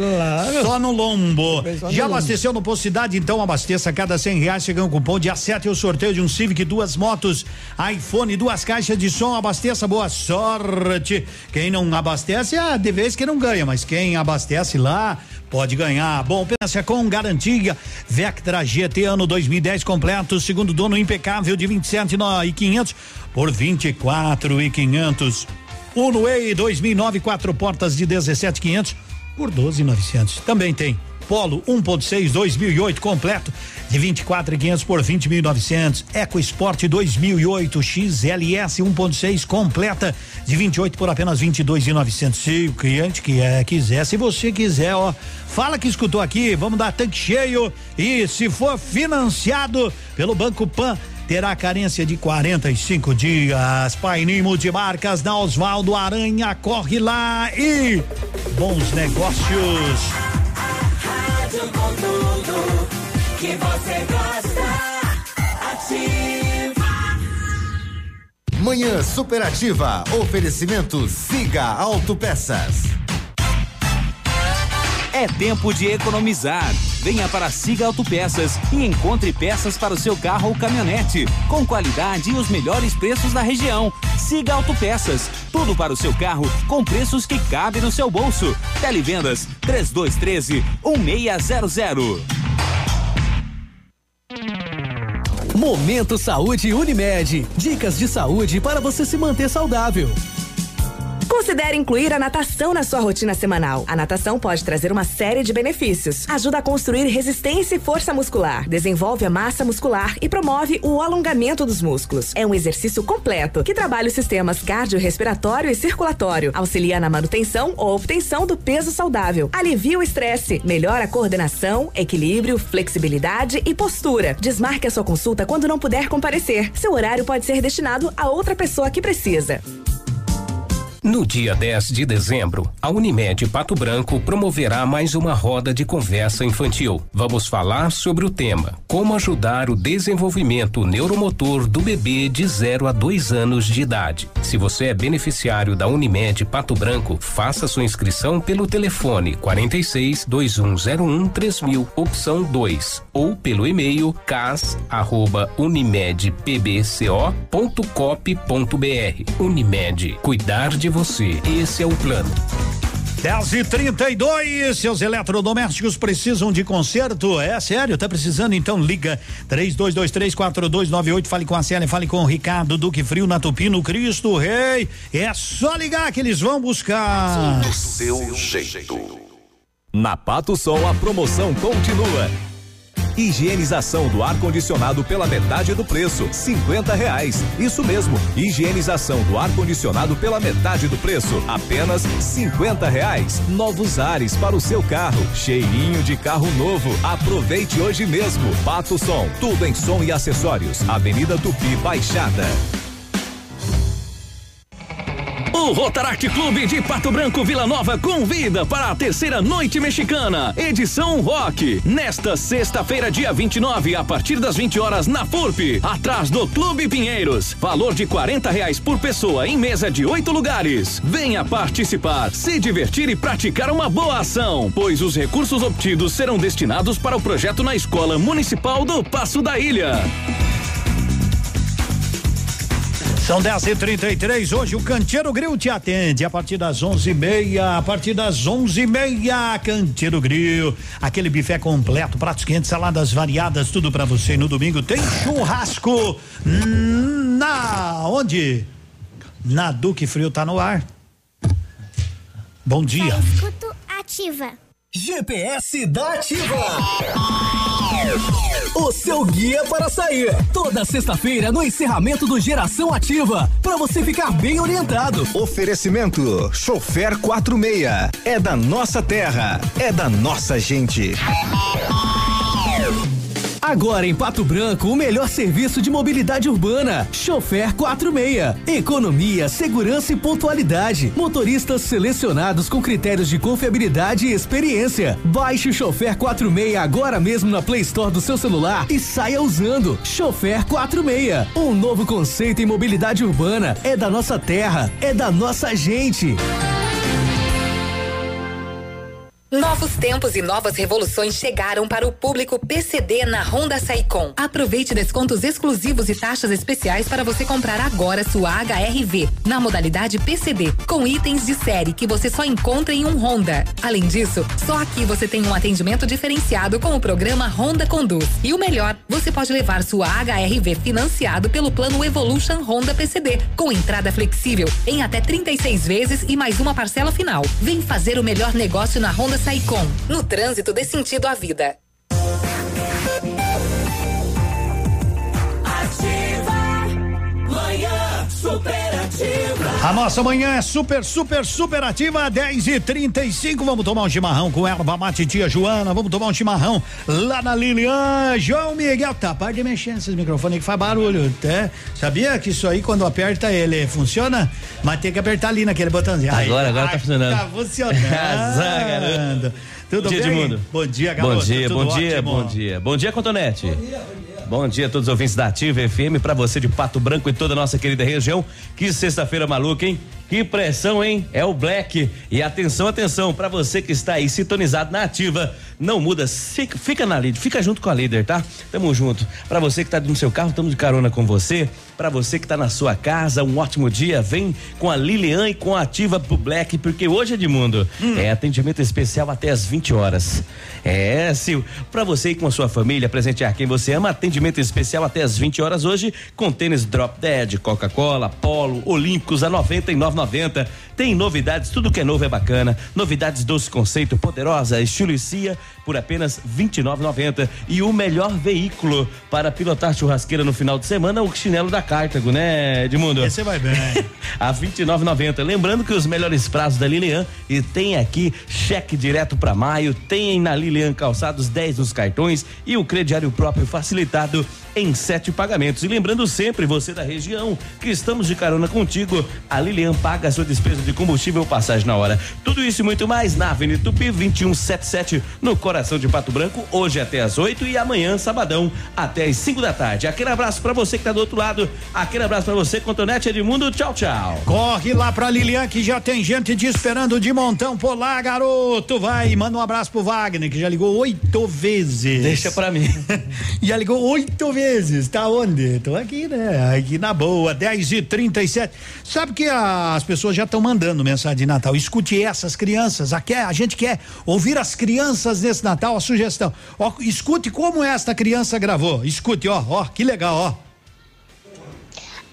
só no lombo. Só no Já lombo. abasteceu no Posto Cidade? Então abasteça cada cem reais, chega um cupom dia 7 o sorteio de um Civic, duas motos, iPhone, duas caixas de som, abasteça, boa sorte. Quem não abastece, é de vez que não ganha, mas quem abastece lá, pode ganhar. Bom, pensa com garantia, Vectra GT ano 2010 completo, segundo dono impecável de 27 e 500 por 24 e 500. Uno Way 2009 quatro portas de 17,500 por 12,900. Também tem Polo 1.6 2008 completo de 24,500 por 20.900. Eco Sport 2008 XLS 1.6 completa de 28 por apenas 22.900. Se o cliente que é, quiser, se você quiser, ó, fala que escutou aqui, vamos dar tanque cheio e se for financiado pelo Banco Pan terá carência de 45 dias. Paininho Multimarcas da Osvaldo Aranha, corre lá e bons negócios. Rádio com tudo que você gosta. Ativa. Manhã Superativa. Oferecimento Siga Autopeças. É tempo de economizar. Venha para Siga Autopeças e encontre peças para o seu carro ou caminhonete, com qualidade e os melhores preços da região. Siga Autopeças, tudo para o seu carro com preços que cabem no seu bolso. Televendas 3213 1600. Momento Saúde Unimed. Dicas de saúde para você se manter saudável. Considere incluir a natação na sua rotina semanal. A natação pode trazer uma série de benefícios. Ajuda a construir resistência e força muscular, desenvolve a massa muscular e promove o alongamento dos músculos. É um exercício completo que trabalha os sistemas cardiorrespiratório e circulatório, auxilia na manutenção ou obtenção do peso saudável, alivia o estresse, melhora a coordenação, equilíbrio, flexibilidade e postura. Desmarque a sua consulta quando não puder comparecer. Seu horário pode ser destinado a outra pessoa que precisa. No dia 10 de dezembro, a Unimed Pato Branco promoverá mais uma roda de conversa infantil. Vamos falar sobre o tema: Como ajudar o desenvolvimento neuromotor do bebê de 0 a 2 anos de idade. Se você é beneficiário da Unimed Pato Branco, faça sua inscrição pelo telefone 46 2101 3000, opção 2, ou pelo e-mail cas@unimedpbco.cop.br. Unimed, cuidar de você. Esse é o plano. 10 e 32 seus eletrodomésticos precisam de conserto? É sério, tá precisando? Então liga 32234298. Fale com a Célia, fale com o Ricardo Duque Frio na Tupi, no Cristo Rei. É só ligar que eles vão buscar. Do seu jeito. Na Pato Sol a promoção continua. Higienização do ar-condicionado pela metade do preço, cinquenta reais. Isso mesmo, higienização do ar-condicionado pela metade do preço, apenas cinquenta reais. Novos ares para o seu carro, cheirinho de carro novo. Aproveite hoje mesmo. Pato Som, tudo em som e acessórios. Avenida Tupi Baixada. O Rotaract Clube de Pato Branco Vila Nova convida para a terceira noite mexicana, edição rock, nesta sexta-feira, dia 29, a partir das 20 horas na FURP, atrás do Clube Pinheiros. Valor de 40 reais por pessoa em mesa de oito lugares. Venha participar, se divertir e praticar uma boa ação, pois os recursos obtidos serão destinados para o projeto na Escola Municipal do Passo da Ilha. São 10 e 33 Hoje o Canteiro Grill te atende a partir das 11 e meia. A partir das 11 e meia, Canteiro Grill. Aquele buffet completo, pratos quentes, saladas variadas, tudo para você. No domingo tem churrasco. Na onde? Na Duque Frio tá no ar. Bom dia. Escuto ativa. GPS da Ativa. O seu guia para sair. Toda sexta-feira no encerramento do Geração Ativa. Para você ficar bem orientado. Oferecimento: Chofer 46. É da nossa terra. É da nossa gente. Agora em Pato Branco, o melhor serviço de mobilidade urbana. Chofer 46. Economia, segurança e pontualidade. Motoristas selecionados com critérios de confiabilidade e experiência. Baixe o Chofer 46 agora mesmo na Play Store do seu celular e saia usando. Chofer 46. Um novo conceito em mobilidade urbana. É da nossa terra, é da nossa gente. Novos tempos e novas revoluções chegaram para o público PCD na Honda Saicom. Aproveite descontos exclusivos e taxas especiais para você comprar agora sua HRV na modalidade PCD, com itens de série que você só encontra em um Honda. Além disso, só aqui você tem um atendimento diferenciado com o programa Honda Conduz. E o melhor, você pode levar sua HRV financiado pelo plano Evolution Honda PCD, com entrada flexível em até 36 vezes e mais uma parcela final. Vem fazer o melhor negócio na Honda Saicom. No trânsito dê sentido à vida. A nossa manhã é super, super, super ativa, 10 e 35 Vamos tomar um chimarrão com erva mate tia Joana. Vamos tomar um chimarrão lá na Lilian. João Miguel, tá, para de mexer nesses microfones que faz barulho, tá? Sabia que isso aí, quando aperta ele, funciona? Mas tem que apertar ali naquele botãozinho. Aí, Agora, agora tá funcionando. Tá funcionando. [laughs] Tudo bom dia, bem? Edmundo. Bom dia, garoto. Bom dia, Tudo bom dia, ótimo? bom dia. Bom dia, Cotonete. Bom dia, bom dia. Bom dia a todos os ouvintes da Ativa FM, pra você de Pato Branco e toda a nossa querida região. Que sexta-feira maluca, hein? Que pressão, hein? É o Black. E atenção, atenção, para você que está aí sintonizado na ativa, não muda, fica, fica na líder, fica junto com a líder, tá? Tamo junto. Para você que tá no seu carro, estamos de carona com você. Para você que tá na sua casa, um ótimo dia. Vem com a Lilian e com a Ativa pro Black, porque hoje, Edmundo, é atendimento especial até as 20 horas. É, Sil, para você e com a sua família, presentear quem você ama, atendimento especial até as 20 horas hoje, com tênis Drop Dead, Coca-Cola, Polo, Olímpicos a 99,90. Tem novidades, tudo que é novo é bacana. Novidades doce conceito, poderosa, estilo e cia por apenas 29,90 e o melhor veículo para pilotar churrasqueira no final de semana, o chinelo da Cartago, né, Edmundo? Esse vai bem. [laughs] a 29,90. Lembrando que os melhores prazos da Lilian e tem aqui cheque direto para maio, tem na Lilian calçados 10 nos cartões e o crediário próprio facilitado em sete pagamentos. E lembrando sempre, você da região, que estamos de carona contigo, a Lilian paga a sua despesa de combustível passagem na hora. Tudo isso e muito mais na Avenida Tupi 2177, no coração de Pato Branco, hoje até às 8 e amanhã, sabadão, até às 5 da tarde. Aquele abraço para você que tá do outro lado, aquele abraço para você, Contonete Edmundo, tchau, tchau. Corre lá pra Lilian que já tem gente te esperando de montão por lá, garoto. Vai, manda um abraço pro Wagner, que já ligou oito vezes. Deixa pra mim. [laughs] já ligou oito vezes. Tá onde? Tô aqui, né? Aqui na boa, 10 e 37 Sabe que as pessoas já estão mandando mensagem de Natal. Escute essas crianças. A, quer, a gente quer ouvir as crianças nesse Natal, a sugestão. Ó, escute como esta criança gravou. Escute, ó, ó, que legal, ó.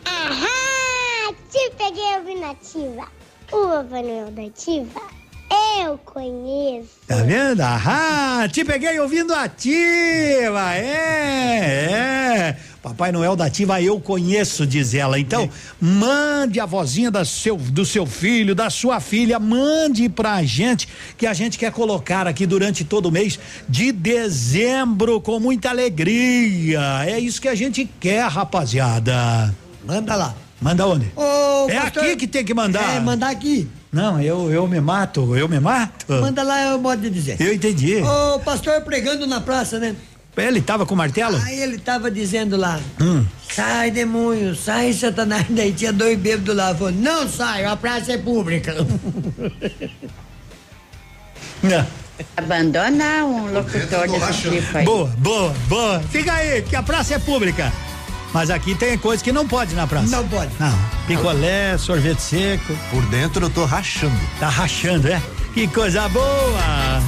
Ahá! Te peguei ouvindo ativa. O Papai Noel da ativa. Eu conheço. Tá vendo? Ahá, te peguei ouvindo ativa. É, é. Papai Noel da Ativa eu conheço, diz ela. Então, mande a vozinha da seu, do seu filho, da sua filha, mande pra gente, que a gente quer colocar aqui durante todo o mês de dezembro com muita alegria. É isso que a gente quer, rapaziada. Manda lá. Manda onde? Ô, é pastor- aqui que tem que mandar. É, mandar aqui. Não, eu, eu me mato, eu me mato. Manda lá, é o modo de dizer. Eu entendi. O pastor pregando na praça, né? Ele tava com o martelo? Aí ele tava dizendo lá, Hum. sai demônio, sai satanás, [laughs] daí tinha dois bêbados lá, falou, não sai, a praça é pública. [laughs] Abandona um locutor desse tipo aí. Boa, boa, boa. Fica aí, que a praça é pública. Mas aqui tem coisa que não pode na praça. Não pode. Não. Picolé, sorvete seco. Por dentro eu tô rachando. Tá rachando, é? Que coisa boa!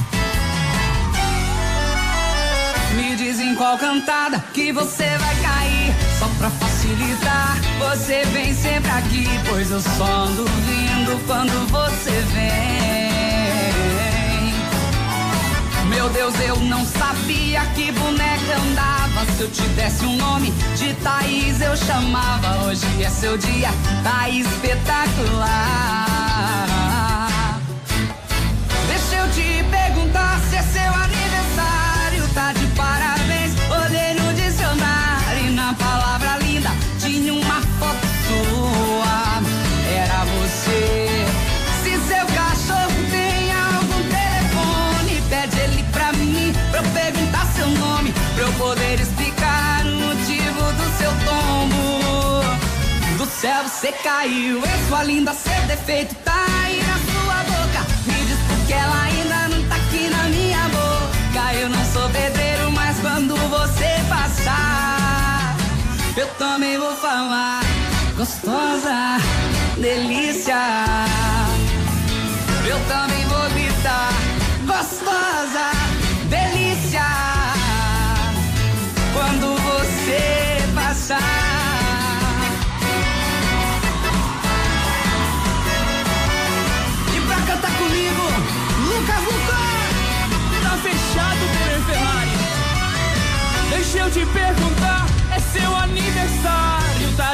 Me diz em qual cantada que você vai cair. Só pra facilitar, você vem sempre aqui. Pois eu só ando vindo quando você vem. Meu Deus, eu não sabia que boneca andava. Se eu te desse um nome de Thaís, eu chamava. Hoje é seu dia, tá espetacular. Céu você caiu, sua linda, seu defeito tá aí na sua boca. Me diz porque ela ainda não tá aqui na minha boca. Eu não sou pedreiro, mas quando você passar, eu também vou falar. Gostosa, delícia. Eu também vou gritar.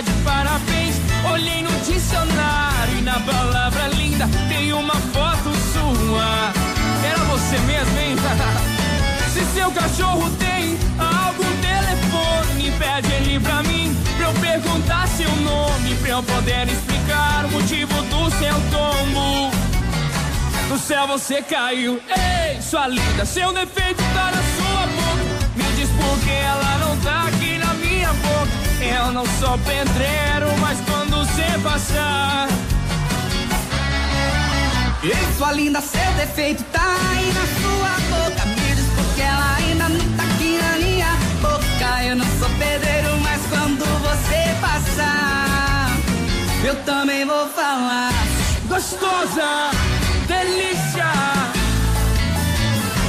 De parabéns. Olhei no dicionário e na palavra linda tem uma foto sua. Era você mesmo, hein? [laughs] Se seu cachorro tem algum telefone, pede ele pra mim, pra eu perguntar seu nome, pra eu poder explicar o motivo do seu tombo. Do céu você caiu, ei, sua linda, seu defeito tá na sua boca. Me diz por que ela não tá aqui. Eu não sou pedreiro, mas quando você passar, Ei, sua linda, seu defeito tá aí na sua boca. Me diz porque ela ainda não tá aqui na minha boca. Eu não sou pedreiro, mas quando você passar, eu também vou falar. Gostosa, delícia,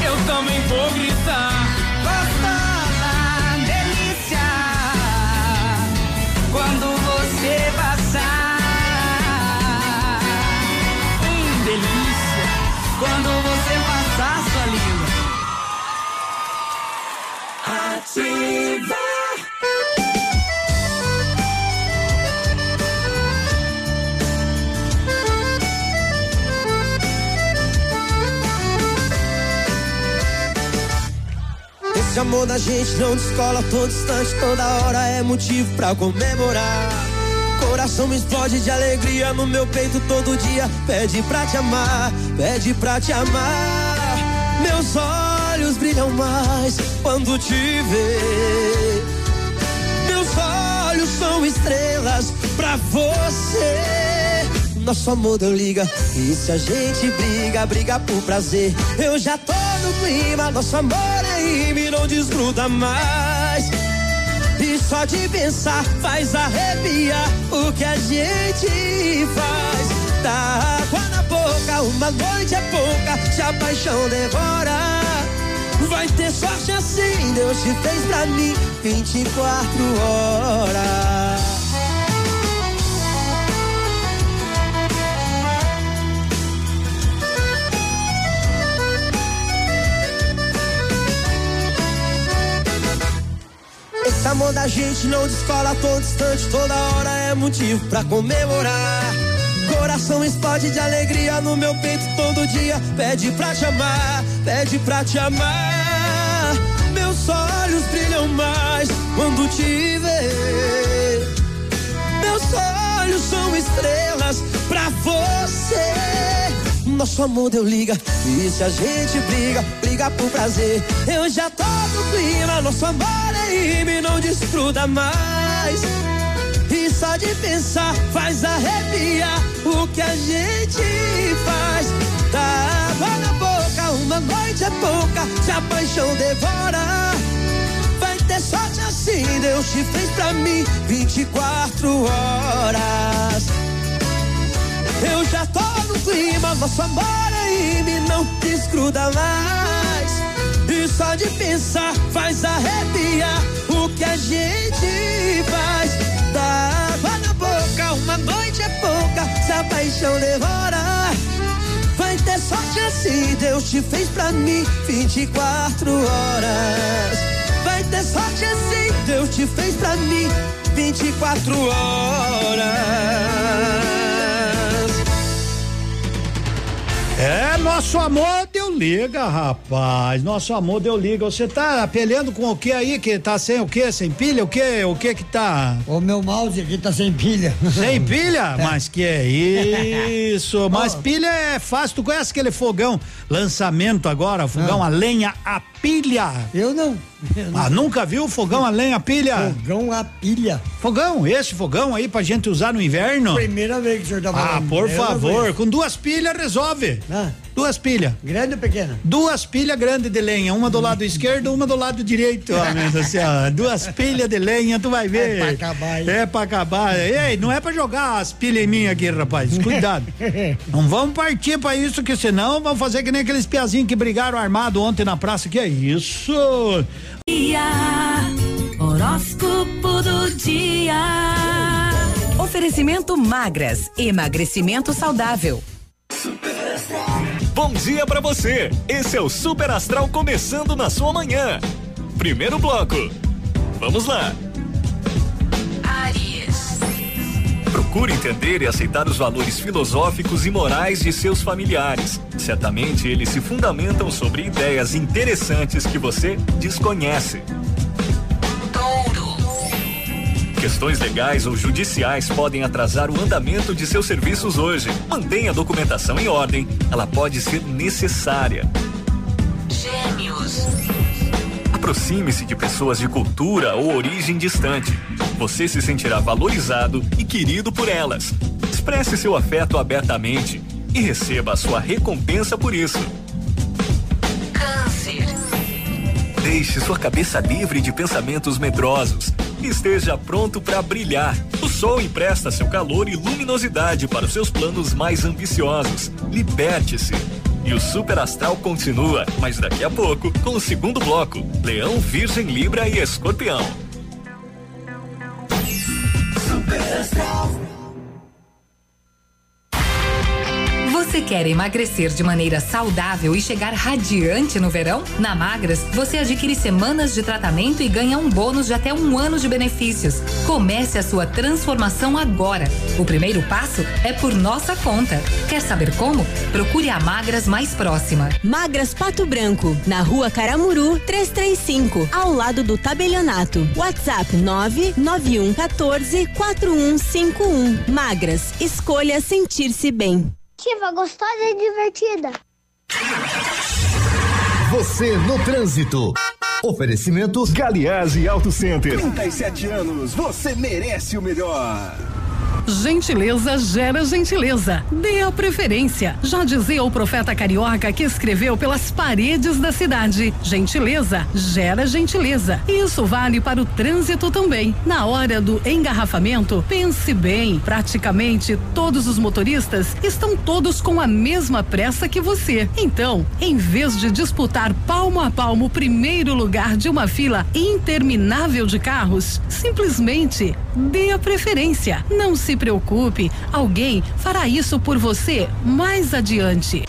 eu também vou gritar. Ativa. Esse amor da gente não descola todo instante, toda hora é motivo pra comemorar. Coração explode de alegria no meu peito todo dia. Pede pra te amar, pede pra te amar. Meus olhos brilham mais quando te vê. Meus olhos são estrelas pra você. Nosso amor deu liga. E se a gente briga, briga por prazer. Eu já tô no clima, nosso amor é ime, não desgruda mais. E só de pensar faz arrepiar o que a gente faz. Dá água na boca, uma noite é pouca, se a paixão devora. Vai ter sorte assim, Deus te fez pra mim 24 horas. Esse amor da gente não descola todo instante, toda hora é motivo pra comemorar. Coração explode de alegria no meu peito todo dia. Pede pra te amar, pede pra te amar. Meus olhos brilham mais quando te vê. Meus olhos são estrelas pra você. Nosso amor deu liga, e se a gente briga, briga por prazer. Eu já tô no clima, nosso amor é ime, não desgruda mais. Só de pensar faz arrepiar o que a gente faz. Dá água na boca, uma noite é pouca, se a paixão devora. Vai ter sorte assim, Deus te fez pra mim 24 horas. Eu já tô no clima, nosso amor ime, não desgruda mais. E só de pensar faz arrepiar o que a gente faz. Uma noite é pouca, se a paixão devora. Vai ter sorte assim, Deus te fez pra mim 24 horas. Vai ter sorte assim, Deus te fez pra mim 24 horas. É, nosso amor deu liga, rapaz. Nosso amor deu liga. Você tá apelhando com o que aí? Que tá sem o que? Sem pilha? O que? O que que tá? O meu mouse aqui tá sem pilha. Sem [laughs] pilha? Mas que é isso? [laughs] Mas pilha é fácil. Tu conhece aquele fogão? Lançamento agora, fogão a lenha a pilha. Eu não. Ah, nunca viu fogão a lenha a pilha? Fogão a pilha. Fogão, esse fogão aí pra gente usar no inverno? Primeira vez que o senhor tá Ah, falando. por Eu não favor, conheço. com duas pilhas resolve. Duas pilhas. Grande ou pequena? Duas pilhas grandes de lenha, uma do lado esquerdo, uma do lado direito. Ó, do céu. [laughs] Duas pilhas de lenha, tu vai ver. É pra acabar, hein? É pra acabar. Ei, não é pra jogar as pilhas em mim aqui, rapaz. Cuidado. [laughs] não vamos partir pra isso, que senão vamos fazer que nem aqueles piazinhos que brigaram armado ontem na praça. Que é isso? Horóscopo do dia. Oferecimento magras, emagrecimento saudável. Bom dia pra você. Esse é o Super Astral começando na sua manhã. Primeiro bloco. Vamos lá. Aries. Procure entender e aceitar os valores filosóficos e morais de seus familiares. Certamente eles se fundamentam sobre ideias interessantes que você desconhece. Questões legais ou judiciais podem atrasar o andamento de seus serviços hoje. Mantenha a documentação em ordem, ela pode ser necessária. Gêmeos. Aproxime-se de pessoas de cultura ou origem distante. Você se sentirá valorizado e querido por elas. Expresse seu afeto abertamente. e receba a sua recompensa por isso. Câncer. Deixe sua cabeça livre de pensamentos medrosos. Esteja pronto para brilhar. O sol empresta seu calor e luminosidade para os seus planos mais ambiciosos. Liberte-se. E o Super Astral continua, mas daqui a pouco, com o segundo bloco: Leão, Virgem, Libra e Escorpião. Você quer emagrecer de maneira saudável e chegar radiante no verão? Na Magras, você adquire semanas de tratamento e ganha um bônus de até um ano de benefícios. Comece a sua transformação agora. O primeiro passo é por nossa conta. Quer saber como? Procure a Magras mais próxima. Magras Pato Branco, na rua Caramuru, 335, ao lado do tabelionato. WhatsApp 99114 4151. Magras, escolha sentir-se bem. Ativa, gostosa e divertida. Você no trânsito. Oferecimento Galiase Auto Center. 37 anos, você merece o melhor. Gentileza gera gentileza. Dê a preferência. Já dizia o profeta carioca que escreveu pelas paredes da cidade. Gentileza gera gentileza. Isso vale para o trânsito também. Na hora do engarrafamento, pense bem. Praticamente todos os motoristas estão todos com a mesma pressa que você. Então, em vez de disputar palmo a palmo o primeiro lugar de uma fila interminável de carros, simplesmente dê a preferência. Não se preocupe, alguém fará isso por você mais adiante.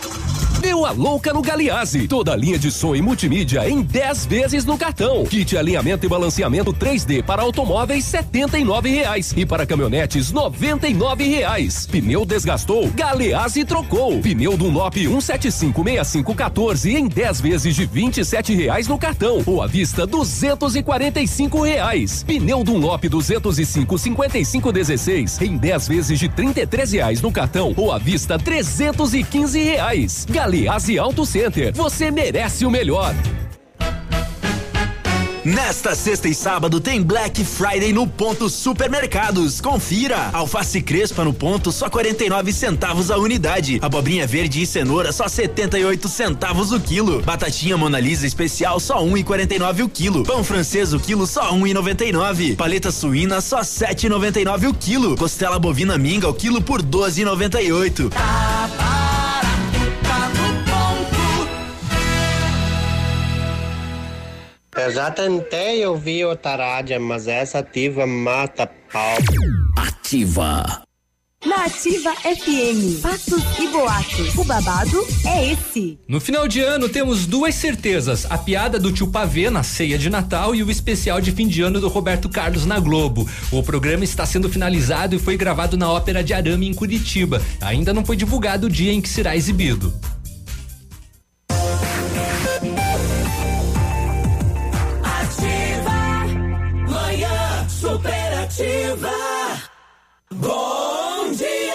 Deu a louca no Galiase. Toda a linha de som e multimídia em 10 vezes no cartão. Kit alinhamento e balanceamento 3D para automóveis 79 reais e para caminhonetes 99 reais. Pneu desgastou, Galeazzi trocou. Pneu Dunlop 1756514 em 10 vezes de 27 reais no cartão ou à vista 245 reais. Pneu Dunlop 205 5516 em 10 vezes de 33 reais no cartão ou à vista R$ 315 reais. Galeazzi Auto Center, você merece o melhor. Nesta sexta e sábado tem Black Friday no Ponto Supermercados. Confira. Alface crespa no ponto só 49 centavos a unidade. Abobrinha verde e cenoura só 78 centavos o quilo. Batatinha Mona Lisa especial só 1,49 o quilo. Pão francês o quilo só 1,99. Paleta suína só 7,99 o quilo. Costela bovina minga o quilo por 12,98. Eu já tentei ouvir outra rádio, mas essa ativa mata pau. Ativa. Na Ativa FM, fatos e boatos. O babado é esse. No final de ano temos duas certezas: a piada do tio Pavê na ceia de Natal e o especial de fim de ano do Roberto Carlos na Globo. O programa está sendo finalizado e foi gravado na Ópera de Arame em Curitiba. Ainda não foi divulgado o dia em que será exibido. Superativa. Bom dia.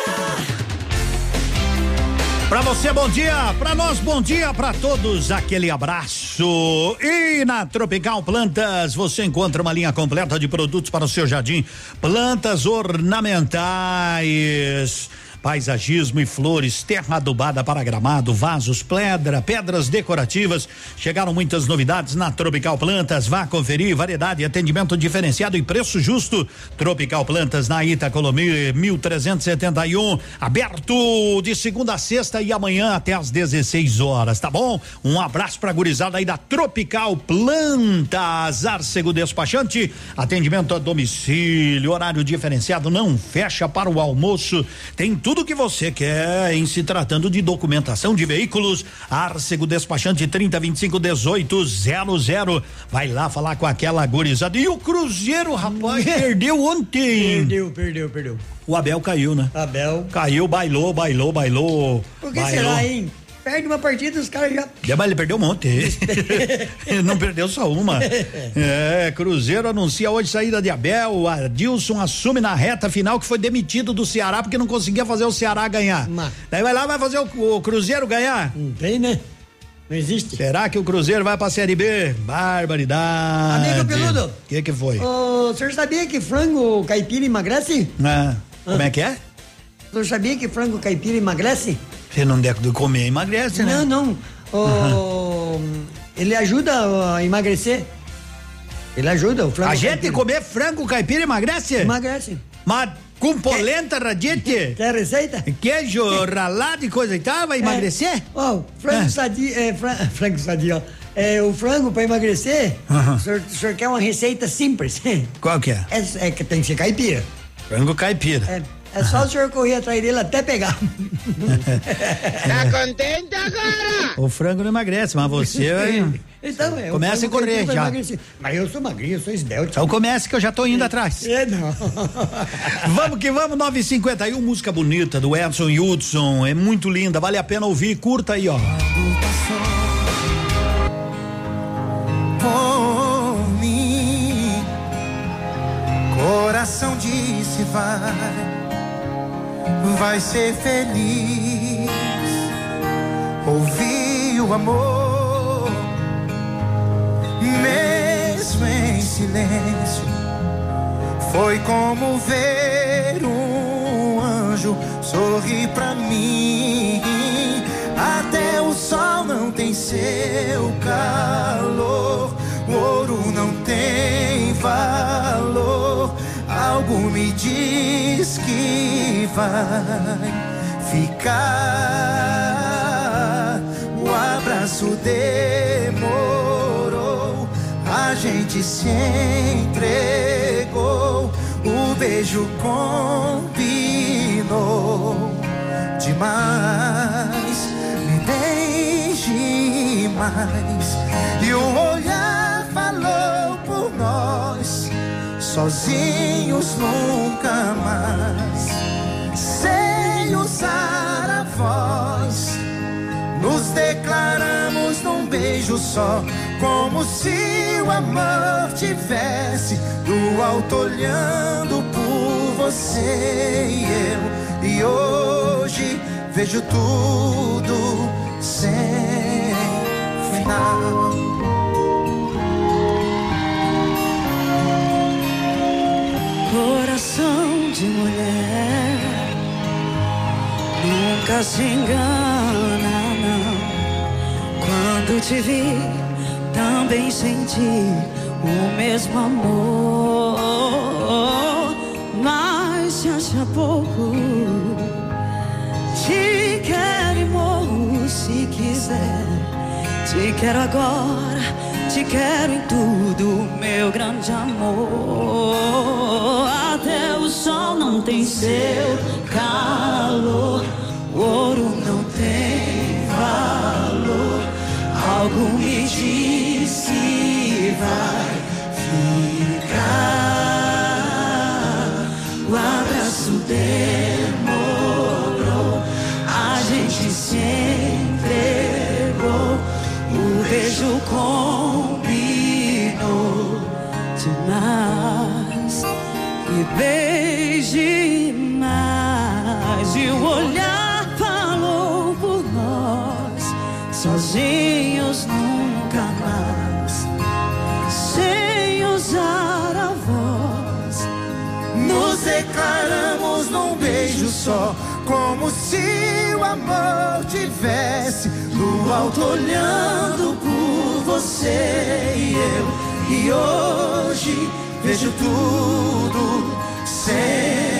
Pra você, bom dia. Pra nós, bom dia. Pra todos, aquele abraço. E na Tropical Plantas, você encontra uma linha completa de produtos para o seu jardim. Plantas ornamentais. Paisagismo e flores, terra adubada para gramado, vasos, pedra, pedras decorativas. Chegaram muitas novidades na Tropical Plantas. Vá conferir variedade, atendimento diferenciado e preço justo. Tropical Plantas na Itacolomi 1371, aberto de segunda a sexta e amanhã até às 16 horas, tá bom? Um abraço pra gurizada aí da Tropical Plantas, Arcego Despachante, atendimento a domicílio, horário diferenciado, não fecha para o almoço. Tem tudo que você quer em se tratando de documentação de veículos. Arcego Despachante 30 25 18 00. Vai lá falar com aquela gurizada. E o Cruzeiro, rapaz, [laughs] perdeu ontem. Perdeu, perdeu, perdeu. O Abel caiu, né? Abel. Caiu, bailou, bailou, bailou. Por que bailou. será, hein? Perde uma partida, os caras já. É, mas ele perdeu um monte. [laughs] Não perdeu só uma. É, Cruzeiro anuncia hoje saída de Abel. O Adilson assume na reta final que foi demitido do Ceará porque não conseguia fazer o Ceará ganhar. Daí vai lá, vai fazer o, o Cruzeiro ganhar? Não tem, né? Não existe. Será que o Cruzeiro vai pra Série B? Barbaridade. Amigo Peludo. O que que foi? O senhor sabia que frango caipira emagrece? Ah, como é que é? O senhor sabia que frango caipira emagrece? Se não der de comer, emagrece, né? Não, não. O- Ele ajuda a emagrecer. Ele ajuda o frango. A gente caipira. comer frango caipira emagrece? Emagrece. Mas com polenta, radite? Quer receita? Queijo ralado e coisa e tal, vai emagrecer? Ó, frango É. sadio, é, fra- [laughs] frango sadio, ó. É, o frango para emagrecer, Aham. o, senhor, o senhor quer uma receita simples. Qual que é? É, é que tem que ser caipira. Frango caipira. É, é só o senhor correr atrás dele até pegar. Tá contente agora? O frango não emagrece, mas você vai- Então, é, Começa a correr já. emagrecer. Mas eu sou magrinho, eu sou esbelto. Então comece que eu já tô indo atrás. É, não. [laughs] Vamos que vamos, 951, música bonita do Edson Hudson. É muito linda, vale a pena ouvir. Curta aí, ó. por mim. Coração disse vai, vai ser feliz. Ouvi o amor, mesmo em silêncio. Foi como ver um anjo sorrir pra mim. Até o sol não tem seu calor, o ouro não tem valor. Algo me diz que vai ficar. O abraço demorou, a gente se entregou, o beijo combinou demais. Me beije mais. E o olhar falou por nós, sozinhos nunca mais. Sem usar a voz, nos declaramos num beijo só, como se o amor tivesse do alto olhando por você e eu. E hoje vejo tudo sem final. Coração de mulher nunca se engana, não. Quando te vi, também senti o mesmo amor. Mas se acha pouco, te quero e morro se quiser. Te quero agora, te quero em tudo, meu grande amor. Até o sol não tem seu calor, ouro não tem valor. Algo me diz que vai ficar. O abraço demorou, a gente se entregou. O beijo combinou demais. E beije só, como se o amor tivesse do alto olhando por você e eu. E hoje vejo tudo sem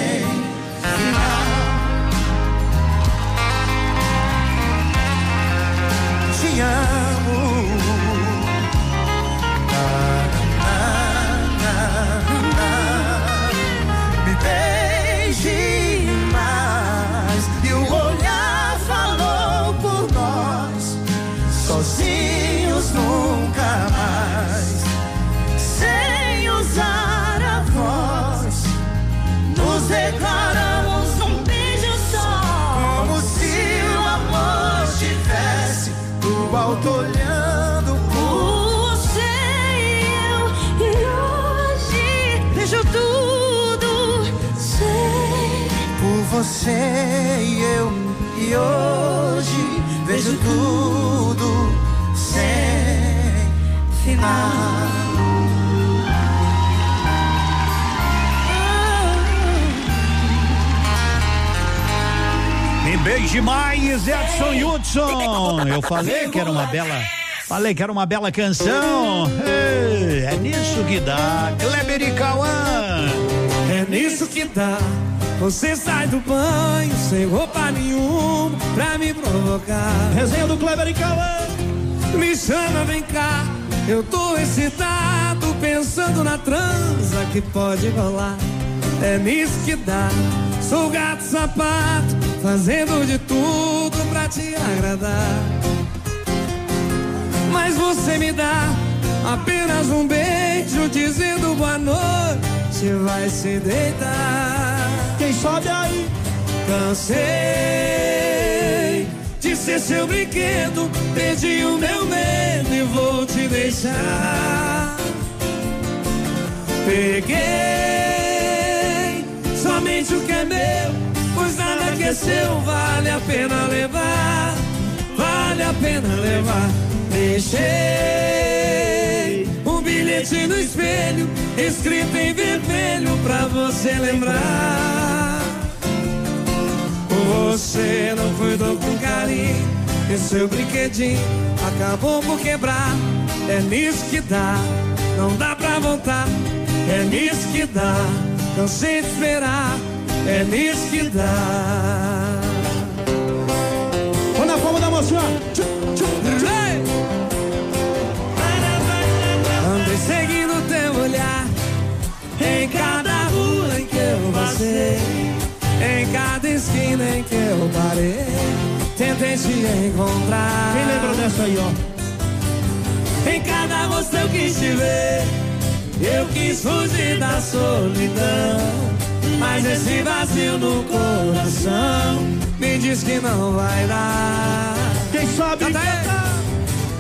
alto olhando por Você e eu, e hoje vejo tudo sem por você e eu e hoje vejo tudo sem final. Beijo mais, Edson Hudson. Eu falei que era uma bela. Falei que era uma bela canção. Ei, é nisso que dá. Kleber e Cauã. É nisso que dá. Você sai do banho sem roupa nenhuma pra me provocar. Resenha do Kleber e Cauã. Me chama, vem cá. Eu tô excitado pensando na transa que pode rolar. É nisso que dá. Sou gato sapato, fazendo de tudo pra te agradar. Mas você me dá apenas um beijo dizendo boa noite, vai se deitar. Quem sobe aí? Cansei de ser seu brinquedo, perdi o meu medo e vou te deixar. Peguei somente o que é meu, pois nada que é seu vale a pena levar, vale a pena levar. Deixei um bilhete no espelho, escrito em vermelho pra você lembrar. Você não cuidou com carinho, e seu brinquedinho acabou por quebrar. É nisso que dá, não dá pra voltar. É nisso que dá, cansei de esperar. É nisso que dá. Põe na palma da moça. Andei seguindo teu olhar em cada rua em que eu passei, em cada esquina em que eu parei. Tentei te encontrar. Quem lembra dessa aí, ó? Em cada rosto eu quis te ver. Eu quis fugir da solidão. Mas esse vazio no coração me diz que não vai dar. Quem sabe Canta.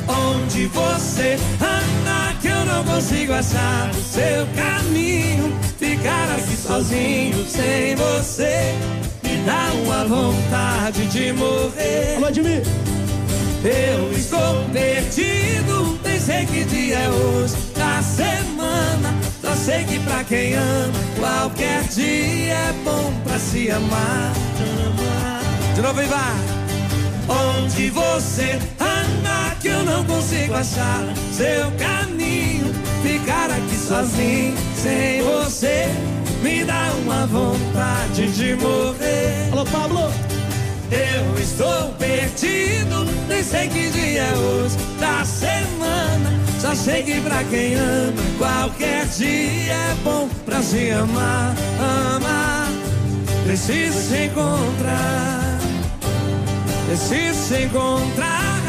Onde você anda que eu não consigo achar o seu caminho. Ficar aqui sozinho sem você me dá uma vontade de morrer. Alô. Eu estou perdido, nem sei que dia é hoje da semana. Sei que pra quem ama, qualquer dia é bom pra se amar. De novo, e vai. Onde você anda que eu não consigo achar seu caminho. Ficar aqui sozinho, sem você, me dá uma vontade de morrer. Alô, Pablo. Eu estou perdido, nem sei que dia é hoje da semana. Só sei que pra quem ama, qualquer dia é bom pra se amar, amar. Preciso se encontrar, preciso se encontrar,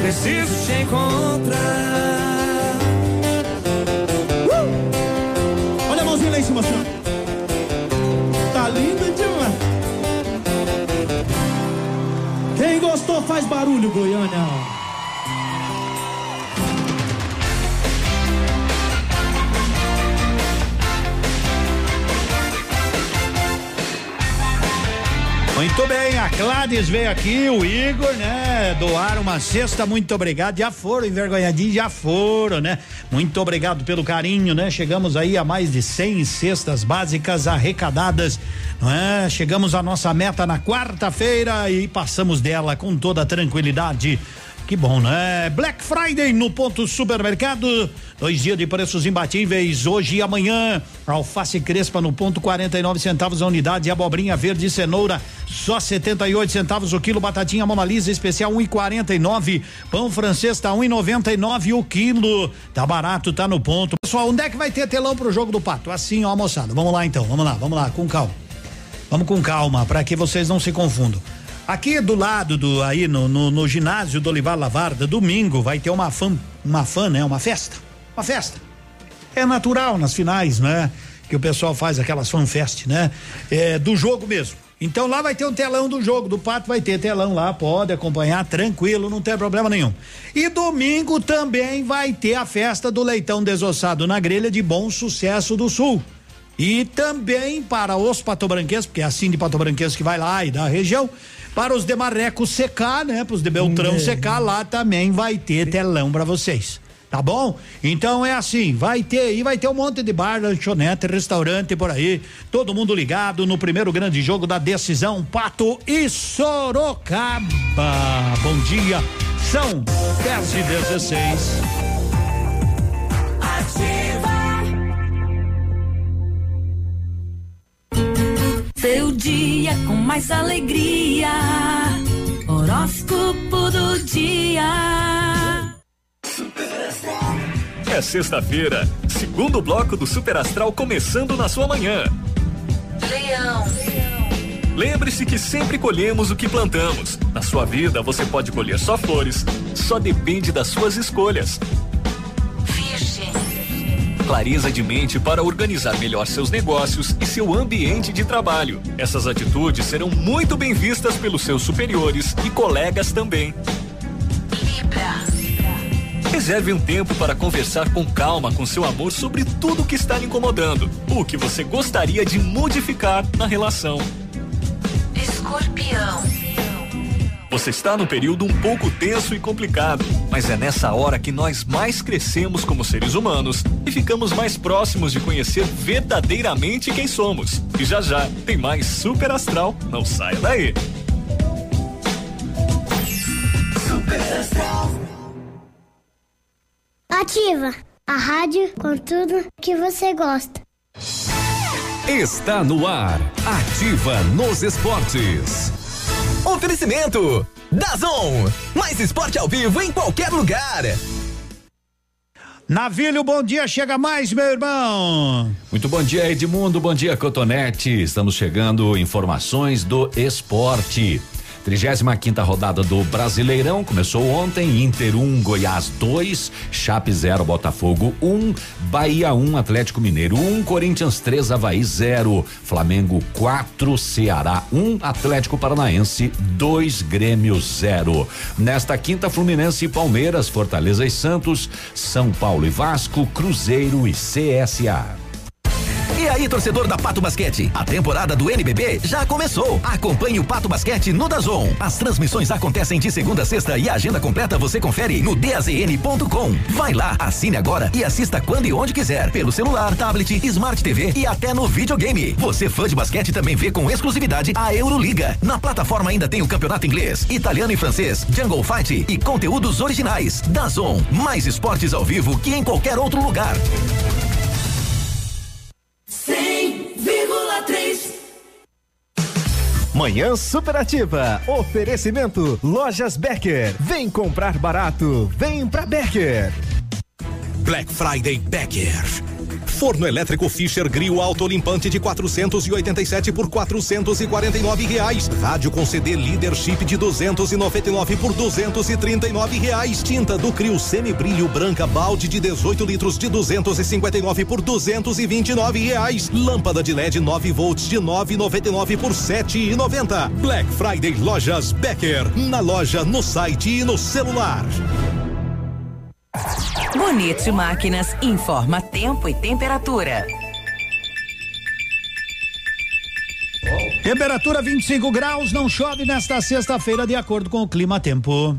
preciso te encontrar. Uh! Olha a mãozinha lá em cima, senhor. Gostou faz barulho, Goiânia. Muito bem, a Gladys veio aqui, o Igor, né? Doaram uma cesta, muito obrigado. Já foram envergonhadinhos, já foram, né? Muito obrigado pelo carinho, né? Chegamos aí a mais de 100 cestas básicas arrecadadas, não é? Chegamos à nossa meta na quarta-feira e passamos dela com toda tranquilidade. Que bom, né? Black Friday no ponto supermercado. Dois dias de preços imbatíveis hoje e amanhã. Alface crespa no ponto 49 centavos a unidade. Abobrinha verde e cenoura só 78 centavos o quilo. Batatinha Mona Lisa especial 1,49. Pão francês tá 1,99 o quilo. Tá barato, tá no ponto. Pessoal, onde é que vai ter telão pro jogo do pato? Assim, ó, moçada. Vamos lá então, vamos lá, vamos lá, com calma. Vamos com calma, para que vocês não se confundam. Aqui do lado do aí no, no, no ginásio do Olivar Lavarda, domingo vai ter uma fã, uma fã, né? Uma festa, uma festa. É natural nas finais, né? Que o pessoal faz aquelas fanfest, né? É, do jogo mesmo. Então lá vai ter um telão do jogo, do Pato vai ter telão lá, pode acompanhar tranquilo, não tem problema nenhum. E domingo também vai ter a festa do leitão desossado na grelha de Bom Sucesso do Sul. E também para os patobranquenses, porque é assim de patobranquenses que vai lá e da região, para os de Marreco secar, né? Para os de Beltrão é. secar, lá também vai ter telão para vocês. Tá bom? Então é assim, vai ter aí, vai ter um monte de bar, lanchonete, restaurante por aí, todo mundo ligado no primeiro grande jogo da decisão, Pato e Sorocaba. Bom dia, são 10 e 16. Seu dia com mais alegria. Horóscopo do dia. É sexta-feira, segundo bloco do Super Astral começando na sua manhã. Leão. Lembre-se que sempre colhemos o que plantamos. Na sua vida, você pode colher só flores, só depende das suas escolhas. Clareza de mente para organizar melhor seus negócios e seu ambiente de trabalho. Essas atitudes serão muito bem vistas pelos seus superiores e colegas também. Reserve um tempo para conversar com calma com seu amor sobre tudo que está lhe incomodando, o que você gostaria de modificar na relação. Escorpião. Você está num período um pouco tenso e complicado, mas é nessa hora que nós mais crescemos como seres humanos e ficamos mais próximos de conhecer verdadeiramente quem somos. E já já tem mais Super Astral, não saia daí. Ativa a rádio com tudo que você gosta. Está no ar. Ativa nos esportes. Oferecimento Dazon, mais esporte ao vivo em qualquer lugar. Navilho, bom dia, chega mais, meu irmão. Muito bom dia, Edmundo. Bom dia, Cotonete. Estamos chegando informações do esporte. 35 quinta rodada do Brasileirão começou ontem. Inter 1, Goiás 2, Chape 0, Botafogo 1, Bahia 1, Atlético Mineiro 1, Corinthians 3, Havaí 0, Flamengo 4, Ceará 1, Atlético Paranaense 2, Grêmio 0. Nesta quinta, Fluminense e Palmeiras, Fortaleza e Santos, São Paulo e Vasco, Cruzeiro e CSA. Aí, torcedor da Pato Basquete, a temporada do NBB já começou. Acompanhe o Pato Basquete no Dazon. As transmissões acontecem de segunda a sexta e a agenda completa você confere no dazn.com. Vai lá, assine agora e assista quando e onde quiser, pelo celular, tablet, Smart TV e até no videogame. Você fã de basquete também vê com exclusividade a Euroliga. Na plataforma ainda tem o campeonato inglês, italiano e francês, Jungle Fight e conteúdos originais. Dazon, mais esportes ao vivo que em qualquer outro lugar. 100,3. Manhã Superativa. Oferecimento Lojas Becker. Vem comprar barato. Vem pra Becker. Black Friday Becker. Forno elétrico Fischer Grill autolimpante de 487 por 449 reais. Rádio com CD Leadership de 299 por 239 reais. Tinta do Crio Semibrilho branca balde de 18 litros de 259 por 229 reais. Lâmpada de LED 9 volts de 9,99 por 7,90. Black Friday Lojas Becker. Na loja, no site e no celular. Bonito Máquinas informa tempo e temperatura. Temperatura 25 graus, não chove nesta sexta-feira, de acordo com o clima tempo.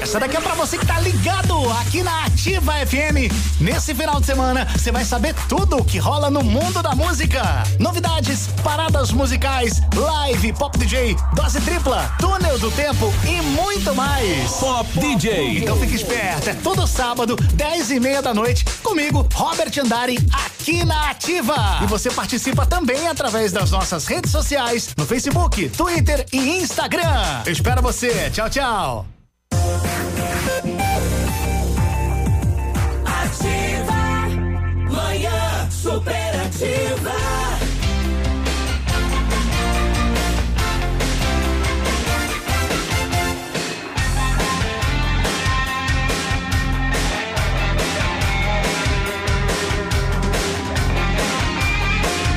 Essa daqui é pra você que tá ligado aqui na Ativa FM. Nesse final de semana, você vai saber tudo o que rola no mundo da música. Novidades, paradas musicais, live, pop DJ, dose tripla, túnel do tempo e muito mais. Pop DJ. Então fique esperto, é todo sábado, 10 e meia da noite, comigo, Robert Andari, aqui na Ativa. E você participa também através das nossas redes sociais, no Facebook, Twitter e Instagram. Eu espero você. Tchau, tchau. Ativa. Manhã superativa.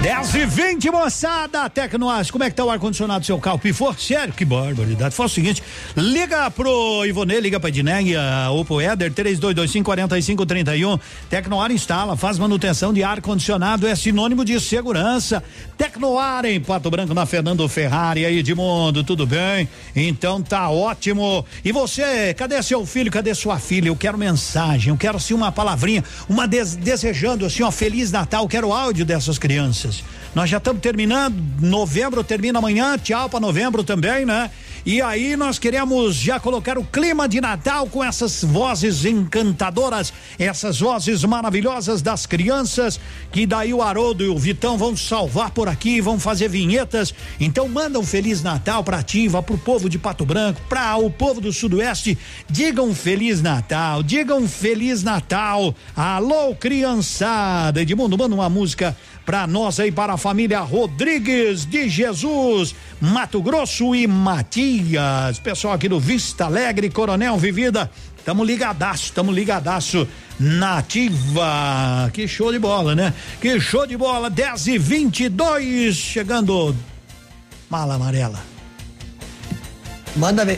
10 e 20 moçada, Tecnoas, como é que tá o ar-condicionado do seu carro? Pifou? Sério, que barbaridade. Faz o seguinte, liga pro Ivonê, liga pra Edneia ou pro Éder, 3225-4531. Tecnoar instala, faz manutenção de ar-condicionado, é sinônimo de segurança. Tecnoar em Pato Branco, na Fernando Ferrari, aí Edmundo, tudo bem? Então tá ótimo. E você, cadê seu filho, cadê sua filha? Eu quero mensagem, eu quero assim uma palavrinha, uma des desejando assim, ó, Feliz Natal, quero áudio dessas crianças. Nós já estamos terminando, novembro termina amanhã, tchau para novembro também, né? E aí nós queremos já colocar o clima de Natal com essas vozes encantadoras, essas vozes maravilhosas das crianças, que daí o Haroldo e o Vitão vão salvar por aqui, vão fazer vinhetas. Então manda um feliz Natal para Ativa, pro povo de Pato Branco, para o povo do Sudoeste. Digam feliz Natal, digam feliz Natal. Alô, criançada. Edmundo, manda uma música para nós aí, para a família Rodrigues de Jesus, Mato Grosso e Matias. Pessoal aqui do Vista Alegre, Coronel Vivida. Tamo ligadaço, tamo ligadaço nativa. Que show de bola, né? Que show de bola. 10 e 22 chegando. Mala amarela. Manda ver.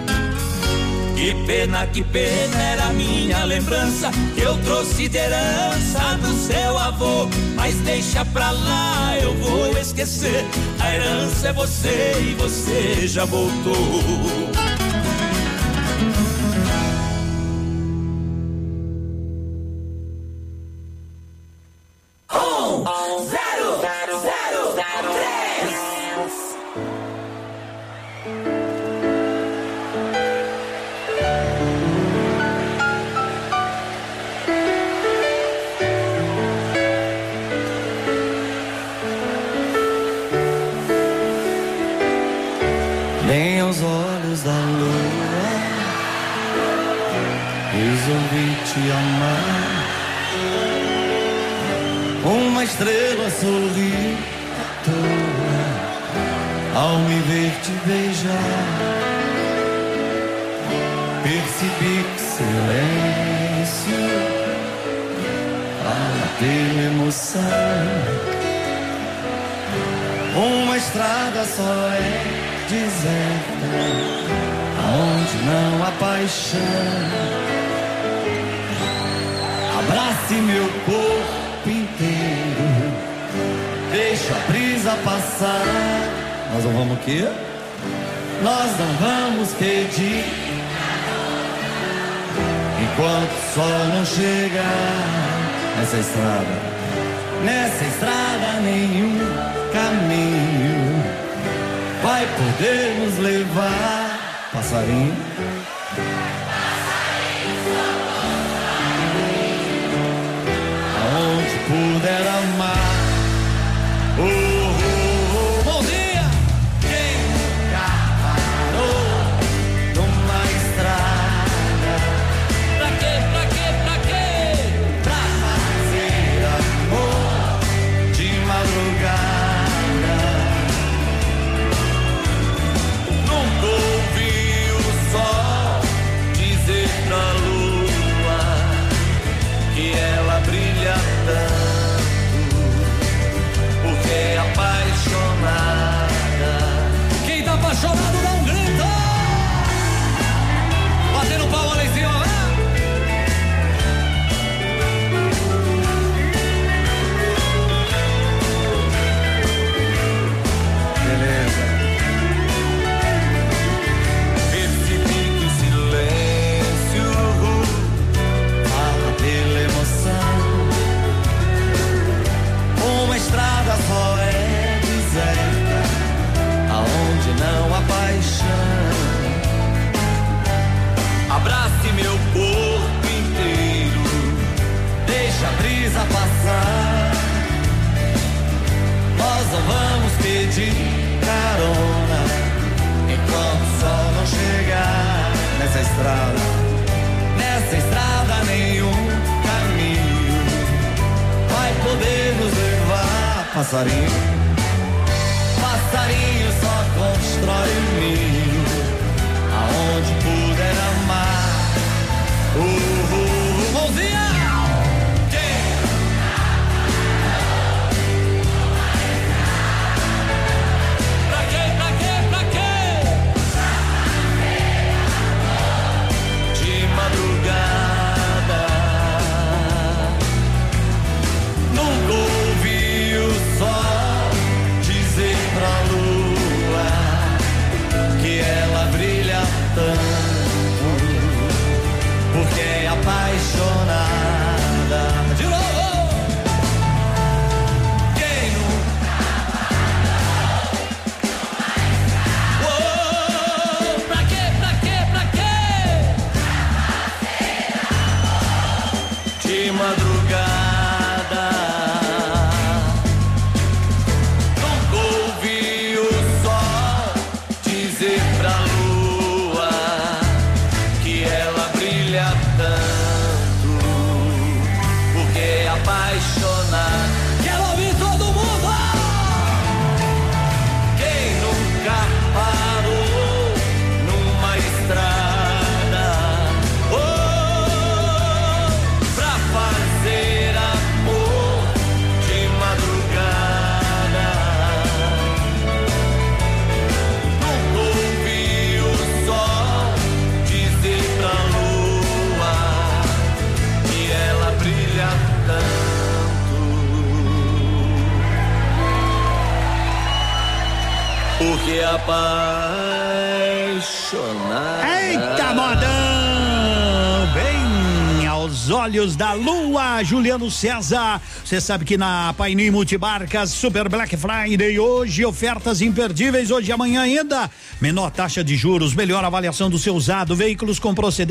Que pena, que pena era minha lembrança. Que eu trouxe de herança do seu avô. Mas deixa pra lá, eu vou esquecer. A herança é você e você já voltou Ao me ver te beijar, percebi que silêncio a ter emoção. Uma estrada só é deserta, aonde não há paixão. Abrace meu corpo inteiro, deixa a brisa passar. Nós não vamos o quê? Nós não vamos pedir. Enquanto o sol não chega Nessa estrada Nessa estrada nenhum caminho Vai poder nos levar. Passarinho? nessa estrada, nessa estrada nenhum caminho vai poder nos levar, passarinho. Passarinho só constrói o ninho aonde puder amar. Uh, uh, uh, apaixonada. Eita, modão! Bem aos olhos da lua, Juliano César. Você sabe que na Painil Multibarcas Super Black Friday hoje ofertas imperdíveis hoje e amanhã ainda. Menor taxa de juros, melhor avaliação do seu usado, veículos com procedência